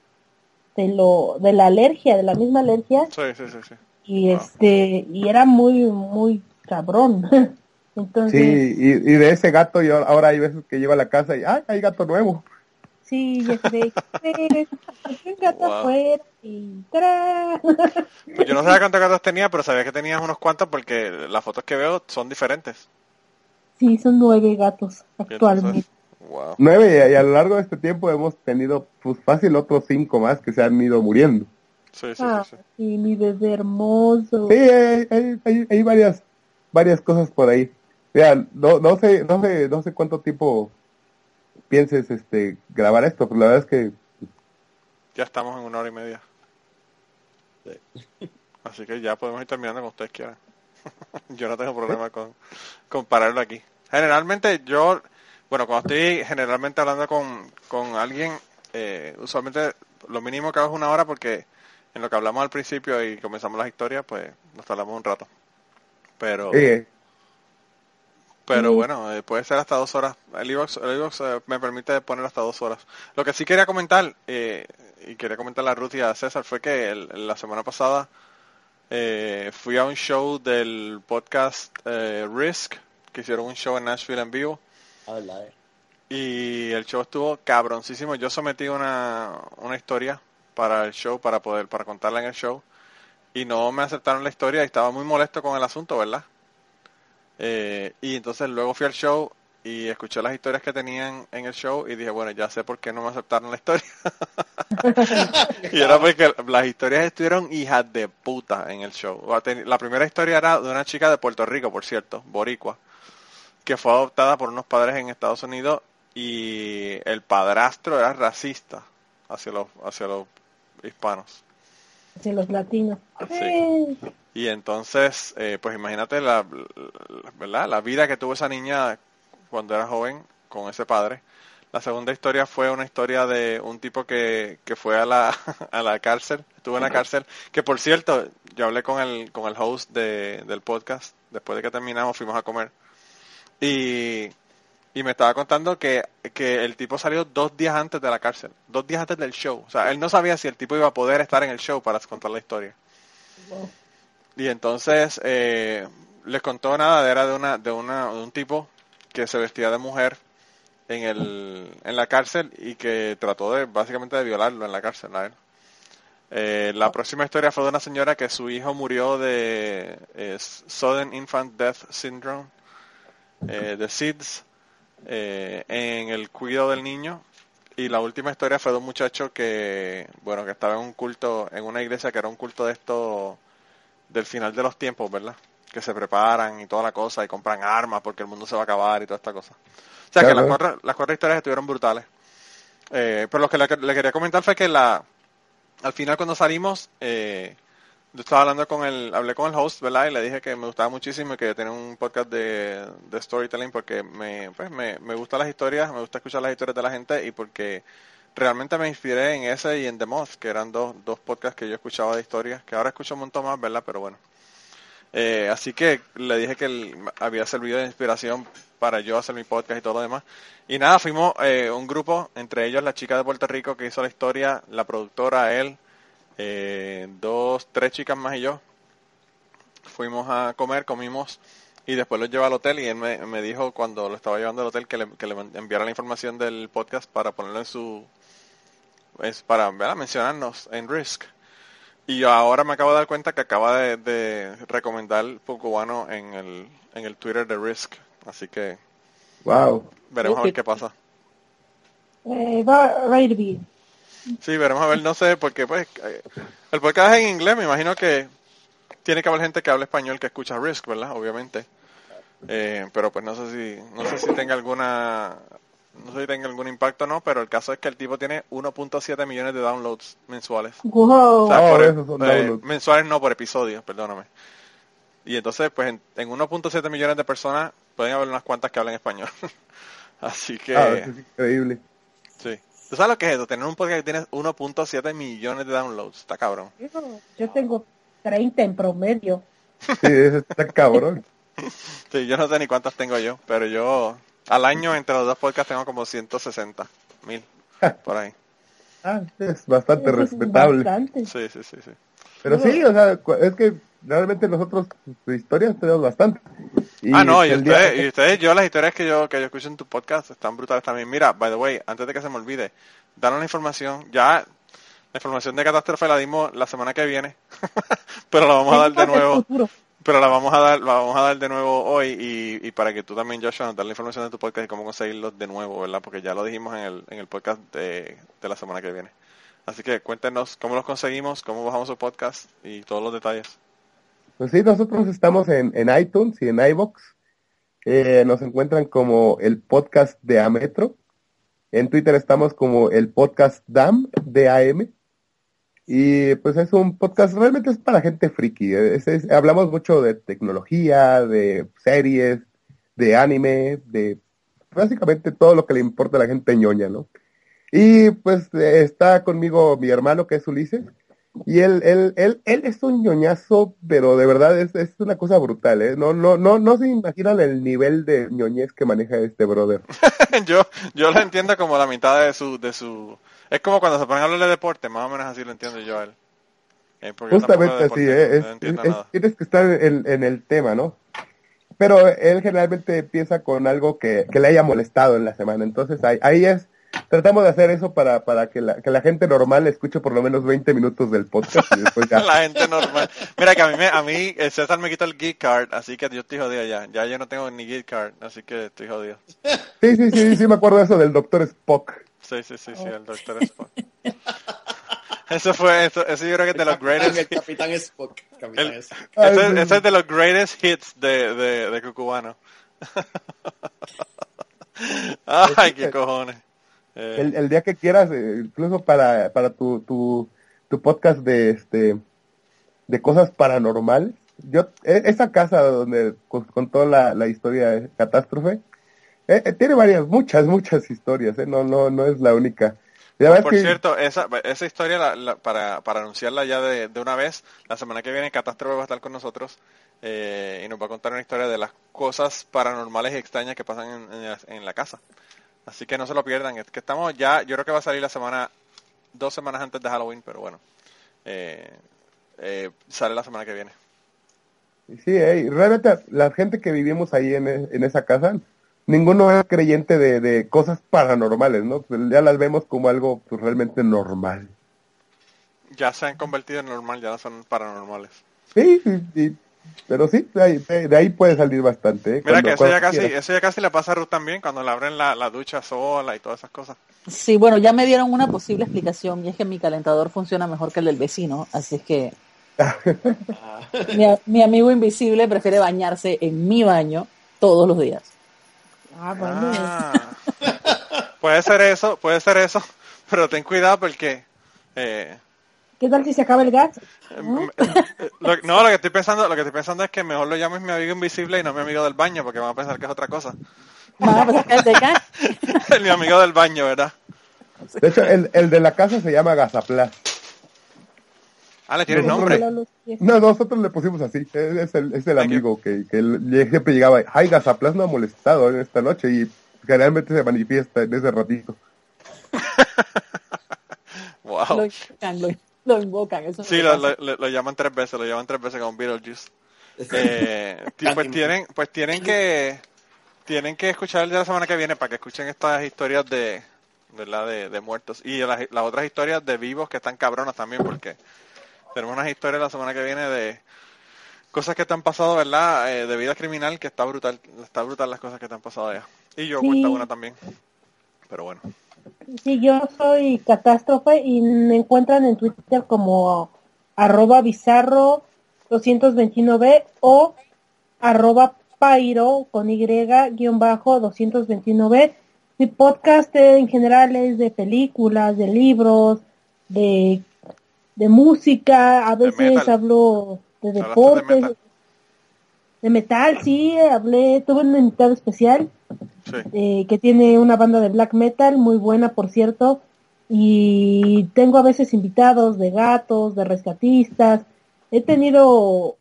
[SPEAKER 6] de lo de la alergia, de la misma alergia
[SPEAKER 3] Sí, sí, sí, sí.
[SPEAKER 6] y
[SPEAKER 3] Wow.
[SPEAKER 6] este y era muy muy cabrón. Entonces,
[SPEAKER 5] Sí, y, y de ese gato yo ahora hay veces que llego a la casa y ¡ay, hay gato nuevo!
[SPEAKER 6] sí, ya sé, "Eh, un gato
[SPEAKER 3] Wow.
[SPEAKER 6] y ¡tarán!
[SPEAKER 3] Pues yo no sabía cuántos gatos tenía, pero sabía que tenías unos cuantos porque las fotos que veo son diferentes.
[SPEAKER 6] Sí, son nueve gatos
[SPEAKER 3] Y
[SPEAKER 6] actualmente.
[SPEAKER 3] wow.
[SPEAKER 5] Nueve y a lo largo de este tiempo hemos tenido pues fácil otros cinco más que se han ido muriendo.
[SPEAKER 3] Sí, sí,
[SPEAKER 6] Ah,
[SPEAKER 3] sí, sí.
[SPEAKER 6] sí, mi bebé hermoso.
[SPEAKER 5] Sí, hay, hay, hay- hay varias varias cosas por ahí. Mira, no, no sé no sé no sé cuánto tiempo pienses este grabar esto, pero la verdad es que
[SPEAKER 3] Ya estamos en una hora y media. Así que ya podemos ir terminando como ustedes quieran. yo no tengo problema con, con pararlo aquí. Generalmente yo, bueno, cuando estoy generalmente hablando con, con alguien, eh, usualmente lo mínimo que hago es una hora porque en lo que hablamos al principio y comenzamos las historias, pues nos hablamos un rato. Pero, pero
[SPEAKER 6] Sí.
[SPEAKER 3] bueno, eh, puede ser hasta dos horas. El iVoox, el iVoox, eh, me permite poner hasta dos horas. Lo que sí quería comentar, eh, y quería comentarle a Ruth y a César, fue que el- la semana pasada eh, fui a un show del podcast eh, Risk, que hicieron un show en Nashville en vivo.
[SPEAKER 4] Es.
[SPEAKER 3] Y el show estuvo cabroncísimo. Yo sometí una, una historia para el show, para poder, para contarla en el show. Y no me aceptaron la historia y estaba muy molesto con el asunto, ¿verdad? Eh, y entonces luego fui al show y escuché las historias que tenían en el show y dije, bueno, ya sé por qué no me aceptaron la historia. y era porque las historias estuvieron hijas de puta en el show. La primera historia era de una chica de Puerto Rico, por cierto, boricua, que fue adoptada por unos padres en Estados Unidos y el padrastro era racista hacia los, hacia los hispanos.
[SPEAKER 6] Hacia los latinos.
[SPEAKER 3] Sí. Y entonces, eh, pues imagínate la, la- ¿verdad? la vida que tuvo esa niña cuando era joven con ese padre. La segunda historia fue una historia de un tipo que, que fue a la, a la cárcel, estuvo en la cárcel, que por cierto, yo hablé con el, con el host de, del podcast, después de que terminamos fuimos a comer, y, y me estaba contando que, que el tipo salió dos días antes de la cárcel, dos días antes del show, o sea, él no sabía si el tipo iba a poder estar en el show para contar la historia. Y entonces eh, les contó nada, era de una, de una, de un tipo que se vestía de mujer en el, en la cárcel y que trató de básicamente de violarlo en la cárcel a él. Eh, la próxima historia fue de una señora que su hijo murió de eh, Sudden Infant Death Syndrome, eh, de SIDS, eh, en el cuidado del niño. Y la última historia fue de un muchacho que, bueno, que estaba en un culto, en una iglesia que era un culto de esto del final de los tiempos, ¿verdad? Que se preparan y toda la cosa y compran armas porque el mundo se va a acabar y toda esta cosa. O sea que las cuatro, las cuatro historias estuvieron brutales. Eh, pero lo que le, le quería comentar fue que la al final cuando salimos, eh, yo estaba hablando con el, hablé con el host, ¿verdad? Y le dije que me gustaba muchísimo y que tenía un podcast de, storytelling porque me, pues, me, me gustan las historias, me gusta escuchar las historias de la gente y porque realmente me inspiré en ese y en The Moth, que eran dos, dos podcasts que yo escuchaba de historias, que ahora escucho un montón más, ¿verdad? Pero bueno. Eh, así que le dije que el- había servido de inspiración para yo hacer mi podcast y todo lo demás. Y nada, fuimos eh, un grupo, entre ellos la chica de Puerto Rico que hizo la historia, la productora, él, eh, dos, tres chicas más y yo. Fuimos a comer, comimos y después lo llevé al hotel y él me, me dijo cuando lo estaba llevando al hotel que le, que le enviara la información del podcast para ponerlo en su... Es para ¿verdad? mencionarnos en Risk. Y yo ahora me acabo de dar cuenta que acaba de, de recomendar Cubano en el, en el Twitter de Risk. Así que
[SPEAKER 5] Wow.
[SPEAKER 3] veremos a ver qué pasa.
[SPEAKER 6] eh, va, va a ir bien.
[SPEAKER 3] Sí, veremos a ver, no sé, porque pues eh, el podcast es en inglés, me imagino que tiene que haber gente que hable español que escucha Risk, ¿verdad? Obviamente. Eh, pero pues no sé si no sé si tenga alguna no sé si tenga algún impacto o no, pero el caso es que el tipo tiene 1.7 millones de downloads mensuales.
[SPEAKER 6] Wow.
[SPEAKER 3] O sea,
[SPEAKER 5] Oh,
[SPEAKER 3] por-
[SPEAKER 5] son
[SPEAKER 3] eh,
[SPEAKER 5] downloads.
[SPEAKER 3] mensuales no por episodio, perdóname. Y entonces, pues en, en 1.7 millones de personas pueden haber unas cuantas que hablan español. Así que,
[SPEAKER 5] Ah, es increíble.
[SPEAKER 3] sí. ¿Tú sabes lo que es eso? Tener un podcast que tiene 1.7 millones de downloads. Está cabrón.
[SPEAKER 6] Yo tengo 30 en promedio.
[SPEAKER 5] Sí, eso está cabrón.
[SPEAKER 3] Sí, yo no sé ni cuántas tengo yo, pero yo al año entre los dos podcasts tengo como 160 mil por ahí.
[SPEAKER 5] Ah, es bastante respetable.
[SPEAKER 6] bastante.
[SPEAKER 3] Sí, sí, sí, sí.
[SPEAKER 5] Pero sí, o sea, es que realmente nosotros pues, historias tenemos bastante. Y
[SPEAKER 3] ah, no, y ustedes, y ustedes, yo las historias que yo que yo escucho en tu podcast están brutales también. Mira, by the way, antes de que se me olvide, danos la información. Ya la información de catástrofe la dimos la semana que viene, pero la vamos a dar de nuevo. Pero la vamos a dar, la vamos a dar de nuevo hoy y, y para que tú también, Joshua, nos das la información de tu podcast y cómo conseguirlos de nuevo, ¿verdad? Porque ya lo dijimos en el, en el podcast de, de la semana que viene. Así que cuéntenos cómo los conseguimos, cómo bajamos su podcast y todos los detalles.
[SPEAKER 5] Pues sí, nosotros estamos en, en iTunes y en iBox. Eh, nos encuentran como el podcast de Ametro. En Twitter estamos como el podcast DAM, D-A-M. Y pues es un podcast, realmente es para gente friki. Hablamos mucho de tecnología, de series, de anime, de básicamente todo lo que le importa a la gente ñoña, ¿no? Y pues eh, está conmigo mi hermano que es Ulises. Y él, él, él, él es un ñoñazo, pero de verdad es, es una cosa brutal, ¿eh? No, no, no, no se imaginan el nivel de ñoñez que maneja este brother.
[SPEAKER 3] yo, yo lo entiendo como la mitad de su, de su, es como cuando se ponen a hablar de deporte, más o menos así lo entiendo yo a él. Eh, de
[SPEAKER 5] Justamente así, ¿eh? Es- tienes que estar en, en el tema, ¿no? pero él generalmente empieza con algo que, que le haya molestado en la semana. Entonces ahí, ahí es, tratamos de hacer eso para, para que, la, que la gente normal escuche por lo menos 20 minutos del podcast y después ya.
[SPEAKER 3] La gente normal. Mira que a mí, me, a mí el César me quitó el geek card, así que yo estoy jodido ya. Ya yo no tengo ni geek card, así que estoy jodido.
[SPEAKER 5] Sí, sí, sí, sí, me acuerdo de eso del doctor Spock.
[SPEAKER 3] Sí, sí, sí, sí, el doctor Spock. Eso fue, eso, eso yo creo que es de los greatest
[SPEAKER 4] El Capitán Spock. Capitán
[SPEAKER 3] El-
[SPEAKER 4] Spock.
[SPEAKER 5] Ay,
[SPEAKER 3] ese, es de los greatest hits de, de, de Cucubano. Ay, qué cojones. Eh,
[SPEAKER 5] El, el día que quieras, eh, incluso para, para tu, tu, tu podcast de este de cosas paranormales. Yo, e- esa casa donde con- contó la, la historia de catástrofe, eh, tiene varias, muchas, muchas historias, eh, no, no, no es la única. Verdad
[SPEAKER 3] por
[SPEAKER 5] que-
[SPEAKER 3] cierto, esa, esa historia, la- la- para, para anunciarla ya de, de una vez, la semana que viene Catástrofe va a estar con nosotros eh, y nos va a contar una historia de las cosas paranormales y extrañas que pasan en, en la- en la casa. Así que no se lo pierdan, es que estamos ya, yo creo que va a salir la semana, dos semanas antes de Halloween, pero bueno, eh, eh, sale la semana que viene.
[SPEAKER 5] Sí, eh, y realmente la gente que vivimos ahí en, e- en esa casa, ninguno es creyente de, de cosas paranormales, ¿no? Pues ya las vemos como algo pues, realmente normal.
[SPEAKER 3] Ya se han convertido en normal, ya no son paranormales.
[SPEAKER 5] Sí, sí, sí, pero sí, de ahí, de- ahí puede salir bastante. ¿eh?
[SPEAKER 3] Mira
[SPEAKER 5] Cuando-
[SPEAKER 3] que eso ya casi, eso ya casi le pasa a Ruth también cuando le abren la, la ducha sola y todas esas cosas.
[SPEAKER 2] Sí, bueno, ya me dieron una posible explicación y es que mi calentador funciona mejor que el del vecino, así es que mi, amigo invisible prefiere bañarse en mi baño todos los días.
[SPEAKER 6] Ah, bueno.
[SPEAKER 3] Ah. puede ser eso, puede ser eso, pero ten cuidado porque eh,
[SPEAKER 6] ¿Qué tal si se acaba el gas?
[SPEAKER 3] eh, eh, lo- no, lo que estoy pensando, lo que estoy pensando es que mejor lo llames mi amigo invisible y no mi amigo del baño, porque van a pensar que es otra cosa.
[SPEAKER 2] Van a pensar que es de acá.
[SPEAKER 3] mi amigo del baño, ¿verdad?
[SPEAKER 5] De hecho, el, el de la casa se llama Gazaplas.
[SPEAKER 3] Ah, le tiene
[SPEAKER 5] Nosotros
[SPEAKER 3] nombre.
[SPEAKER 5] No, nosotros le pusimos así. Es, es el, es el
[SPEAKER 3] Thank you.
[SPEAKER 5] amigo que, que él siempre llegaba. Ay, Gazaplas no ha molestado en esta noche y generalmente se manifiesta en ese ratito.
[SPEAKER 3] Wow.
[SPEAKER 2] lo, lo invocan. Eso
[SPEAKER 3] Sí,
[SPEAKER 2] no
[SPEAKER 3] lo, lo- lo- lo llaman tres veces, lo llaman tres veces con Beetlejuice. Eh, pues tienen, pues tienen que, tienen que escuchar el de la semana que viene para que escuchen estas historias de, ¿verdad? De, de muertos y las, las otras historias de vivos que están cabronas también porque tenemos unas historias la semana que viene de cosas que te han pasado, ¿verdad? Eh, de vida criminal que está brutal, está brutal las cosas que te han pasado allá. Y yo
[SPEAKER 6] Sí.
[SPEAKER 3] cuenta una también. Pero bueno.
[SPEAKER 6] Sí, yo soy Catástrofe y me encuentran en Twitter como arroba bizarro 221b o arroba pairo con y guion bajo 221b. Mi podcast en general es de películas, de libros, de, de música, a veces hablo de
[SPEAKER 3] Hablaste de
[SPEAKER 6] deportes,
[SPEAKER 3] metal.
[SPEAKER 6] de metal, sí, hablé, tuve un invitado especial
[SPEAKER 3] Sí.
[SPEAKER 6] eh, que tiene una banda de black metal muy buena, por cierto, y tengo a veces invitados de gatos, de rescatistas. He tenido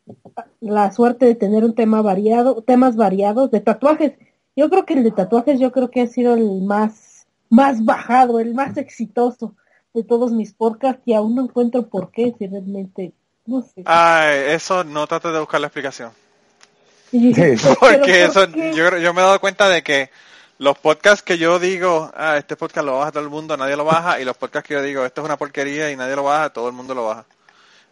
[SPEAKER 6] la suerte de tener un tema variado, temas variados de tatuajes. Yo creo que el de tatuajes yo creo que ha sido el más más bajado, el más exitoso de todos mis podcasts y aún no encuentro por qué, si realmente no sé.
[SPEAKER 3] Ay, eso no trates de buscar la explicación.
[SPEAKER 6] Y-
[SPEAKER 5] Sí.
[SPEAKER 6] ¿pero
[SPEAKER 3] Porque
[SPEAKER 6] por
[SPEAKER 3] eso, yo, yo me he dado cuenta de que los podcasts que yo digo, ah, este podcast lo baja todo el mundo, nadie lo baja, y los podcasts que yo digo, esto es una porquería y nadie lo baja, todo el mundo lo baja.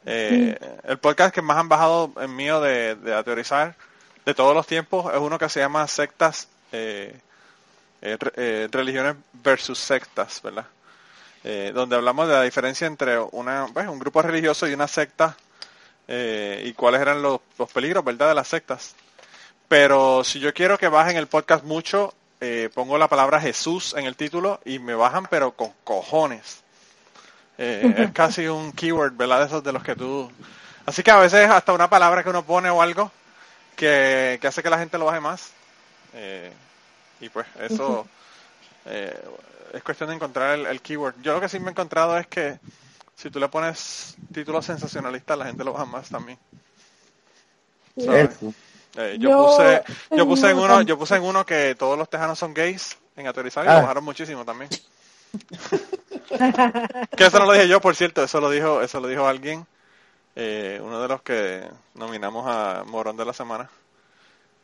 [SPEAKER 3] Eh, El podcast que más han bajado en mío de, de a teorizar de todos los tiempos es uno que se llama Sectas, eh, eh, eh, Religiones versus Sectas, ¿verdad? Donde hablamos de la diferencia entre una, pues, un grupo religioso y una secta y cuáles eran los, los peligros, ¿verdad?, de las sectas. Pero si yo quiero que bajen el podcast mucho, eh, pongo la palabra Jesús en el título y me bajan, pero con cojones. Eh, es casi un keyword, ¿verdad? De esos de los que tú... Así que a veces hasta una palabra que uno pone o algo que, que hace que la gente lo baje más. Eh, y pues eso eh, es cuestión de encontrar el, el keyword. Yo lo que sí me he encontrado es que si tú le pones títulos sensacionalistas, la gente lo baja más también. ¿sabes?
[SPEAKER 5] Eso.
[SPEAKER 3] Eh, yo,
[SPEAKER 6] Yo
[SPEAKER 3] puse yo puse en uno yo puse en uno que todos los tejanos son gays en aterrizar y
[SPEAKER 5] Ah.
[SPEAKER 3] lo bajaron muchísimo también. Que eso no lo dije yo por cierto eso lo dijo eso lo dijo alguien eh, uno de los que nominamos a morón de la semana.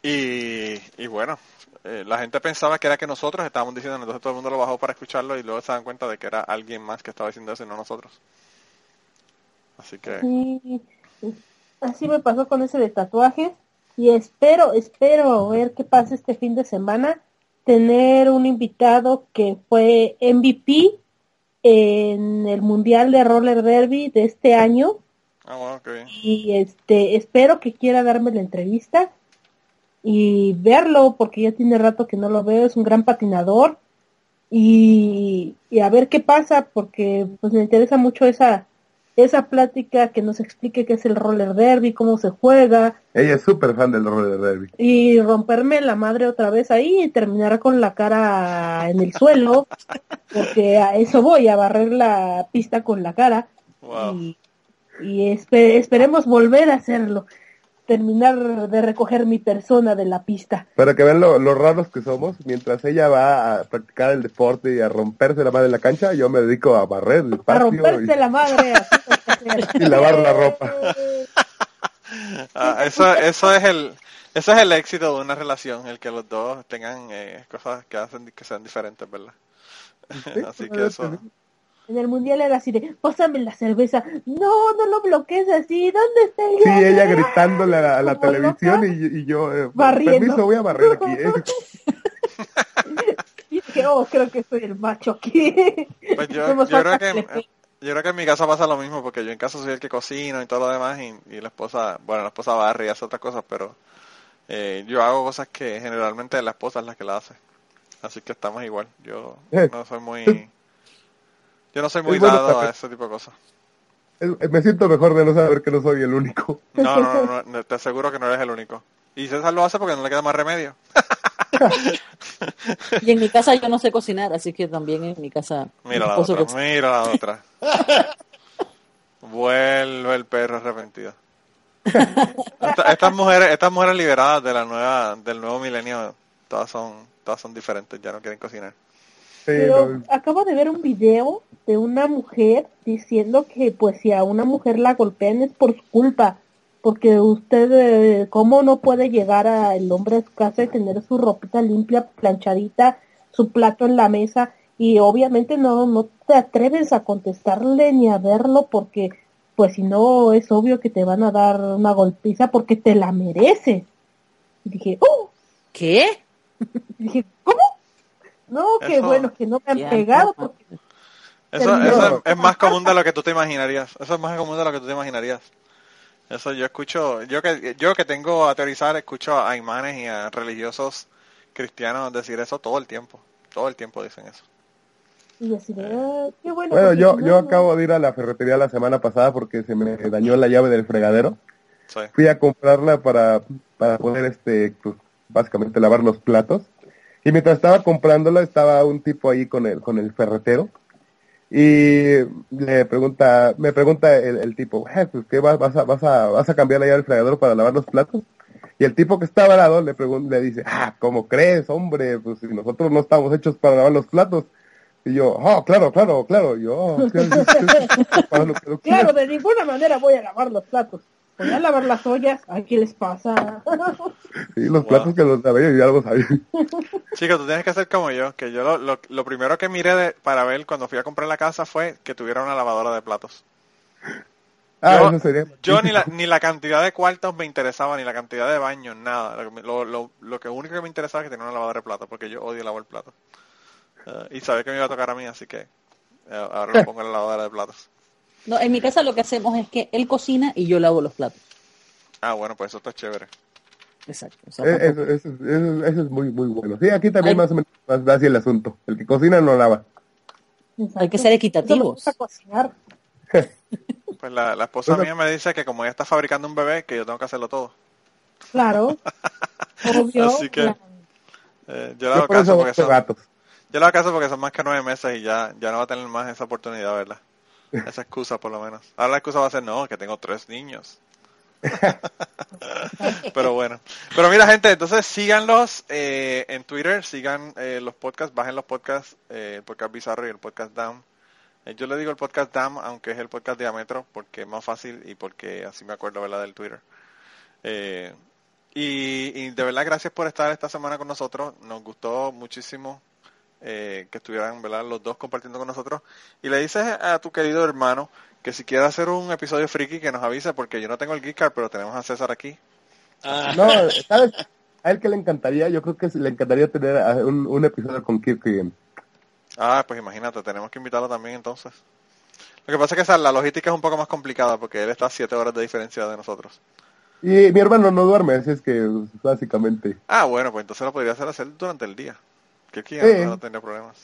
[SPEAKER 3] Y, y bueno, eh, la gente pensaba que era que nosotros estábamos diciendo, entonces todo el mundo lo bajó para escucharlo y luego se dan cuenta de que era alguien más que estaba diciendo eso y no nosotros. Así que...
[SPEAKER 6] Sí, así me pasó con ese de tatuajes y espero, espero ver qué pasa este fin de semana, tener un invitado que fue MVP en el Mundial de Roller Derby de este año.
[SPEAKER 3] Bien.
[SPEAKER 6] y este espero que quiera darme la entrevista y verlo porque ya tiene rato que no lo veo, es un gran patinador. Y, y a ver qué pasa porque pues me interesa mucho esa esa plática que nos explique qué es el roller derby, cómo se juega
[SPEAKER 5] Ella es súper fan del roller derby.
[SPEAKER 6] y romperme la madre otra vez ahí y terminar con la cara en el suelo porque a eso voy, a barrer la pista con la cara
[SPEAKER 3] Wow.
[SPEAKER 6] y, y espe- esperemos volver a hacerlo, terminar de recoger mi persona de la pista.
[SPEAKER 5] Para que vean lo, lo raros que somos, mientras ella va a practicar el deporte y a romperse la madre en la cancha, yo me dedico a barrer el
[SPEAKER 6] A
[SPEAKER 5] patio
[SPEAKER 6] romperse
[SPEAKER 5] y,
[SPEAKER 6] la madre.
[SPEAKER 5] y lavar la ropa.
[SPEAKER 3] Ah, eso, eso es el eso es el éxito de una relación, el que los dos tengan eh, cosas que hacen que sean diferentes, ¿verdad? Así que eso...
[SPEAKER 6] En el mundial era así de, pásame la cerveza. No, no lo bloquees así. ¿Dónde está el
[SPEAKER 5] Sí, ella gritándole a la, a la televisión y, y yo, eh,
[SPEAKER 6] Barriendo.
[SPEAKER 5] permiso, voy a barrer aquí. eh.
[SPEAKER 6] Y dije, oh, creo que soy el macho aquí.
[SPEAKER 3] Pues yo, yo creo que yo creo que en mi casa pasa lo mismo porque yo en casa soy el que cocino y todo lo demás y, y la esposa, bueno, la esposa barre y hace otras cosas, pero eh, yo hago cosas que generalmente la esposa es la que la hace. Así que estamos igual. Yo
[SPEAKER 5] Eh.
[SPEAKER 3] no soy muy yo no soy muy
[SPEAKER 5] bueno
[SPEAKER 3] dado a ese tipo de cosas.
[SPEAKER 5] Me siento mejor de no saber que no soy el único.
[SPEAKER 3] No, no, no, no, te aseguro que no eres el único. Y César lo hace porque no le queda más remedio.
[SPEAKER 2] Y en mi casa yo no sé cocinar, así que también en mi casa.
[SPEAKER 3] Mira
[SPEAKER 2] mi
[SPEAKER 3] la otra,
[SPEAKER 2] cocina.
[SPEAKER 3] mira la otra. Vuelve el perro arrepentido. Esta- estas mujeres, estas mujeres liberadas de la nueva, del nuevo milenio, todas son, todas son diferentes, ya no quieren cocinar.
[SPEAKER 6] Pero
[SPEAKER 5] no,
[SPEAKER 6] acabo de ver un video de una mujer diciendo que pues si a una mujer la golpean es por su culpa, porque usted eh, cómo no puede llegar a el hombre a su casa y tener su ropita limpia, planchadita, su plato en la mesa y obviamente no no te atreves a contestarle ni a verlo porque pues si no es obvio que te van a dar una golpiza porque te la mereces. Y dije, oh,
[SPEAKER 2] ¿Qué?
[SPEAKER 6] y dije, ¿cómo? No, qué
[SPEAKER 3] Eso-
[SPEAKER 6] bueno que no me han pegado porque
[SPEAKER 3] Eso, eso es, es más común de lo que tú te imaginarías. Eso es más común de lo que tú te imaginarías. Eso yo escucho, yo que yo que tengo a teorizar, escucho a imanes y a religiosos cristianos decir eso todo el tiempo. Todo el tiempo dicen eso.
[SPEAKER 6] Y así de, "Ah, qué bueno.
[SPEAKER 5] Bueno, yo, yo
[SPEAKER 6] no".
[SPEAKER 5] acabo de ir a la ferretería la semana pasada porque se me dañó la llave del fregadero.
[SPEAKER 3] Sí.
[SPEAKER 5] Fui a comprarla para, para poder, este, pues, básicamente lavar los platos. Y mientras estaba comprándola, estaba un tipo ahí con el, con el ferretero. Y le pregunta, me pregunta el, el tipo, "Eh, pues, ¿qué vas, vas, a, vas, a, vas a cambiar la llave del fregadero para lavar los platos? Y el tipo que estaba al lado le le dice, ah, ¿cómo crees, hombre? Pues si nosotros no estamos hechos para lavar los platos. Y yo, oh, claro, claro, claro. Y yo, "Oh,
[SPEAKER 6] Claro,
[SPEAKER 5] quieras".
[SPEAKER 6] de ninguna manera voy a lavar los platos. Voy a lavar las ollas. Ay, ¿qué les pasa?
[SPEAKER 5] Sí, los platos que los lavé ya los sabía.
[SPEAKER 3] Chicos, tú tienes que ser como yo, que yo lo, lo, lo primero que miré de- para ver cuando fui a comprar la casa fue que tuviera una lavadora de platos.
[SPEAKER 5] Ah,
[SPEAKER 3] Yo-
[SPEAKER 5] eso sería.
[SPEAKER 3] Yo ni la, ni la cantidad de cuartos me interesaba, ni la cantidad de baños, nada. Lo, que me- lo, lo, que único que me interesaba es que tenía una lavadora de platos, porque yo odio lavar platos. Eh, y sabía que me iba a tocar a mí, así que eh, ahora lo pongo en la lavadora de platos.
[SPEAKER 2] No, en mi casa lo que hacemos es que él cocina y yo lavo los platos.
[SPEAKER 3] Ah, bueno, pues eso está chévere.
[SPEAKER 2] Exacto. o sea,
[SPEAKER 5] Eh, Eso, eso- eso- eso es muy, muy bueno. Sí, aquí también
[SPEAKER 2] Ay.
[SPEAKER 5] más o menos va así el asunto. El que cocina no lava.
[SPEAKER 2] Hay que ser equitativos.
[SPEAKER 6] Cocinar.
[SPEAKER 3] Pues la, la esposa
[SPEAKER 5] Bueno.
[SPEAKER 3] mía me dice que como ella está fabricando un bebé, que yo tengo que hacerlo todo.
[SPEAKER 6] Claro. Obvio.
[SPEAKER 3] Así que-
[SPEAKER 6] claro.
[SPEAKER 3] Eh, yo le
[SPEAKER 5] Yo
[SPEAKER 3] hago
[SPEAKER 5] por
[SPEAKER 3] caso porque son,
[SPEAKER 5] gatos.
[SPEAKER 3] yo le hago caso porque son más que nueve meses y ya, ya no va a tener más esa oportunidad, ¿verdad? Esa excusa por lo menos. Ahora la excusa va a ser, no, que tengo tres niños. Pero bueno. Pero mira, gente, entonces síganlos eh, en Twitter, sigan eh, los podcasts, bajen los podcasts, eh, el podcast Bizarro y el podcast Down. Eh, yo le digo el podcast Down, aunque es el podcast Diámetro, porque es más fácil y porque así me acuerdo, ¿verdad? Del Twitter. Eh, Y, y de verdad, gracias por estar esta semana con nosotros. Nos gustó muchísimo eh, que estuvieran ¿verdad? los dos compartiendo con nosotros. Y le dices a tu querido hermano que si quiere hacer un episodio friki, que nos avise, porque yo no tengo el Geek Card, pero tenemos a César aquí.
[SPEAKER 1] Ah,
[SPEAKER 5] No, ¿sabes? A él que le encantaría, yo creo que le encantaría tener un, un episodio con Kirk.
[SPEAKER 3] Ah, pues imagínate, tenemos que invitarlo también entonces. Lo que pasa es que esa- la logística es un poco más complicada porque él está a siete horas de diferencia de nosotros.
[SPEAKER 5] Y mi hermano no duerme, así es que básicamente.
[SPEAKER 3] Ah, bueno, pues entonces lo podría hacer hacer durante el día. Que aquí
[SPEAKER 5] Sí.
[SPEAKER 3] no, tendría problemas.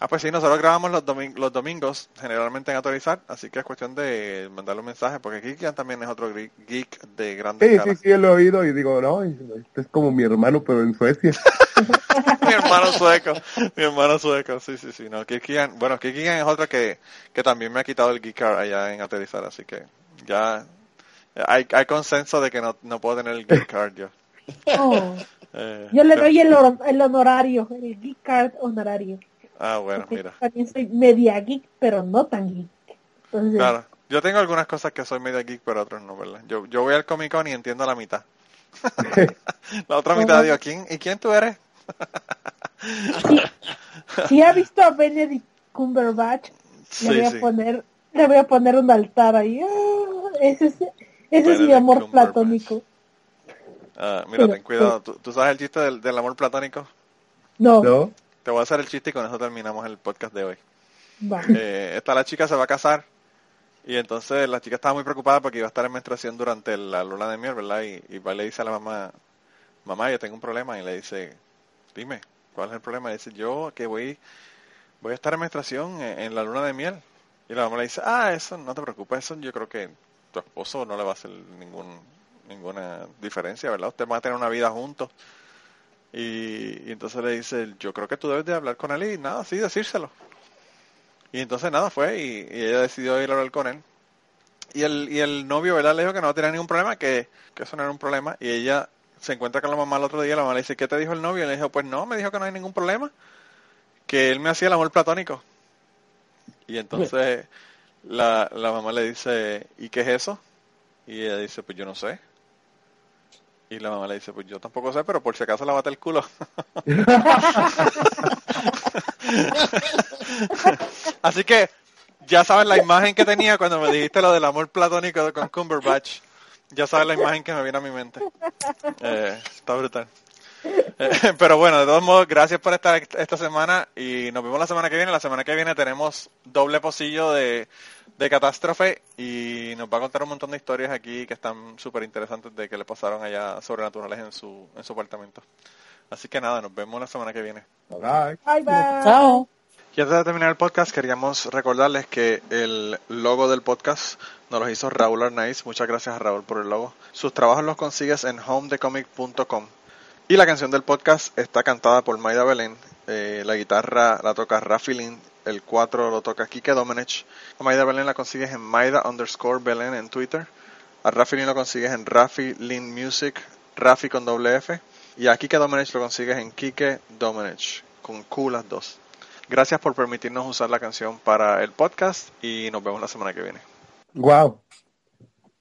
[SPEAKER 3] Ah, pues sí, nosotros grabamos los, domin- los domingos, generalmente en Autorizar, así que es cuestión de mandarle un mensaje, porque Kikian también es otro geek de grande
[SPEAKER 5] Sí, sí, sí, lo he oído y digo, no, este es como mi hermano, pero en Suecia.
[SPEAKER 3] mi hermano sueco, mi hermano sueco, sí, sí, sí. No, Kikian, bueno, Kikian es otro que, que también me ha quitado el geek card allá en Autorizar, así que ya hay, hay consenso de que no, no puedo tener el geek card yo.
[SPEAKER 6] Oh, yo le doy el, hor- el honorario, el geek card honorario.
[SPEAKER 3] Ah, bueno,
[SPEAKER 6] Porque
[SPEAKER 3] mira.
[SPEAKER 6] También soy media geek, pero no tan geek. Entonces,
[SPEAKER 3] Claro, yo tengo algunas cosas que soy medio geek, pero otras no, ¿verdad? Yo, yo voy al Comic Con y entiendo la mitad. la otra mitad digo, ¿quién, ¿y quién tú eres?
[SPEAKER 6] si, si ha visto a Benedict Cumberbatch,
[SPEAKER 3] Sí,
[SPEAKER 6] le voy a
[SPEAKER 3] sí.
[SPEAKER 6] poner, le voy a poner un altar ahí. Ah, ese es, ese es mi amor platónico.
[SPEAKER 3] Ah, mira,
[SPEAKER 6] Pero-
[SPEAKER 3] ten cuidado. ¿Tú, tú sabes el chiste del, del amor platónico?
[SPEAKER 6] No,
[SPEAKER 5] ¿No?
[SPEAKER 3] Te voy a hacer el chiste y con eso terminamos el podcast de hoy.
[SPEAKER 6] va.
[SPEAKER 3] Eh, esta la chica se va a casar y entonces la chica estaba muy preocupada porque iba a estar en menstruación durante la luna de miel, ¿verdad? Y, y va y le dice a la mamá, mamá, yo tengo un problema. Y le dice, dime, ¿cuál es el problema? Y dice, yo que voy, voy a estar en menstruación en, en la luna de miel. Y la mamá le dice, ah, eso no te preocupes, eso yo creo que tu esposo no le va a hacer ningún, ninguna diferencia, ¿verdad? Ustedes van a tener una vida juntos. Y, y entonces le dice, yo creo que tú debes de hablar con él y nada, sí, decírselo. Y entonces nada, fue y, ella decidió ir a hablar con él. Y el, y el novio, ¿verdad? Le dijo que no tenía ningún problema, que, que eso no era un problema. Y ella se encuentra con la mamá el otro día, la mamá le dice, ¿qué te dijo el novio? Y le dijo, pues no, me dijo que no hay ningún problema, que él me hacía el amor platónico. Y entonces la, la mamá le dice, ¿y qué es eso? Y ella dice, pues yo no sé. Y la mamá le dice, pues yo tampoco sé, pero por si acaso lavate el culo. Así que ya sabes la imagen que tenía cuando me dijiste lo del amor platónico con Cumberbatch. Ya sabes la imagen que me viene a mi mente. Eh, está brutal. Pero bueno, de todos modos, gracias por estar esta semana y nos vemos la semana que viene. La semana que viene tenemos doble pocillo de, de catástrofe y nos va a contar un montón de historias aquí que están súper interesantes de que le pasaron allá sobrenaturales en su, en su apartamento. Así que nada, nos vemos la semana que viene.
[SPEAKER 5] Bye.
[SPEAKER 6] Bye, bye.
[SPEAKER 2] Chao.
[SPEAKER 3] Y antes de terminar el podcast, queríamos recordarles que el logo del podcast nos lo hizo Raúl Arnaiz. Muchas gracias a Raúl por el logo. Sus trabajos los consigues en homedecomic.com. Y la canción del podcast está cantada por Maida Belén. Eh, la guitarra la toca Rafi Lin. El 4 lo toca Kike Domenech. A Maida Belén la consigues en Maida underscore Belén en Twitter. A Rafi Lin lo consigues en Rafi Lin Music. Rafi con doble F. Y a Kike Domenech lo consigues en Kike Domenech. Con Q las dos. Gracias por permitirnos usar la canción para el podcast y nos vemos la semana que viene.
[SPEAKER 5] Wow.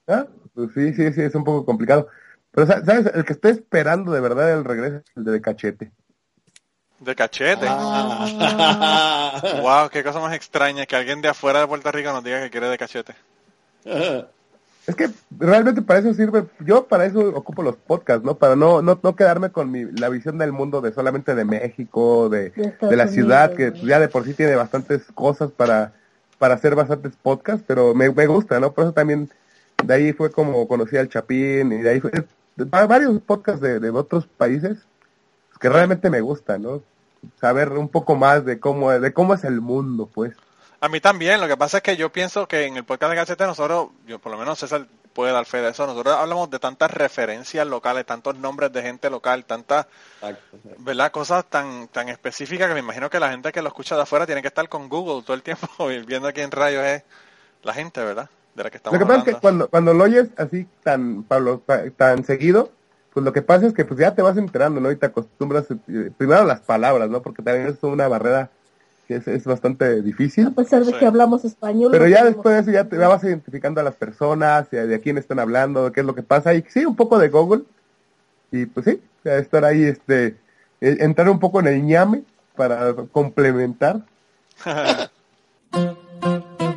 [SPEAKER 5] ¿Ah? Pues sí, sí, sí, es un poco complicado. Pero, sa- ¿sabes? El que estoy esperando de verdad el regreso es el de cachete.
[SPEAKER 3] De cachete.
[SPEAKER 1] Ah.
[SPEAKER 3] Wow, qué cosa más extraña que alguien de afuera de Puerto Rico nos diga que quiere de cachete.
[SPEAKER 5] Es que realmente para eso sirve, yo para eso ocupo los podcasts, ¿no? Para no, no, no quedarme con mi, la visión del mundo de solamente de México, de,
[SPEAKER 6] De
[SPEAKER 5] la ciudad,
[SPEAKER 6] Unidos,
[SPEAKER 5] que
[SPEAKER 6] ¿no?
[SPEAKER 5] ya de por sí tiene bastantes cosas para, para hacer bastantes podcasts, pero me, me gusta, ¿no? Por eso también, de ahí fue como conocí al Chapín, y de ahí fue, varios podcasts de, de otros países que realmente me gustan, ¿no? Saber un poco más de cómo, de cómo es el mundo, pues.
[SPEAKER 3] A mí también, lo que pasa es que yo pienso que en el podcast de cachete nosotros, yo por lo menos César puede dar fe de eso, nosotros hablamos de tantas referencias locales, tantos nombres de gente local, tantas, ¿verdad? Cosas tan, tan específicas que me imagino que la gente que lo escucha de afuera tiene que estar con Google todo el tiempo y viendo quién rayos es la gente, ¿verdad? de la que estamos
[SPEAKER 5] Lo que pasa es que cuando, cuando lo oyes así tan, Pablo, tan seguido, pues lo que pasa es que pues ya te vas enterando, ¿no? Y te acostumbras eh, primero a las palabras, ¿no? Porque también es una barrera
[SPEAKER 7] que es, es bastante difícil.
[SPEAKER 6] A pesar de que hablamos español.
[SPEAKER 7] Pero ya después de eso ya te vas identificando a las personas, eh, de a quién están hablando, qué es lo que pasa. Y sí, un poco de Google. Y pues sí, estar ahí, este, eh, entrar un poco en el ñame para complementar.